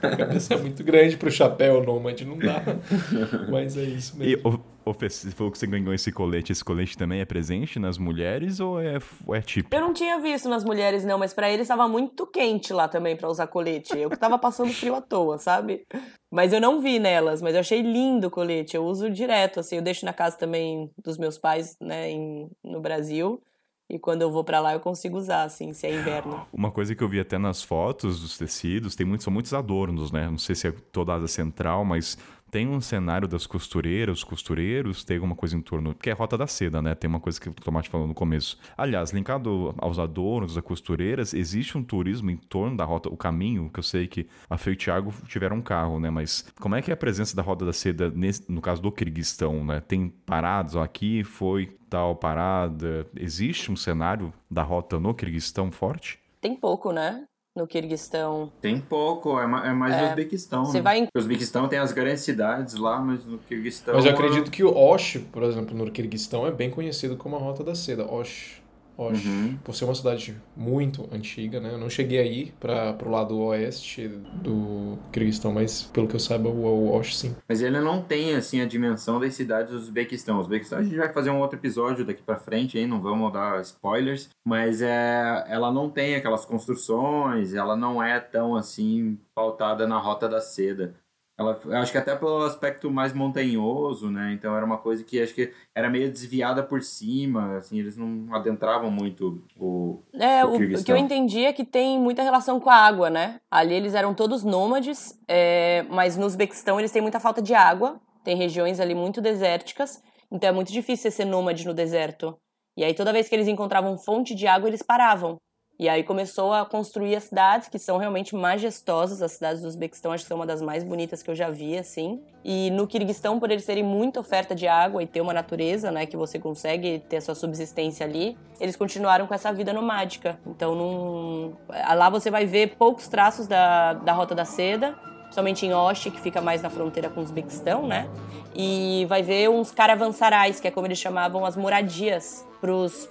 a cabeça é muito grande pro chapéu nômade, não dá. <laughs> Mas é isso E mesmo. o, o você falou que você ganhou esse colete. Esse colete também é presente nas mulheres ou é, é típico? Eu não tinha visto nas mulheres, não, mas pra eles estava muito quente lá também pra usar colete. Eu que tava passando frio à toa, sabe? Mas eu não vi nelas, mas eu achei lindo o colete. Eu uso direto, assim, eu deixo na casa também dos meus pais, né, em, no Brasil. E quando eu vou pra lá eu consigo usar, assim, se é inverno. Uma coisa que eu vi até nas fotos dos tecidos, tem muitos, são muitos adornos, né? Não sei se é toda a asa central, mas tem um cenário das costureiras, os costureiros, tem alguma coisa em torno, que é a Rota da Seda, né? Tem uma coisa que o Tomate falou no começo. Aliás, linkado aos adornos, às costureiras, existe um turismo em torno da Rota, o caminho, que eu sei que a Fei e o Thiago tiveram um carro, né? Mas como é que é a presença da Rota da Seda, nesse, no caso do Kirguistão, né? Tem paradas, ó, aqui foi tal parada. Existe um cenário da rota no Kirguistão forte? Tem pouco, né? No Kirguistão? Tem pouco, é, é mais É. no Uzbequistão. Você né? vai em- O Uzbequistão tem as grandes cidades lá, mas no Kirguistão. Mas eu acredito que o Osh, por exemplo, no Kirguistão, é bem conhecido como a Rota da Seda. Osh. Osh. Uhum. Por ser uma cidade muito antiga, né? Eu não cheguei aí para pro lado oeste do Kirguistão, mas pelo que eu saiba, o, Osh sim. Mas ele não tem, assim, a dimensão das cidades do Uzbequistão. O Uzbequistão a gente vai fazer um outro episódio daqui pra frente, hein? Não vamos dar spoilers. Mas é, ela não tem aquelas construções, ela não é tão, assim, pautada na Rota da Seda. Ela, acho que até pelo aspecto mais montanhoso, né? Então era uma coisa que acho que era meio desviada por cima, assim, eles não adentravam muito o... É, O o, o que eu entendi é que tem muita relação com a água, né? Ali eles eram todos nômades, é, mas no Uzbequistão eles têm muita falta de água. Tem regiões ali muito desérticas, então é muito difícil ser nômade no deserto. E aí toda vez que eles encontravam fonte de água, eles paravam. E aí começou a construir as cidades, que são realmente majestosas. As cidades do Uzbequistão acho que são uma das mais bonitas que eu já vi, assim. E no Kirguistão, por eles terem muita oferta de água e ter uma natureza, né, que você consegue ter a sua subsistência ali, eles continuaram com essa vida nomádica. Então, não... lá você vai ver poucos traços da, da Rota da Seda, somente em Osh, que fica mais na fronteira com o Uzbequistão, né? E vai ver uns caravansarais, que é como eles chamavam as moradias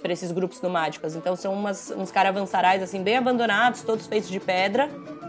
para esses grupos nomádicos. Então são umas, uns caravansarais assim bem abandonados, todos feitos de pedra,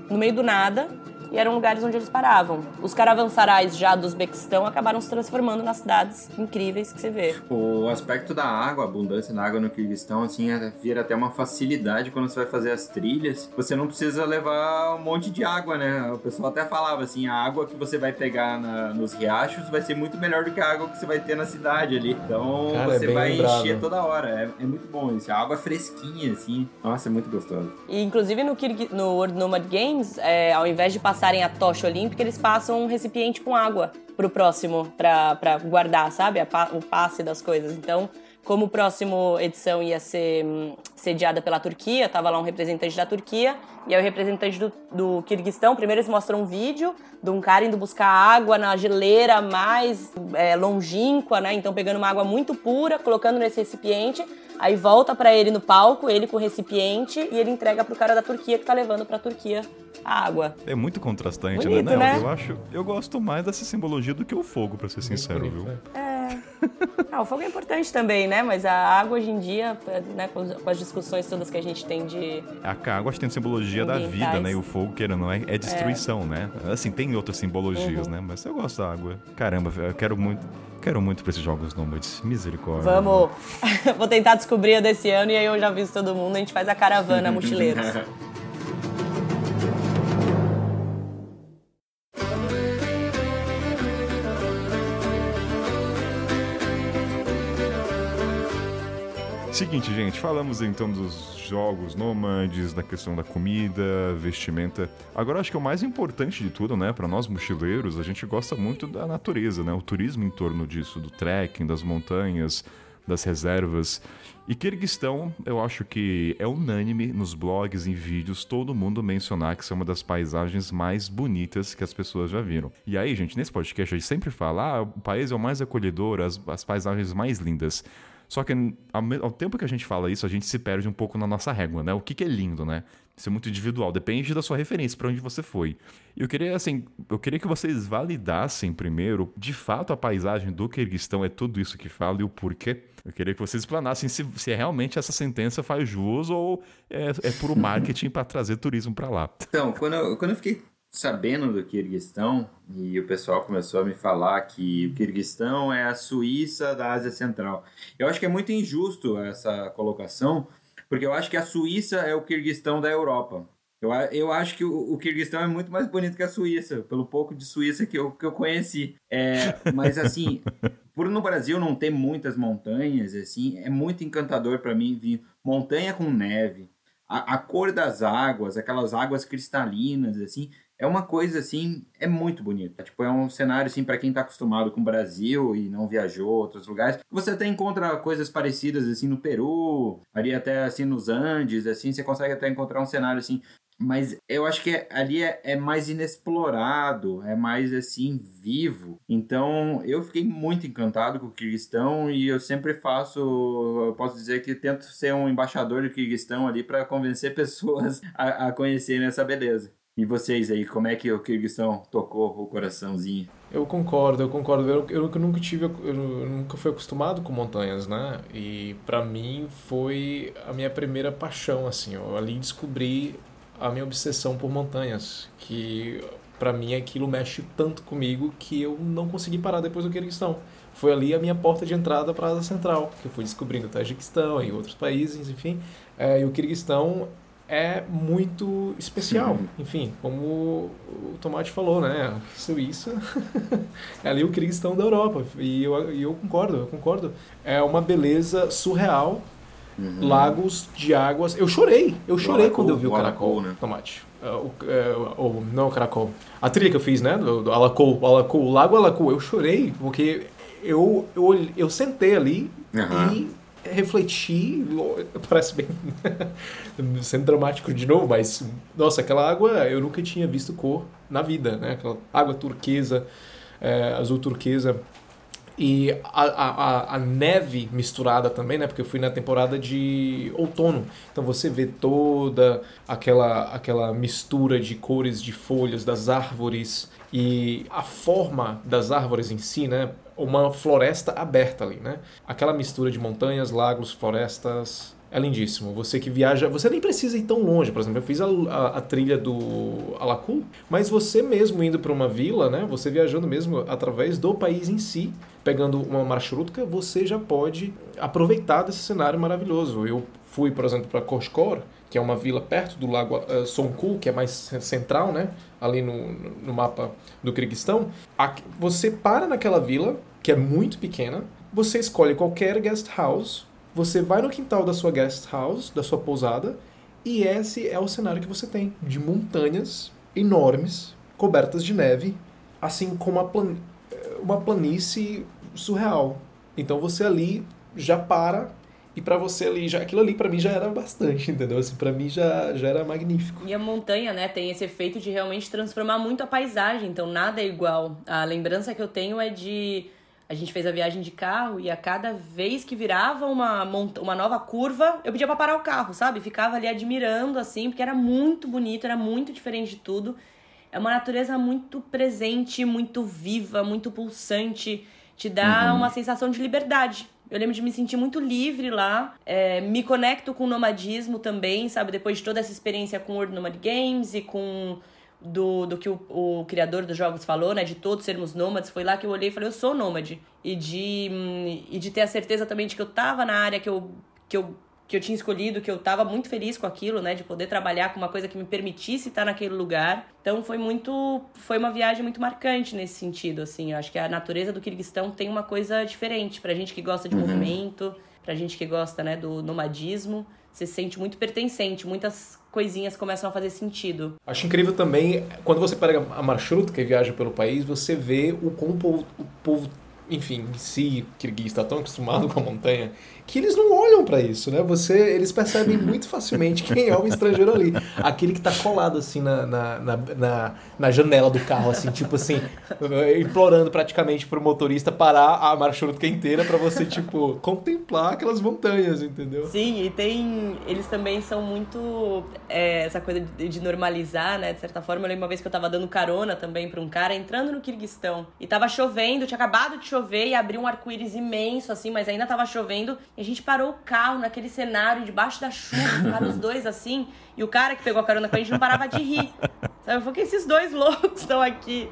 no meio do nada, e eram lugares onde eles paravam. Os caravansarais já do Uzbequistão acabaram se transformando nas cidades incríveis que você vê. O aspecto da água, a abundância da água no Kirguistão, assim, é- vira até uma facilidade quando você vai fazer as trilhas. Você não precisa levar um monte de água, né? O pessoal até falava assim, a água que você vai pegar na- nos riachos vai ser muito melhor do que a água que você vai ter na cidade ali. Então Cara, é você bem vai lembrado. encher toda hora. É, é muito bom isso. A água fresquinha, assim. Nossa, é muito gostoso. E inclusive no, Kirgui- no World Nomad Games, é, ao invés de passarem a tocha olímpica, eles passam um recipiente com água pro próximo pra guardar, sabe? A o passe das coisas. Então, como o próximo edição ia ser hum, sediada pela Turquia, tava lá um representante da Turquia e aí o representante do, do Kirguistão. Primeiro eles mostram um vídeo de um cara indo buscar água na geleira mais é, longínqua, né? Então pegando uma água muito pura, colocando nesse recipiente. Aí volta pra ele no palco, ele com o recipiente, e ele entrega pro cara da Turquia que tá levando pra Turquia a água. É muito contrastante, Bonito, né? Né? Eu acho, eu gosto mais dessa simbologia do que o fogo, pra ser sincero, Bonito, viu? né? Ah, o fogo é importante também, né? Mas a água hoje em dia, né, com as- discussões todas que a gente tem de. A água acho que tem simbologia da vida, né? E o fogo, querendo ou não, é, é destruição, né? Assim, tem outras simbologias, Uhum. né? Mas eu gosto da água. Caramba, eu quero muito. Quero muito pra esses jogos nômades. Misericórdia. Vamos! <laughs> Vou tentar descobrir a desse ano e aí eu já aviso todo mundo, a gente faz a caravana <laughs> mochileiros. <laughs> Seguinte, gente, falamos então dos jogos nômades, da questão da comida, vestimenta. Agora acho que o mais importante de tudo, né, para nós mochileiros, a gente gosta muito da natureza, né? O turismo em torno disso, do trekking, das montanhas, das reservas. E Kirguistão, eu acho que é unânime nos blogs e vídeos todo mundo mencionar que são uma das paisagens mais bonitas que as pessoas já viram. E aí, gente, nesse podcast a gente sempre fala, ah, o país é o mais acolhedor, as, as paisagens mais lindas. Só que ao, tempo que a gente fala isso, a gente se perde um pouco na nossa régua, né? O que, que é lindo, né? Isso é muito individual, depende da sua referência, para onde você foi. E eu queria, assim, eu queria que vocês validassem primeiro, de fato, a paisagem do Kirguistão é tudo isso que fala e o porquê. Eu queria que vocês explanassem se, se realmente essa sentença faz jus ou é, é puro <laughs> marketing para trazer turismo para lá. Então, quando eu, quando eu fiquei sabendo do Kirguistão e o pessoal começou a me falar que o Kirguistão é a Suíça da Ásia Central, eu acho que é muito injusto essa colocação, porque eu acho que a Suíça é o Kirguistão da Europa. Eu, eu acho que o, o Kirguistão é muito mais bonito que a Suíça, pelo pouco de Suíça que eu, que eu conheci. É, mas assim, <laughs> por no Brasil não ter muitas montanhas, assim, é muito encantador para mim vir montanha com neve, a, a cor das águas, aquelas águas cristalinas, assim, é uma coisa assim, é muito bonita. Tipo, é um cenário assim para quem tá acostumado com o Brasil e não viajou a outros lugares. Você até encontra coisas parecidas assim no Peru, ali até assim nos Andes, assim, você consegue até encontrar um cenário assim mas eu acho que é, ali é, é, mais inexplorado, é mais assim vivo. Então eu fiquei muito encantado com o Kirguistão e eu sempre faço, eu posso dizer que tento ser um embaixador do Kirguistão ali para convencer <laughs> pessoas a, a conhecerem essa beleza. E vocês aí, como é que o Kirguistão tocou o coraçãozinho? Eu concordo, eu concordo. Eu, eu, nunca tive, eu nunca fui acostumado com montanhas, né? E para mim foi a minha primeira paixão, assim. Eu ali descobri a minha obsessão por montanhas, que para mim aquilo mexe tanto comigo que eu não consegui parar depois do Quirguistão. Foi ali a minha porta de entrada para a Central, que eu fui descobrindo o Tajiquistão e outros países, enfim. É, e o Quirguistão é muito especial. Sim. Enfim, como o Tomate falou, né? Suíça <laughs> é ali o Quirguistão da Europa. E eu, e eu concordo, eu concordo. É uma beleza surreal Uhum. Lagos de águas. Eu chorei. Eu chorei quando eu vi o, o caracol. Alacol, né? Tomate. Uh, o, uh, não o caracol. A trilha que eu fiz, né? Do, do Alacol, o Alacol, o Lago Alacol. Eu chorei porque eu, eu, eu sentei ali uhum. e refleti. Parece bem. <laughs> sendo dramático de novo, mas. Nossa, aquela água eu nunca tinha visto cor na vida, né? Aquela água turquesa, é, azul turquesa e a, a, a, neve misturada também, né? Porque eu fui na temporada de outono. Então você vê toda aquela, aquela mistura de cores de folhas das árvores e a forma das árvores em si, né? Uma floresta aberta ali, né? Aquela mistura de montanhas, lagos, florestas, é lindíssimo. Você que viaja, você nem precisa ir tão longe. Por exemplo, eu fiz a, a, a trilha do Alacul, mas você mesmo indo para uma vila, né? Você viajando mesmo através do país em si, pegando uma marshrutka, você já pode aproveitar desse cenário maravilhoso. Eu fui, por exemplo, para Koshkor, que é uma vila perto do lago uh, Songkul, que é mais central, né? Ali no, no mapa do Kirguistão. Você para naquela vila, que é muito pequena, você escolhe qualquer guest house você vai no quintal da sua guest house, da sua pousada, e esse é o cenário que você tem de montanhas enormes, cobertas de neve, assim como uma, plan uma planície surreal. Então você ali já para e para você ali já aquilo ali para mim já era bastante, <laughs> entendeu? Assim, para mim já já era magnífico. E a montanha, né, tem esse efeito de realmente transformar muito a paisagem, então nada é igual. A lembrança que eu tenho é de a gente fez a viagem de carro e a cada vez que virava uma, uma nova curva, eu pedia pra parar o carro, sabe? Ficava ali admirando, assim, porque era muito bonito, era muito diferente de tudo. É uma natureza muito presente, muito viva, muito pulsante. Te dá uhum. uma sensação de liberdade. Eu lembro de me sentir muito livre lá. É, me conecto com o nomadismo também, sabe? Depois de toda essa experiência com World Nomad Games e com do, do que o, o, criador dos jogos falou, né? De todos sermos nômades, foi lá que eu olhei e falei, eu sou nômade. E de, e de ter a certeza também de que eu tava na área que eu, que eu, que eu tinha escolhido, que eu tava muito feliz com aquilo, né? De poder trabalhar com uma coisa que me permitisse estar naquele lugar. Então foi muito. Foi uma viagem muito marcante nesse sentido, assim. Eu acho que a natureza do Kirguistão tem uma coisa diferente pra gente que gosta de uhum. movimento, pra gente que gosta, né, do nomadismo. Você se sente muito pertencente, muitas coisinhas começam a fazer sentido. Acho incrível também, quando você pega a marshruta que viaja pelo país, você vê o como o povo, o povo enfim, se Kirguiz está tão acostumado <laughs> com a montanha, que eles não olham para isso, né? Você, eles percebem <laughs> muito facilmente quem é o estrangeiro ali. Aquele que tá colado assim na, na, na, na, janela do carro, assim, tipo assim, implorando praticamente pro motorista parar a marshrutka inteira para você, tipo, contemplar aquelas montanhas, entendeu? Sim, e tem. Eles também são muito. É, essa coisa de, de, normalizar, né? De certa forma, eu lembro uma vez que eu tava dando carona também pra um cara entrando no Kirguistão. E tava chovendo, tinha acabado de chover e abriu um arco-íris imenso, assim, mas ainda tava chovendo. E a gente parou o carro naquele cenário, debaixo da chuva, para os <laughs> dois assim. E o cara que pegou a carona com a gente não parava de rir. Sabe? Eu falei, que esses dois loucos estão aqui.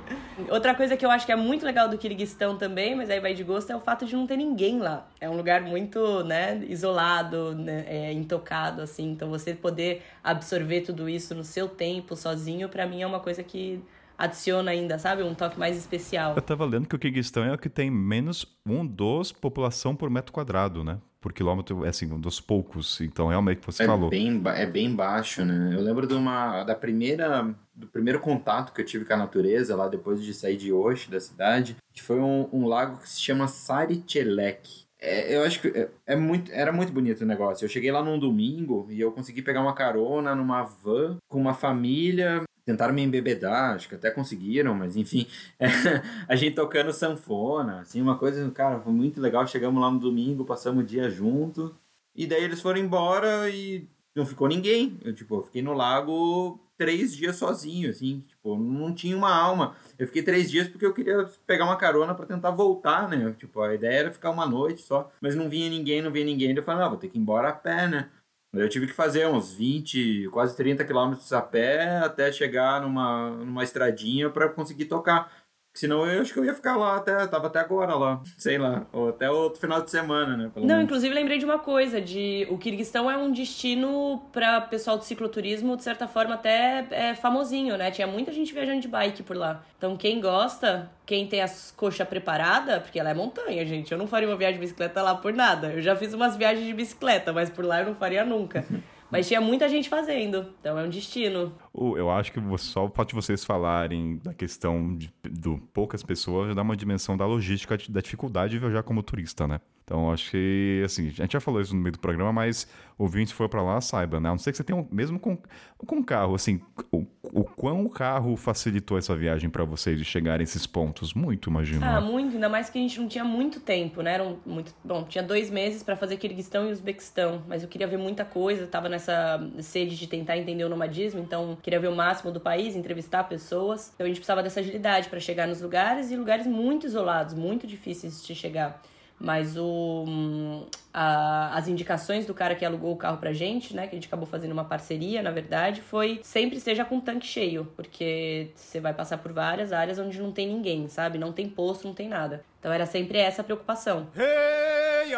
Outra coisa que eu acho que é muito legal do Kirguistão também, mas aí vai de gosto, é o fato de não ter ninguém lá. É um lugar muito, né, isolado, né, é, intocado, assim. Então você poder absorver tudo isso no seu tempo, sozinho, para mim é uma coisa que adiciona ainda, sabe? Um toque mais especial. Eu tava lendo que o Kirguistão é o que tem menos um dos população por metro quadrado, né? Por quilômetro, é assim, um dos poucos. Então, realmente, você é falou. Bem, é bem baixo, né? Eu lembro de uma, da primeira, do primeiro contato que eu tive com a natureza, lá depois de sair de Osh, da cidade, que foi um, um lago que se chama Sarichelek. É, eu acho que é, é, muito, era muito bonito o negócio. Eu cheguei lá num domingo e eu consegui pegar uma carona numa van com uma família tentaram me embebedar, acho que até conseguiram, mas enfim, é, <laughs> a gente tocando sanfona, assim, uma coisa, cara, foi muito legal. Chegamos lá no domingo, passamos o dia junto, e daí eles foram embora e não ficou ninguém. Eu, tipo, eu fiquei no lago três dias sozinho, assim, tipo, não tinha uma alma. Eu fiquei três dias porque eu queria pegar uma carona para tentar voltar, né? Tipo, a ideia era ficar uma noite só, mas não vinha ninguém, não vinha ninguém. Eu falei, não, vou ter que ir embora a pé, né? Eu tive que fazer uns 20, quase 30 quilômetros a pé até chegar numa, numa estradinha para conseguir tocar. Senão eu acho que eu ia ficar lá até, tava até agora lá, sei lá, ou até outro final de semana, né? Não, menos. inclusive lembrei de uma coisa, de o Kirguistão é um destino para pessoal do cicloturismo, de certa forma até é famosinho, né? Tinha muita gente viajando de bike por lá. Então quem gosta, quem tem as coxas preparadas, porque ela é montanha, gente. Eu não faria uma viagem de bicicleta lá por nada. Eu já fiz umas viagens de bicicleta, mas por lá eu não faria nunca. <laughs> Mas tinha muita gente fazendo, então é um destino. Eu acho que só o fato de vocês falarem da questão de, do poucas pessoas já dá uma dimensão da logística, da dificuldade de viajar como turista, né? Então, acho que, assim, a gente já falou isso no meio do programa, mas ouvinte for para lá, saiba, né? A não ser que você tenha, um, mesmo com, com carro, assim, o, o quão o carro facilitou essa viagem para vocês de chegar a esses pontos? Muito, imagino. Ah, né? muito, ainda mais que a gente não tinha muito tempo, né? Era muito, bom, tinha dois meses para fazer Kirguistão e Uzbequistão, mas eu queria ver muita coisa, tava nessa sede de tentar entender o nomadismo, então queria ver o máximo do país, entrevistar pessoas. Então a gente precisava dessa agilidade para chegar nos lugares e lugares muito isolados, muito difíceis de chegar. Mas o, a, as indicações do cara que alugou o carro pra gente, né? Que a gente acabou fazendo uma parceria, na verdade, foi sempre seja com tanque cheio. Porque você vai passar por várias áreas onde não tem ninguém, sabe? Não tem posto, não tem nada. Então era sempre essa a preocupação. Hey,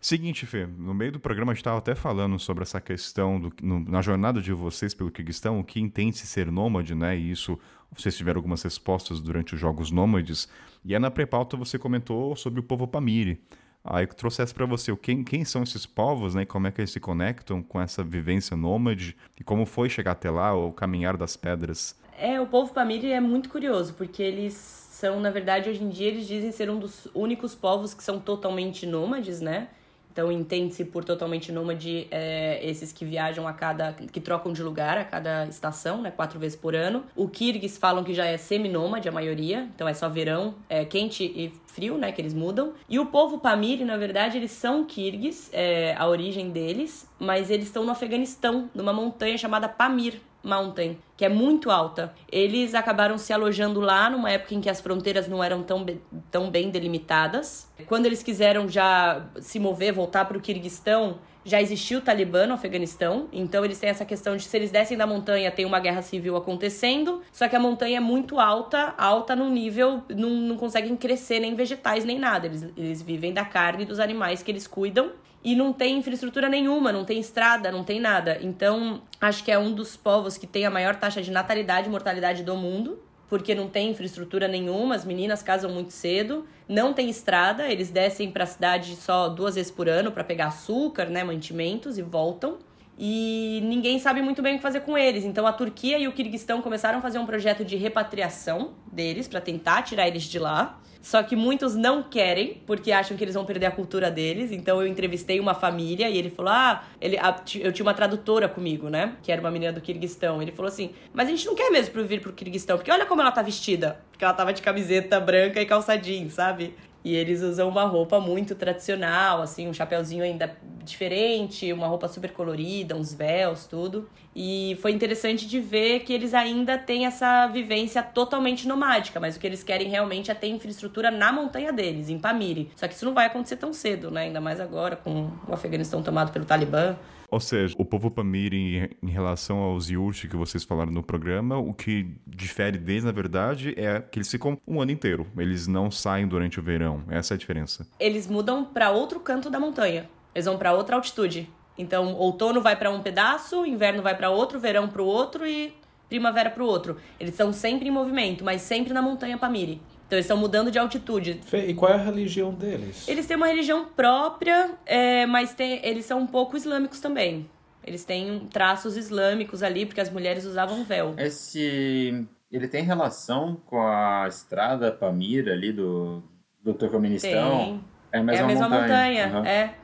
Seguinte, Fê, no meio do programa a gente estava até falando sobre essa questão do, no, na jornada de vocês pelo Kirguistão, o que entende-se ser nômade, né? E isso, vocês tiveram algumas respostas durante os Jogos Nômades. E aí na pré-pauta você comentou sobre o povo Pamiri. Aí eu trouxe essa para você, quem, quem são esses povos, né? Como é que eles se conectam com essa vivência nômade e como foi chegar até lá, o caminhar das pedras? É, o povo Pamiri é muito curioso, porque eles são, na verdade, hoje em dia eles dizem ser um dos únicos povos que são totalmente nômades, né? Então entende-se por totalmente nômade é, esses que viajam a cada. que trocam de lugar a cada estação, né? Quatro vezes por ano. O Kirguis falam que já é semi-nômade a maioria, então é só verão, é quente e frio, né? Que eles mudam. E o povo Pamiri, na verdade, eles são Kirguis, é, a origem deles, mas eles estão no Afeganistão, numa montanha chamada Pamir. Mountain, que é muito alta. Eles acabaram se alojando lá numa época em que as fronteiras não eram tão, tão bem delimitadas. Quando eles quiseram já se mover, voltar para o Kirguistão, já existiu o Talibã no Afeganistão, então eles têm essa questão de se eles descem da montanha, tem uma guerra civil acontecendo, só que a montanha é muito alta, alta num nível, não, não conseguem crescer nem vegetais nem nada, eles, eles vivem da carne dos animais que eles cuidam, e não tem infraestrutura nenhuma, não tem estrada, não tem nada. Então, acho que é um dos povos que tem a maior taxa de natalidade e mortalidade do mundo, porque não tem infraestrutura nenhuma, as meninas casam muito cedo, não tem estrada, eles descem para a cidade só duas vezes por ano para pegar açúcar, né, mantimentos e voltam. E ninguém sabe muito bem o que fazer com eles. Então a Turquia e o Kirguistão começaram a fazer um projeto de repatriação deles para tentar tirar eles de lá. Só que muitos não querem, porque acham que eles vão perder a cultura deles. Então eu entrevistei uma família e ele falou: Ah, ele, a, eu tinha uma tradutora comigo, né? Que era uma menina do Kirguistão. Ele falou assim: Mas a gente não quer mesmo vir pro Kirguistão, porque olha como ela tá vestida. Porque ela tava de camiseta branca e calça jeans, sabe? E eles usam uma roupa muito tradicional, assim, um chapéuzinho ainda diferente, uma roupa super colorida, uns véus, tudo. E foi interessante de ver que eles ainda têm essa vivência totalmente nomádica, mas o que eles querem realmente é ter infraestrutura na montanha deles, em Pamiri. Só que isso não vai acontecer tão cedo, né? Ainda mais agora, com o Afeganistão tomado pelo Talibã. Ou seja, o povo Pamiri, em relação aos Yurti que vocês falaram no programa, o que difere deles, na verdade, é que eles ficam um ano inteiro. Eles não saem durante o verão. Essa é a diferença. Eles mudam para outro canto da montanha. Eles vão para outra altitude. Então, outono vai para um pedaço, inverno vai para outro, verão para o outro e primavera para o outro. Eles estão sempre em movimento, mas sempre na montanha Pamiri. Então eles estão mudando de altitude. Fê, E qual é a religião deles? Eles têm uma religião própria, é, mas tem- eles são um pouco islâmicos também. Eles têm traços islâmicos ali, porque as mulheres usavam véu. Esse. Ele tem relação com a estrada Pamira ali do, do Turcomenistão? Tem. É a É mesma a mesma montanha, Aham. é.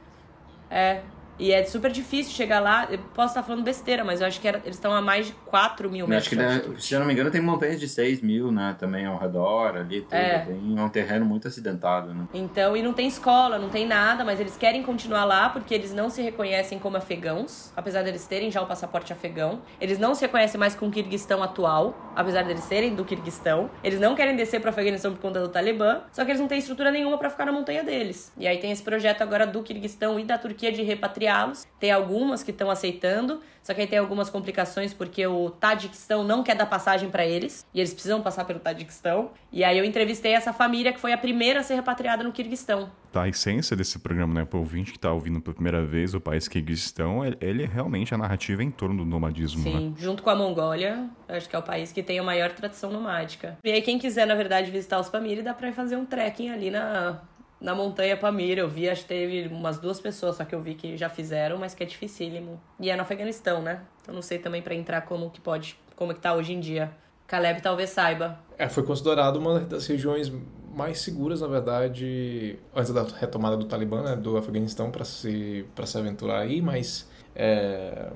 É. E é super difícil chegar lá. Eu posso estar falando besteira, mas eu acho que era- eles estão a mais de 4 mil metros. acho que, altitude. se eu não me engano, tem montanhas de 6 mil, né? Também ao redor ali. Tudo. É. Tem um terreno muito acidentado, né? Então, e não tem escola, não tem nada, mas eles querem continuar lá porque eles não se reconhecem como afegãos, apesar deles terem já o passaporte afegão. Eles não se reconhecem mais com o Kirguistão atual, apesar deles serem do Kirguistão. Eles não querem descer pro Afeganistão por conta do Talibã, só que eles não têm estrutura nenhuma pra ficar na montanha deles. E aí tem esse projeto agora do Kirguistão e da Turquia de repatriá-los. Tem algumas que estão aceitando, só que aí tem algumas complicações porque o Tadiquistão não quer dar passagem pra eles e eles precisam passar pelo Tadiquistão. E aí eu entrevistei essa família que foi a primeira a ser repatriada no Kirguistão. Tá, a essência desse programa, né, pro ouvinte que tá ouvindo pela primeira vez o país Kirguistão, ele- é realmente a narrativa em torno do nomadismo, né? Sim, junto com a Mongólia, acho que é o país que tem a maior tradição nomádica. E aí, quem quiser, na verdade, visitar os Pamir, dá ir fazer um trekking ali na, na montanha Pamir. Eu vi, acho que teve umas duas pessoas só que eu vi que já fizeram, mas que é dificílimo. E é no Afeganistão, né? Então não sei também pra entrar como que pode, como que tá hoje em dia. Caleb talvez saiba. É, foi considerado uma das regiões mais seguras, na verdade, antes da retomada do Talibã, né, do Afeganistão, para se, pra se aventurar aí, mas é,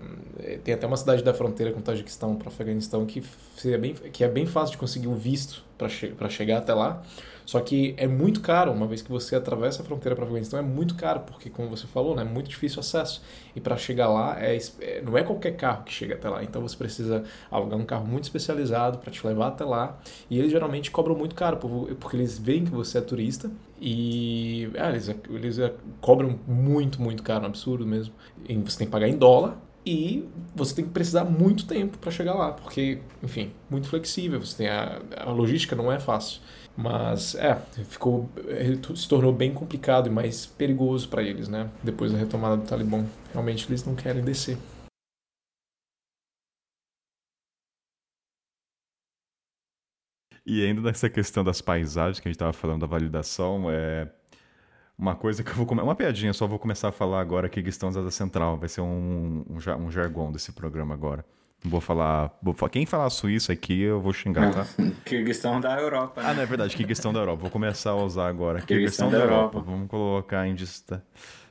tem até uma cidade da fronteira com o Tajiquistão para o Afeganistão que, seria bem, que é bem fácil de conseguir um visto para che chegar até lá. Só que é muito caro, uma vez que você atravessa a fronteira para o Afeganistão, é muito caro, porque, como você falou, né, é muito difícil acesso. E para chegar lá, é, é- não é qualquer carro que chega até lá. Então você precisa alugar um carro muito especializado para te levar até lá. E eles geralmente cobram muito caro, por- porque eles veem que você é turista. E é, eles, eles é, cobram muito, muito caro, um absurdo mesmo. E você tem que pagar em dólar. E você tem que precisar muito tempo para chegar lá, porque, enfim, muito flexível. Você tem a, a logística não é fácil. Mas é, ficou se tornou bem complicado e mais perigoso para eles, né? Depois da retomada do Talibã. Realmente eles não querem descer. E ainda nessa questão das paisagens que a gente tava falando da validação, é uma coisa que eu vou comer, uma piadinha, só vou começar a falar agora que Kirguistão da Central, vai ser um, um, um jargão desse programa agora. Vou falar, vou quem falar suíço aqui eu vou xingar, tá? <laughs> Kirguistão da Europa, né? Ah, não é verdade, Kirguistão da Europa. Vou começar a usar agora. Kirguistão Kirguistão da da Europa. Europa. Vamos colocar em dista...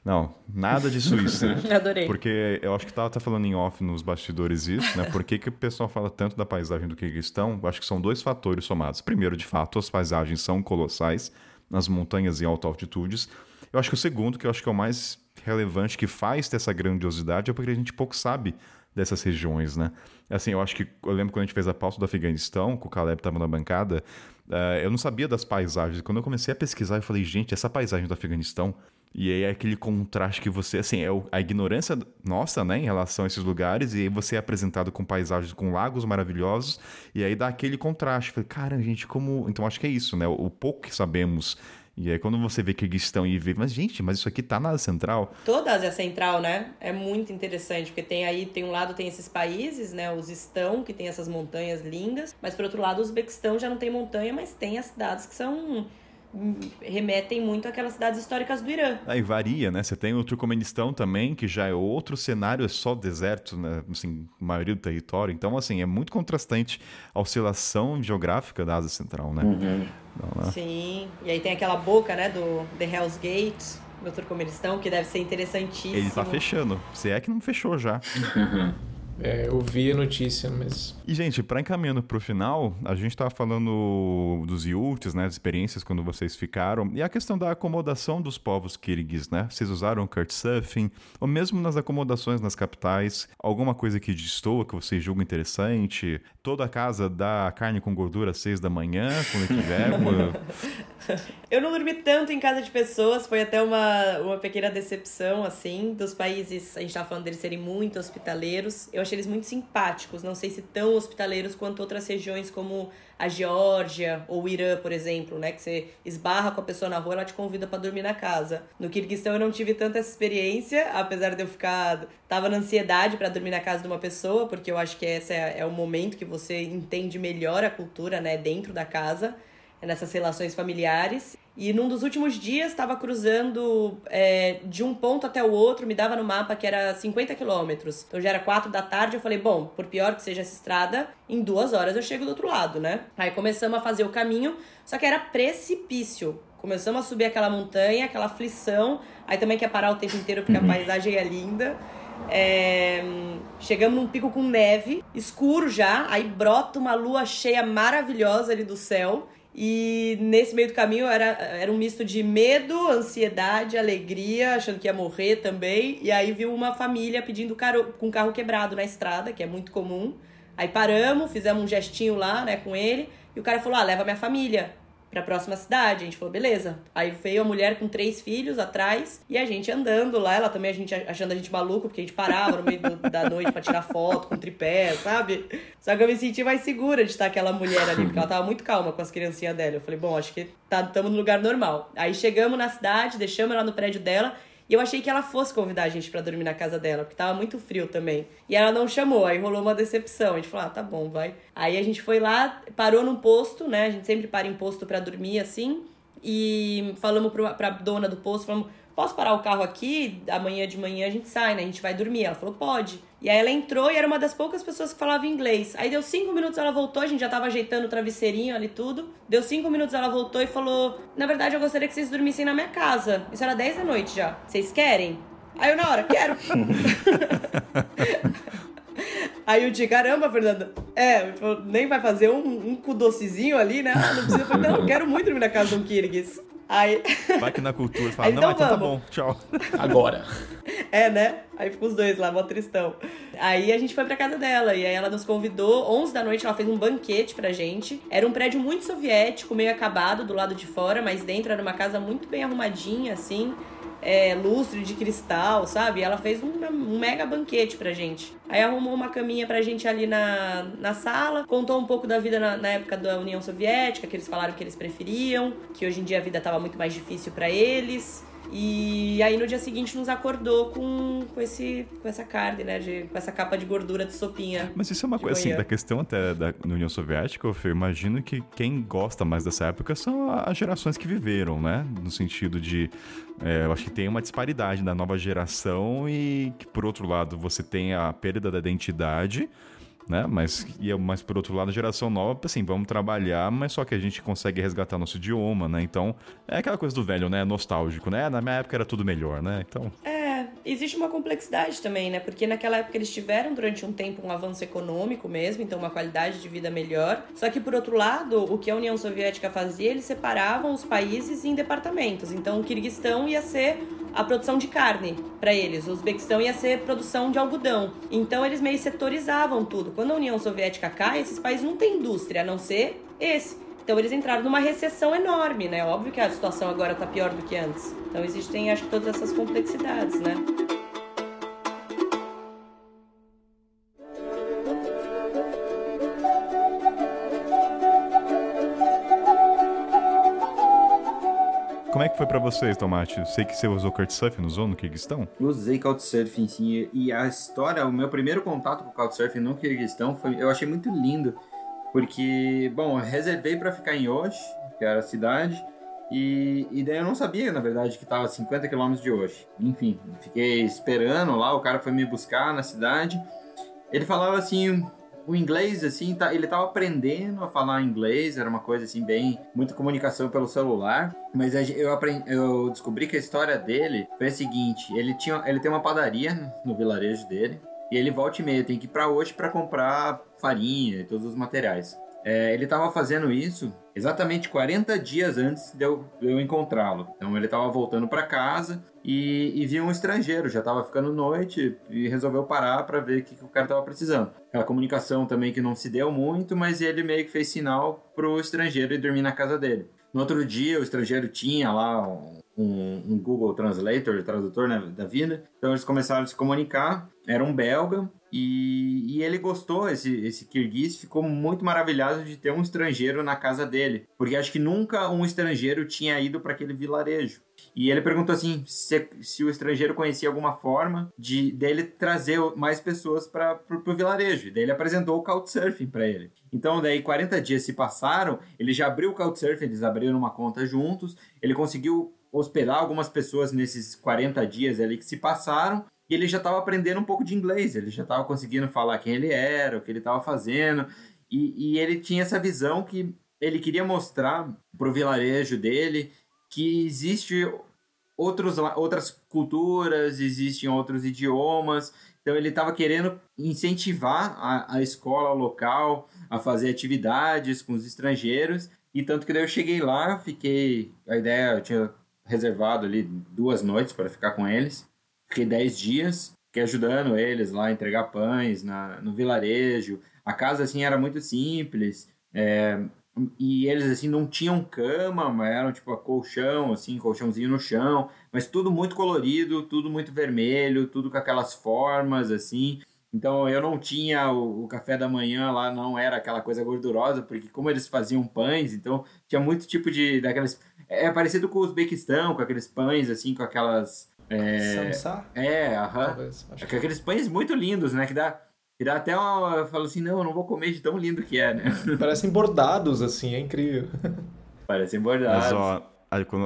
Não, nada de Suíça. <laughs> Adorei. Porque eu acho que tava até falando em off nos bastidores isso, né? Por que, que o pessoal fala tanto da paisagem do Kirguistão? Eu acho que são dois fatores somados. Primeiro, de fato, as paisagens são colossais nas montanhas em altas altitudes. Eu acho que o segundo, que eu acho que é o mais relevante, que faz ter essa grandiosidade, é porque a gente pouco sabe dessas regiões, né? Assim, eu acho que eu lembro quando a gente fez a pauta do Afeganistão, que o Caleb estava na bancada, eh, eu não sabia das paisagens. Quando eu comecei a pesquisar, eu falei, gente, essa paisagem do Afeganistão e aí é aquele contraste que você, assim, é a ignorância nossa, né, em relação a esses lugares, e aí você é apresentado com paisagens com lagos maravilhosos, e aí dá aquele contraste. Falei, cara, gente, como. Então acho que é isso, né? O pouco que sabemos. E aí quando você vê Kirguistão e vê, mas gente, mas isso aqui tá na Central. Toda a Ásia Central, né? É muito interessante, porque tem aí, tem um lado tem esses países, né? Os estão, que tem essas montanhas lindas, mas por outro lado, o Uzbequistão já não tem montanha, mas tem as cidades que são remetem muito àquelas cidades históricas do Irã. Aí varia, né? Você tem o Turcomenistão também, que já é outro cenário, é só deserto, né? Assim, maioria do território. Então, assim, é muito contrastante a oscilação geográfica da Ásia Central, né? Então, né? Sim. E aí tem aquela boca, né, do The Hell's Gate, no Turcomenistão, que deve ser interessantíssimo. Ele tá fechando. Se é que não fechou já. <laughs> É, eu vi a notícia, mas E, gente, para encaminhando pro final, a gente tava falando dos yurts, né? Das experiências quando vocês ficaram. E a questão da acomodação dos povos kirguis, né? Vocês usaram Couchsurfing, ou mesmo nas acomodações nas capitais, alguma coisa que destoa, que vocês julgam interessante? Toda a casa dá carne com gordura às seis da manhã, quando <laughs> tiver. eu não dormi tanto em casa de pessoas, foi até uma, uma pequena decepção, assim, dos países. A gente tava falando deles serem muito hospitaleiros. Eu achei eles muito simpáticos, não sei se tão hospitaleiros quanto outras regiões como a Geórgia ou o Irã, por exemplo, né? Que você esbarra com a pessoa na rua, ela te convida para dormir na casa. No Kirguistão eu não tive tanta essa experiência, apesar de eu ficar. Tava na ansiedade para dormir na casa de uma pessoa, porque eu acho que esse é, é o momento que você entende melhor a cultura, né? Dentro da casa, nessas relações familiares. E num dos últimos dias estava cruzando é, de um ponto até o outro, me dava no mapa que era 50 quilômetros. Então já era 4 da tarde, eu falei, bom, por pior que seja essa estrada, em duas horas eu chego do outro lado, né? Aí começamos a fazer o caminho, só que era precipício. Começamos a subir aquela montanha, aquela aflição. Aí também quer parar o tempo inteiro porque uhum. a paisagem é linda. É... Chegamos num pico com neve, escuro já, aí brota uma lua cheia maravilhosa ali do céu. E nesse meio do caminho era, era um misto de medo, ansiedade, alegria, achando que ia morrer também. E aí viu uma família pedindo caro, com carro quebrado na estrada, que é muito comum. Aí paramos, fizemos um gestinho lá, né, com ele. E o cara falou: Ah, leva minha família pra próxima cidade. A gente falou, beleza. Aí veio a mulher com três filhos atrás e a gente andando lá, ela também a gente achando a gente maluco, porque a gente parava no meio do, da noite para tirar foto com tripé, sabe? Só que eu me senti mais segura de estar aquela mulher ali, porque ela tava muito calma com as criancinhas dela. Eu falei, bom, acho que tá, estamos no lugar normal. Aí chegamos na cidade, deixamos ela no prédio dela e eu achei que ela fosse convidar a gente para dormir na casa dela, porque tava muito frio também. E ela não chamou, aí rolou uma decepção. A gente falou, ah, tá bom, vai. Aí a gente foi lá, parou num posto, né? A gente sempre para em posto para dormir assim. E falamos pro, pra dona do posto, falamos, posso parar o carro aqui? Amanhã de manhã a gente sai, né? A gente vai dormir. Ela falou, pode. E aí ela entrou e era uma das poucas pessoas que falava inglês. Aí deu cinco minutos, ela voltou, a gente já tava ajeitando o travesseirinho ali tudo. Deu cinco minutos, ela voltou e falou: Na verdade, eu gostaria que vocês dormissem na minha casa. Isso era 10 da noite já. Vocês querem? Aí eu na hora, quero. <laughs> Aí eu disse, caramba, Fernanda, é, nem vai fazer um, um cu docezinho ali, né? Não precisa. Não, quero muito dormir na casa de um Kirguis. Aí... Vai que na cultura fala, não, então então tá bom, tchau. Agora. É, né? Aí ficam os dois lá, mó tristão. Aí a gente foi pra casa dela, e aí ela nos convidou, 11 da noite ela fez um banquete pra gente. Era um prédio muito soviético, meio acabado do lado de fora, mas dentro era uma casa muito bem arrumadinha, assim é, lustre de cristal, sabe? Ela fez um, um, mega banquete pra gente. Aí arrumou uma caminha pra gente ali na, na sala, contou um pouco da vida na, na época da União Soviética, que eles falaram que eles preferiam, que hoje em dia a vida tava muito mais difícil para eles. E aí no dia seguinte nos acordou com, com, esse, com essa carne, né? De, com essa capa de gordura de sopinha. Mas isso é uma coisa assim, da questão até da União Soviética, eu imagino que quem gosta mais dessa época são as gerações que viveram, né? No sentido de. É, eu acho que tem uma disparidade da nova geração e que, por outro lado, você tem a perda da identidade né? Mas, e, mas por outro lado, a geração nova, assim, vamos trabalhar, mas só que a gente consegue resgatar nosso idioma, né? Então, é aquela coisa do velho, né? Nostálgico, né? Na minha época era tudo melhor, né? Então... É, existe uma complexidade também, né? Porque naquela época eles tiveram durante um tempo um avanço econômico mesmo, então uma qualidade de vida melhor. Só que por outro lado, o que a União Soviética fazia, eles separavam os países em departamentos. Então o Kirguistão ia ser a produção de carne para eles. O Uzbequistão ia ser produção de algodão. Então eles meio setorizavam tudo. Quando a União Soviética cai, esses países não têm indústria, a não ser esse. Então eles entraram numa recessão enorme, né? Óbvio que a situação agora tá pior do que antes. Então existem, acho que, todas essas complexidades, né? Como é que foi para vocês, Tomate? Eu sei que você usou Couchsurfing, usou no Kirguistão? Usei Couchsurfing, sim. E a história, o meu primeiro contato com o Couchsurfing no Kirguistão, foi, eu achei muito lindo. Porque, bom, eu reservei para ficar em Osh, que era a cidade, e, e daí eu não sabia, na verdade, que estava a 50 km de Osh. Enfim, fiquei esperando lá, o cara foi me buscar na cidade. Ele falava assim, o inglês, assim, tá, ele tava aprendendo a falar inglês, era uma coisa, assim, bem... Muita comunicação pelo celular. Mas eu, aprendi, eu descobri que a história dele foi a seguinte. Ele, tinha, ele tem uma padaria no vilarejo dele. E ele volta e meia tem que ir pra hoje para comprar farinha e todos os materiais. É, ele estava fazendo isso exatamente 40 dias antes de eu, eu encontrá-lo. Então ele estava voltando para casa e, e viu um estrangeiro, já estava ficando noite e resolveu parar para ver o que, que o cara estava precisando. Aquela comunicação também que não se deu muito, mas ele meio que fez sinal pro estrangeiro ir dormir na casa dele. No outro dia, o estrangeiro tinha lá um, um Google Translator, tradutor né, da vida. Então eles começaram a se comunicar. Era um belga e, e, ele gostou, esse, esse Kirguiz ficou muito maravilhado de ter um estrangeiro na casa dele, porque acho que nunca um estrangeiro tinha ido para aquele vilarejo. E ele perguntou assim se, se, o estrangeiro conhecia alguma forma de dele trazer mais pessoas para o vilarejo. Daí ele apresentou o Couchsurfing para ele. Então, daí 40 dias se passaram, ele já abriu o Couchsurfing, eles abriram uma conta juntos, ele conseguiu hospedar algumas pessoas nesses 40 dias ali que se passaram, e ele já estava aprendendo um pouco de inglês, ele já estava conseguindo falar quem ele era, o que ele estava fazendo, e, e, ele tinha essa visão que ele queria mostrar para o vilarejo dele que existe outros, outras culturas, existem outros idiomas, então ele estava querendo incentivar a, a escola local a fazer atividades com os estrangeiros, e tanto que daí eu cheguei lá, fiquei, a ideia, eu tinha reservado ali duas noites para ficar com eles, Fiquei 10 dias, fiquei ajudando eles lá a entregar pães na, no vilarejo. A casa, assim, era muito simples. É, e eles, assim, não tinham cama, mas eram, tipo, colchão, assim, colchãozinho no chão. Mas tudo muito colorido, tudo muito vermelho, tudo com aquelas formas, assim. Então eu não tinha o, o, café da manhã lá, não era aquela coisa gordurosa, porque como eles faziam pães, então tinha muito tipo de daqueles é, é parecido com o Uzbequistão, com aqueles pães assim, com aquelas é, Samsá? É, aham. É aqueles pães muito lindos, né? Que dá, que dá até uma. Eu falo assim, não, eu não vou comer de tão lindo que é, né? Parecem bordados, assim, é incrível. <laughs> Parecem bordados. Mas, ó,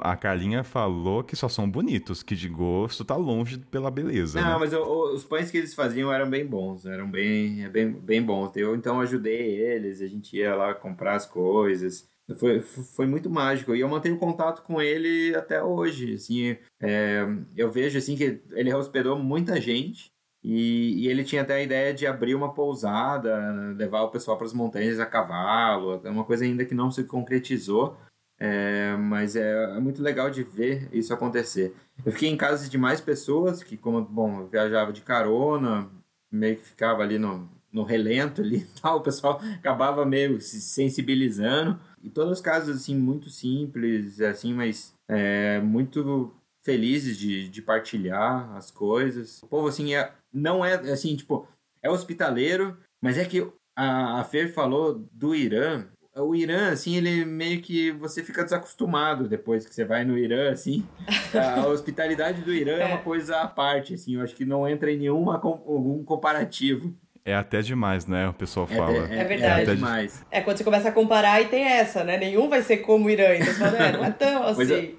a Carlinha falou que só são bonitos, que de gosto tá longe pela beleza. Não, né? mas os pães que eles faziam eram bem bons, eram bem, bem, bem bons. Eu então ajudei eles, a gente ia lá comprar as coisas. Foi, foi muito mágico. E eu mantenho contato com ele até hoje. Assim, é, eu vejo assim que ele hospedou muita gente. E, e, ele tinha até a ideia de abrir uma pousada, levar o pessoal para as montanhas a cavalo, é uma coisa ainda que não se concretizou, é, mas é, é, muito legal de ver isso acontecer. Eu fiquei em casa de mais pessoas, que como, bom, eu viajava de carona, meio que ficava ali no, no relento ali <laughs> tal, o pessoal acabava meio se sensibilizando, e todos os casos, assim, muito simples, assim, mas é, muito felizes de, de partilhar as coisas. O povo, assim, é, não é, assim, tipo, é hospitaleiro, mas é que a, a Fer falou do Irã. O Irã, assim, ele meio que você fica desacostumado depois que você vai no Irã, assim. A hospitalidade do Irã é, é uma coisa à parte, assim. Eu acho que não entra em nenhuma algum comparativo. É até demais, né? O pessoal é fala. É, é, é verdade. É demais. É quando você começa a comparar e tem essa, né? Nenhum vai ser como o Irã. Então você fala, é, não é tão assim. Mas, é,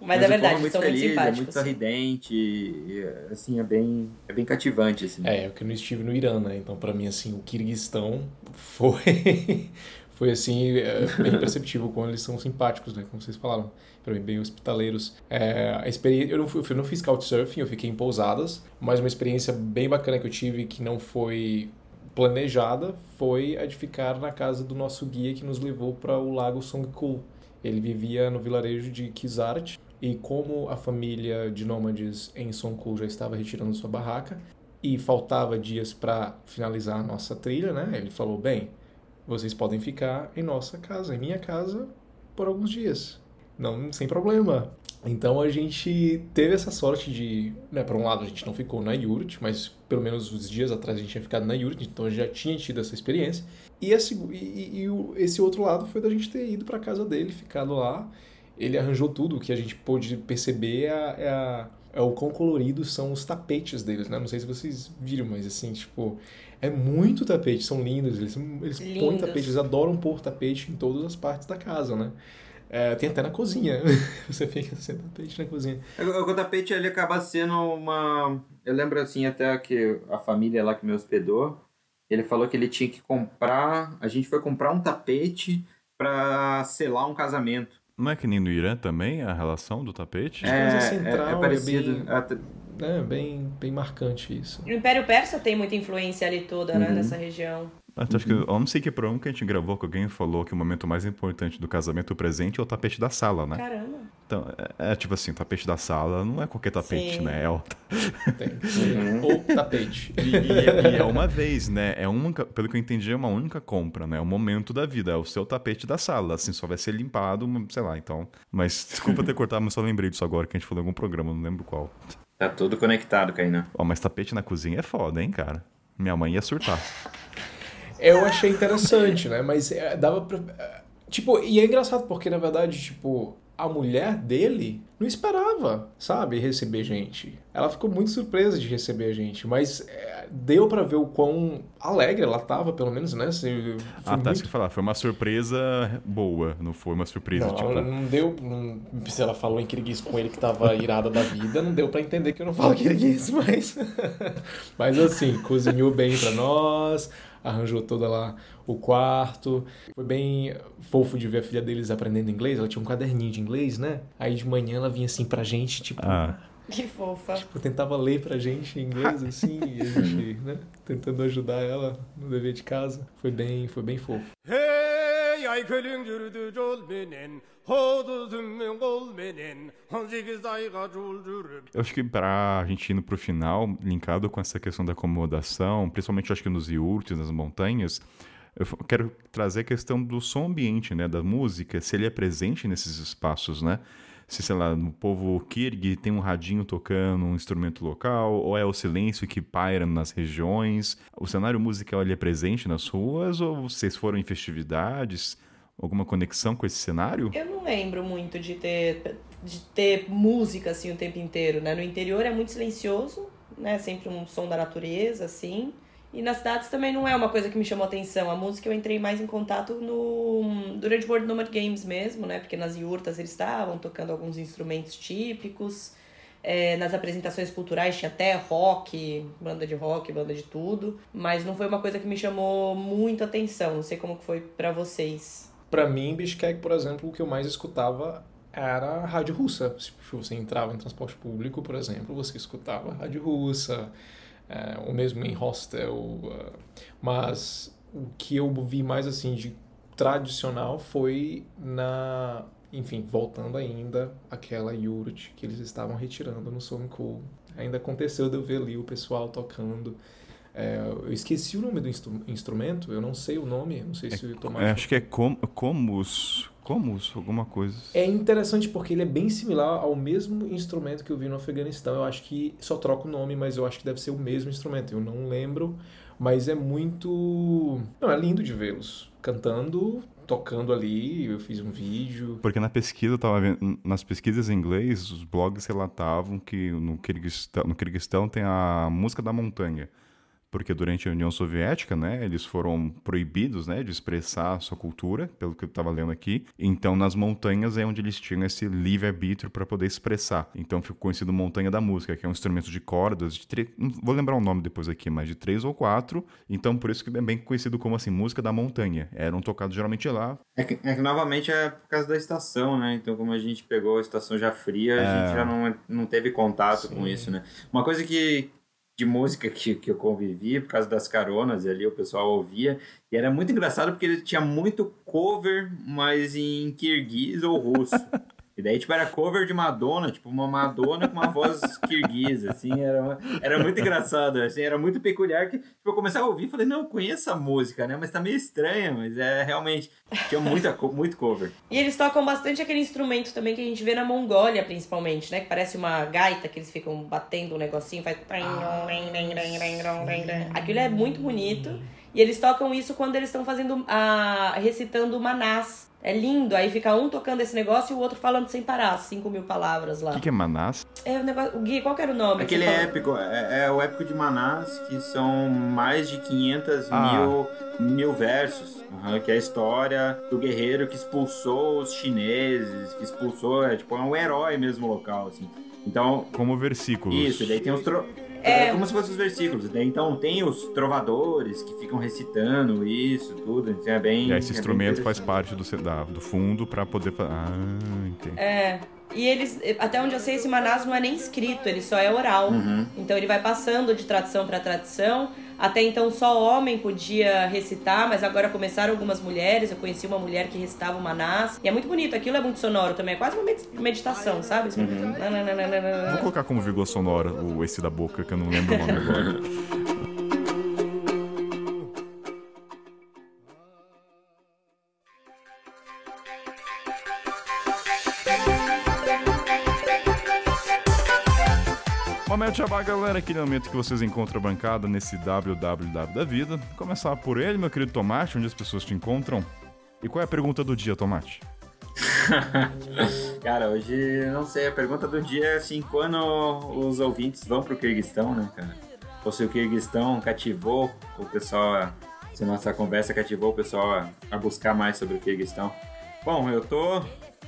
mas é verdade, é muito são feliz, muito simpáticos. É muito sorridente, assim, é bem, é bem cativante, assim. É, eu que não estive no Irã, né? Então, para mim, assim, o Kirguistão foi, <laughs> foi assim, bem perceptível como eles são simpáticos, né? Como vocês falaram para mim, bem hospitaleiros. É, a experiência, eu não, fui, eu não fiz couchsurfing, eu fiquei em pousadas, mas uma experiência bem bacana que eu tive que não foi planejada foi a de ficar na casa do nosso guia que nos levou para o lago Songkul. Ele vivia no vilarejo de Kizart e como a família de nômades em Songkul já estava retirando sua barraca e faltava dias para finalizar a nossa trilha, né? Ele falou: "Bem, vocês podem ficar em nossa casa, em minha casa, por alguns dias não sem problema. Então a gente teve essa sorte de, né, por um lado a gente não ficou na Yurit, mas pelo menos uns dias atrás a gente tinha ficado na Yurit, então já tinha tido essa experiência. E, esse, e, e esse outro lado foi da gente ter ido para casa dele, ficado lá. Ele arranjou tudo, o que a gente pôde perceber é, a, é, a, é o quão coloridos são os tapetes deles, né? Não sei se vocês viram, mas assim, tipo, é muito tapete, são lindos, eles, eles lindos. põem tapete, eles adoram pôr tapete em todas as partes da casa, né? É, tem até na cozinha. <laughs> Você fica sem tapete na cozinha. O, o tapete ele acaba sendo uma. Eu lembro assim até que a família lá que me hospedou, ele falou que ele tinha que comprar. A gente foi comprar um tapete para selar um casamento. Não é que nem no Irã também a relação do tapete? É, é, central, é, é parecido. É bem, é bem, bem marcante isso. O Império Persa tem muita influência ali toda, né, uhum. né, nessa região. Acho que, eu não sei que programa que a gente gravou que alguém falou que o momento mais importante do casamento presente é o tapete da sala, né? Caramba. Então, é, é tipo assim, o tapete da sala não é qualquer tapete, Sim. né? É o Tem. <laughs> Ou tapete. E, e- e é uma vez, né? É uma, pelo que eu entendi, é uma única compra, né? É o momento da vida, é o seu tapete da sala. Assim, só vai ser limpado, sei lá, então. Mas <laughs> desculpa ter cortado, mas só lembrei disso agora que a gente falou em algum programa, não lembro qual. Tá tudo conectado, Kainan. Ó, mas tapete na cozinha é foda, hein, cara? Minha mãe ia surtar. Eu achei interessante, né? Mas é, dava pra. é, Tipo, e é engraçado porque, na verdade, tipo, a mulher dele não esperava, sabe, receber gente. Ela ficou muito surpresa de receber a gente, mas é, deu pra ver o quão alegre ela tava, pelo menos, né? Assim, foi Ah, tá, isso muito que eu ia falar. Foi uma surpresa boa, não foi uma surpresa, Não, tipo. ela não deu. Não, se ela falou em kirguiz com ele que tava irada da vida, não deu pra entender que eu não falo kirguiz, mas. <laughs> mas assim, cozinhou bem pra nós, arranjou toda lá o quarto. Foi bem fofo de ver a filha deles aprendendo inglês. Ela tinha um caderninho de inglês, né? Aí de manhã ela vinha assim pra gente, tipo. Ah, Que fofa. tipo, tentava ler pra gente em inglês, <laughs> assim, e a gente, né, tentando ajudar ela no dever de casa. Foi bem, foi bem fofo. Hey, ay yürüp. eu acho que pra gente indo pro final, linkado com essa questão da acomodação, principalmente acho que nos iurtes, nas montanhas, eu quero trazer a questão do som ambiente, né? Da música, se ele é presente nesses espaços, né? Se, sei lá, no povo Kirg tem um radinho tocando um instrumento local, ou é o silêncio que paira nas regiões. O cenário musical ele é presente nas ruas, ou vocês foram em festividades? Alguma conexão com esse cenário? Eu não lembro muito de ter, de ter música assim o tempo inteiro, né? No interior é muito silencioso, né? Sempre um som da natureza, assim. E nas cidades também não é uma coisa que me chamou atenção. A música eu entrei mais em contato no durante World Nomad Games mesmo, né? Porque nas yurtas eles estavam tocando alguns instrumentos típicos. É, nas apresentações culturais tinha até rock, banda de rock, banda de tudo. Mas não foi uma coisa que me chamou muito atenção. Não sei como foi pra vocês. Pra mim, Bishkek, por exemplo, o que eu mais escutava era rádio russa. Se você entrava em transporte público, por exemplo, você escutava rádio russa, é, ou mesmo em hostel. é, mas o que eu vi mais assim de tradicional foi na. Enfim, voltando ainda aquela yurt que eles estavam retirando no Somcool. Ainda aconteceu de eu ver ali o pessoal tocando. É, eu esqueci o nome do instru- instrumento, eu não sei o nome, não sei se o Tomás É, acho que é com, comus, comus, alguma coisa. É interessante porque ele é bem similar ao mesmo instrumento que eu vi no Afeganistão. Eu acho que só troca o nome, mas eu acho que deve ser o mesmo instrumento. Eu não lembro, mas é muito. Não, é lindo de vê-los cantando, tocando ali. Eu fiz um vídeo. Porque na pesquisa, eu tava vendo, nas pesquisas em inglês, os blogs relatavam que no Kirguistão, no Kirguistão tem a música da montanha. Porque durante a União Soviética, né, eles foram proibidos, né, de expressar a sua cultura, pelo que eu estava lendo aqui. Então, nas montanhas é onde eles tinham esse livre-arbítrio para poder expressar. Então, ficou conhecido Montanha da Música, que é um instrumento de cordas, de tre... não vou lembrar o nome depois aqui, mas de três ou quatro. Então, por isso que é bem conhecido como, assim, música da montanha. Eram tocados geralmente lá, É que, é que, novamente é por causa da estação, né? Então, como a gente pegou a estação já fria, a É. gente já não, não teve contato com isso, né? Uma coisa que de música que, que eu convivi por causa das caronas e ali o pessoal ouvia e era muito engraçado porque ele tinha muito cover, mas em kirguiz ou russo. <laughs> E daí, tipo, era cover de Madonna, tipo, uma Madonna com uma voz <laughs> kirguisa, assim, era, uma- era muito engraçado, assim, era muito peculiar, que, tipo, eu comecei a ouvir e falei, não, eu conheço a música, né, mas tá meio estranha, mas é realmente, tinha muita, muito cover. E eles tocam bastante aquele instrumento também que a gente vê na Mongólia, principalmente, né? Que parece uma gaita que eles ficam batendo um negocinho, faz. Aquilo é muito bonito. E eles tocam isso quando eles estão fazendo a. recitando manás. É lindo, aí fica um tocando esse negócio e o outro falando sem parar, 5 mil palavras lá. O que, que é Manás? É o negócio. O Gui, qual que era o nome? Aquele que você falou? épico, é, é o épico de Manás, que são mais de 500 Ah. mil, mil versos, aham, que é a história do guerreiro que expulsou os chineses, que expulsou, é tipo, é um herói mesmo local, assim. Então, Como versículos. isso, daí tem os... Tro... É. É como se fossem os versículos. Daí, então tem os trovadores que ficam recitando isso, tudo. Então é bem. E esse é bem instrumento faz parte do, da- do fundo pra poder fazer. Ah, entendi. É. E eles, até onde eu sei, esse manás não é nem escrito, ele só é oral. Uhum. Então ele vai passando de tradição para tradição. Até então só homem podia recitar, mas agora começaram algumas mulheres. Eu conheci uma mulher que recitava o Manás. E é muito bonito, aquilo é muito sonoro também. É quase uma med- meditação, sabe? Vou colocar como vírgula sonora o esse da boca, que eu não lembro o nome agora. <laughs> Momento Jabá, galera, aquele momento que vocês encontram a bancada nesse www da vida. Começar por ele, meu querido Tomate, onde as pessoas te encontram. E qual é a pergunta do dia, Tomate? <laughs> Cara, hoje não sei, a pergunta do dia é assim, quando os ouvintes vão pro Kirguistão, né, cara? Ou se o Kirguistão cativou o pessoal, se nossa conversa cativou o pessoal a, a buscar mais sobre o Kirguistão. Bom, eu tô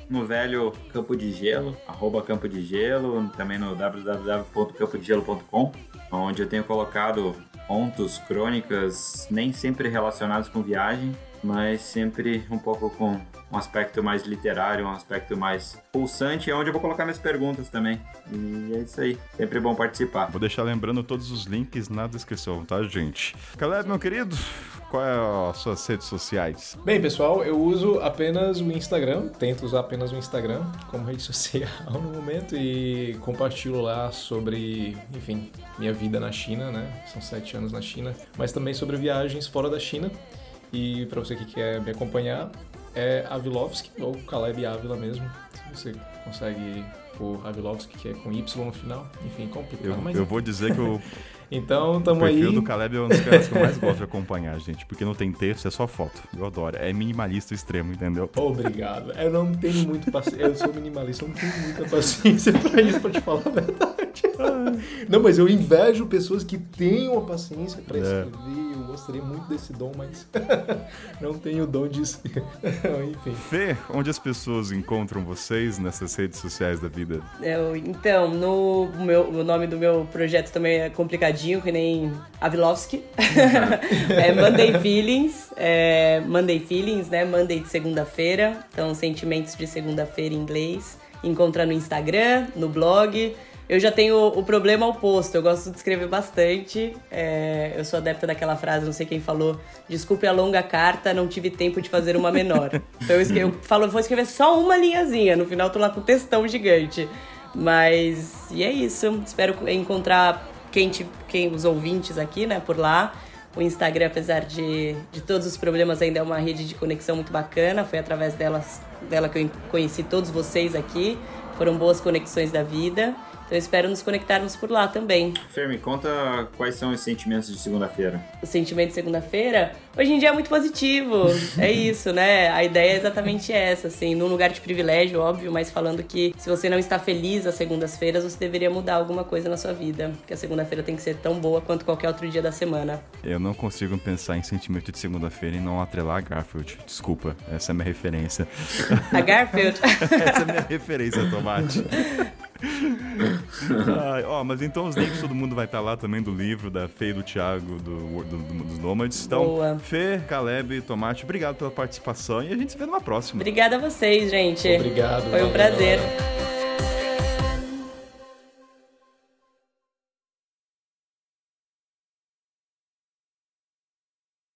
no velho Campo de Gelo, arroba Campo de Gelo, também no www.campodegelo.com, onde eu tenho colocado contos, crônicas, nem sempre relacionados com viagem, mas sempre um pouco com um aspecto mais literário, um aspecto mais pulsante, é onde eu vou colocar minhas perguntas também. E é isso aí. Sempre bom participar. Vou deixar lembrando todos os links na descrição, tá, gente? Caleb, meu querido, qual é as suas redes sociais? Bem, pessoal, eu uso apenas o Instagram, tento usar apenas o Instagram como rede <laughs> social no momento e compartilho lá sobre, enfim, minha vida na China, né? São sete anos na China, mas também sobre viagens fora da China. E para você que quer me acompanhar, é Avilovski, ou Caleb Ávila mesmo. Se você consegue por Avilovski, que é com Y no final. Enfim, complicado, Eu, mas... eu vou dizer que o <laughs> Então, o tamo aí. perfil do Caleb é um dos caras que eu mais gosto de acompanhar, gente. Porque não tem texto, é só foto. Eu adoro. É minimalista extremo, entendeu? Obrigado. Eu não tenho muito paciência. Eu sou minimalista, eu não tenho muita paciência <laughs> pra isso, pra te falar a verdade. Não, mas eu invejo pessoas que têm uma paciência pra É. escrever. Eu gostaria muito desse dom, mas <laughs> não tenho o dom disso. <laughs> Enfim. Fê, onde as pessoas encontram vocês nessas redes sociais da vida? Eu- então, no meu, o nome do meu projeto também é que nem Avilovski. <laughs> é Monday Feelings. É Monday Feelings, né? Monday de segunda-feira. Então, sentimentos de segunda-feira em inglês. Encontra no Instagram, no blog. Eu já tenho o problema oposto, eu gosto de escrever bastante. É, eu sou adepta daquela frase, não sei quem falou, desculpe a longa carta, não tive tempo de fazer uma menor. <laughs> Então eu, eu falo, vou escrever só uma linhazinha, no final tô lá com um textão gigante. Mas, e é isso, espero encontrar quem, quem os ouvintes aqui, né, por lá. O Instagram, apesar de, de todos os problemas, ainda é uma rede de conexão muito bacana. Foi através delas, dela que eu conheci todos vocês aqui. Foram boas conexões da vida. Então eu espero nos conectarmos por lá também. Fer, me conta quais são os sentimentos de segunda-feira. O sentimento de segunda-feira, hoje em dia é muito positivo. <laughs> é isso, né? A ideia é exatamente essa, assim, num lugar de privilégio, óbvio, mas falando que se você não está feliz às segundas-feiras, você deveria mudar alguma coisa na sua vida. Porque a segunda-feira tem que ser tão boa quanto qualquer outro dia da semana. Eu não consigo pensar em sentimento de segunda-feira e não atrelar a Garfield. Desculpa, essa é a minha referência. A Garfield. <laughs> essa é a minha referência, Tomate. <laughs> Ai, ó, mas então os links todo mundo vai estar lá também do livro da Fê e do Thiago do, do, do- dos Nômades. Então, Boa. Fê, Caleb, Tomate, obrigado pela participação e a gente se vê numa próxima. Obrigada a vocês, gente. Obrigado. Foi um prazer. galera.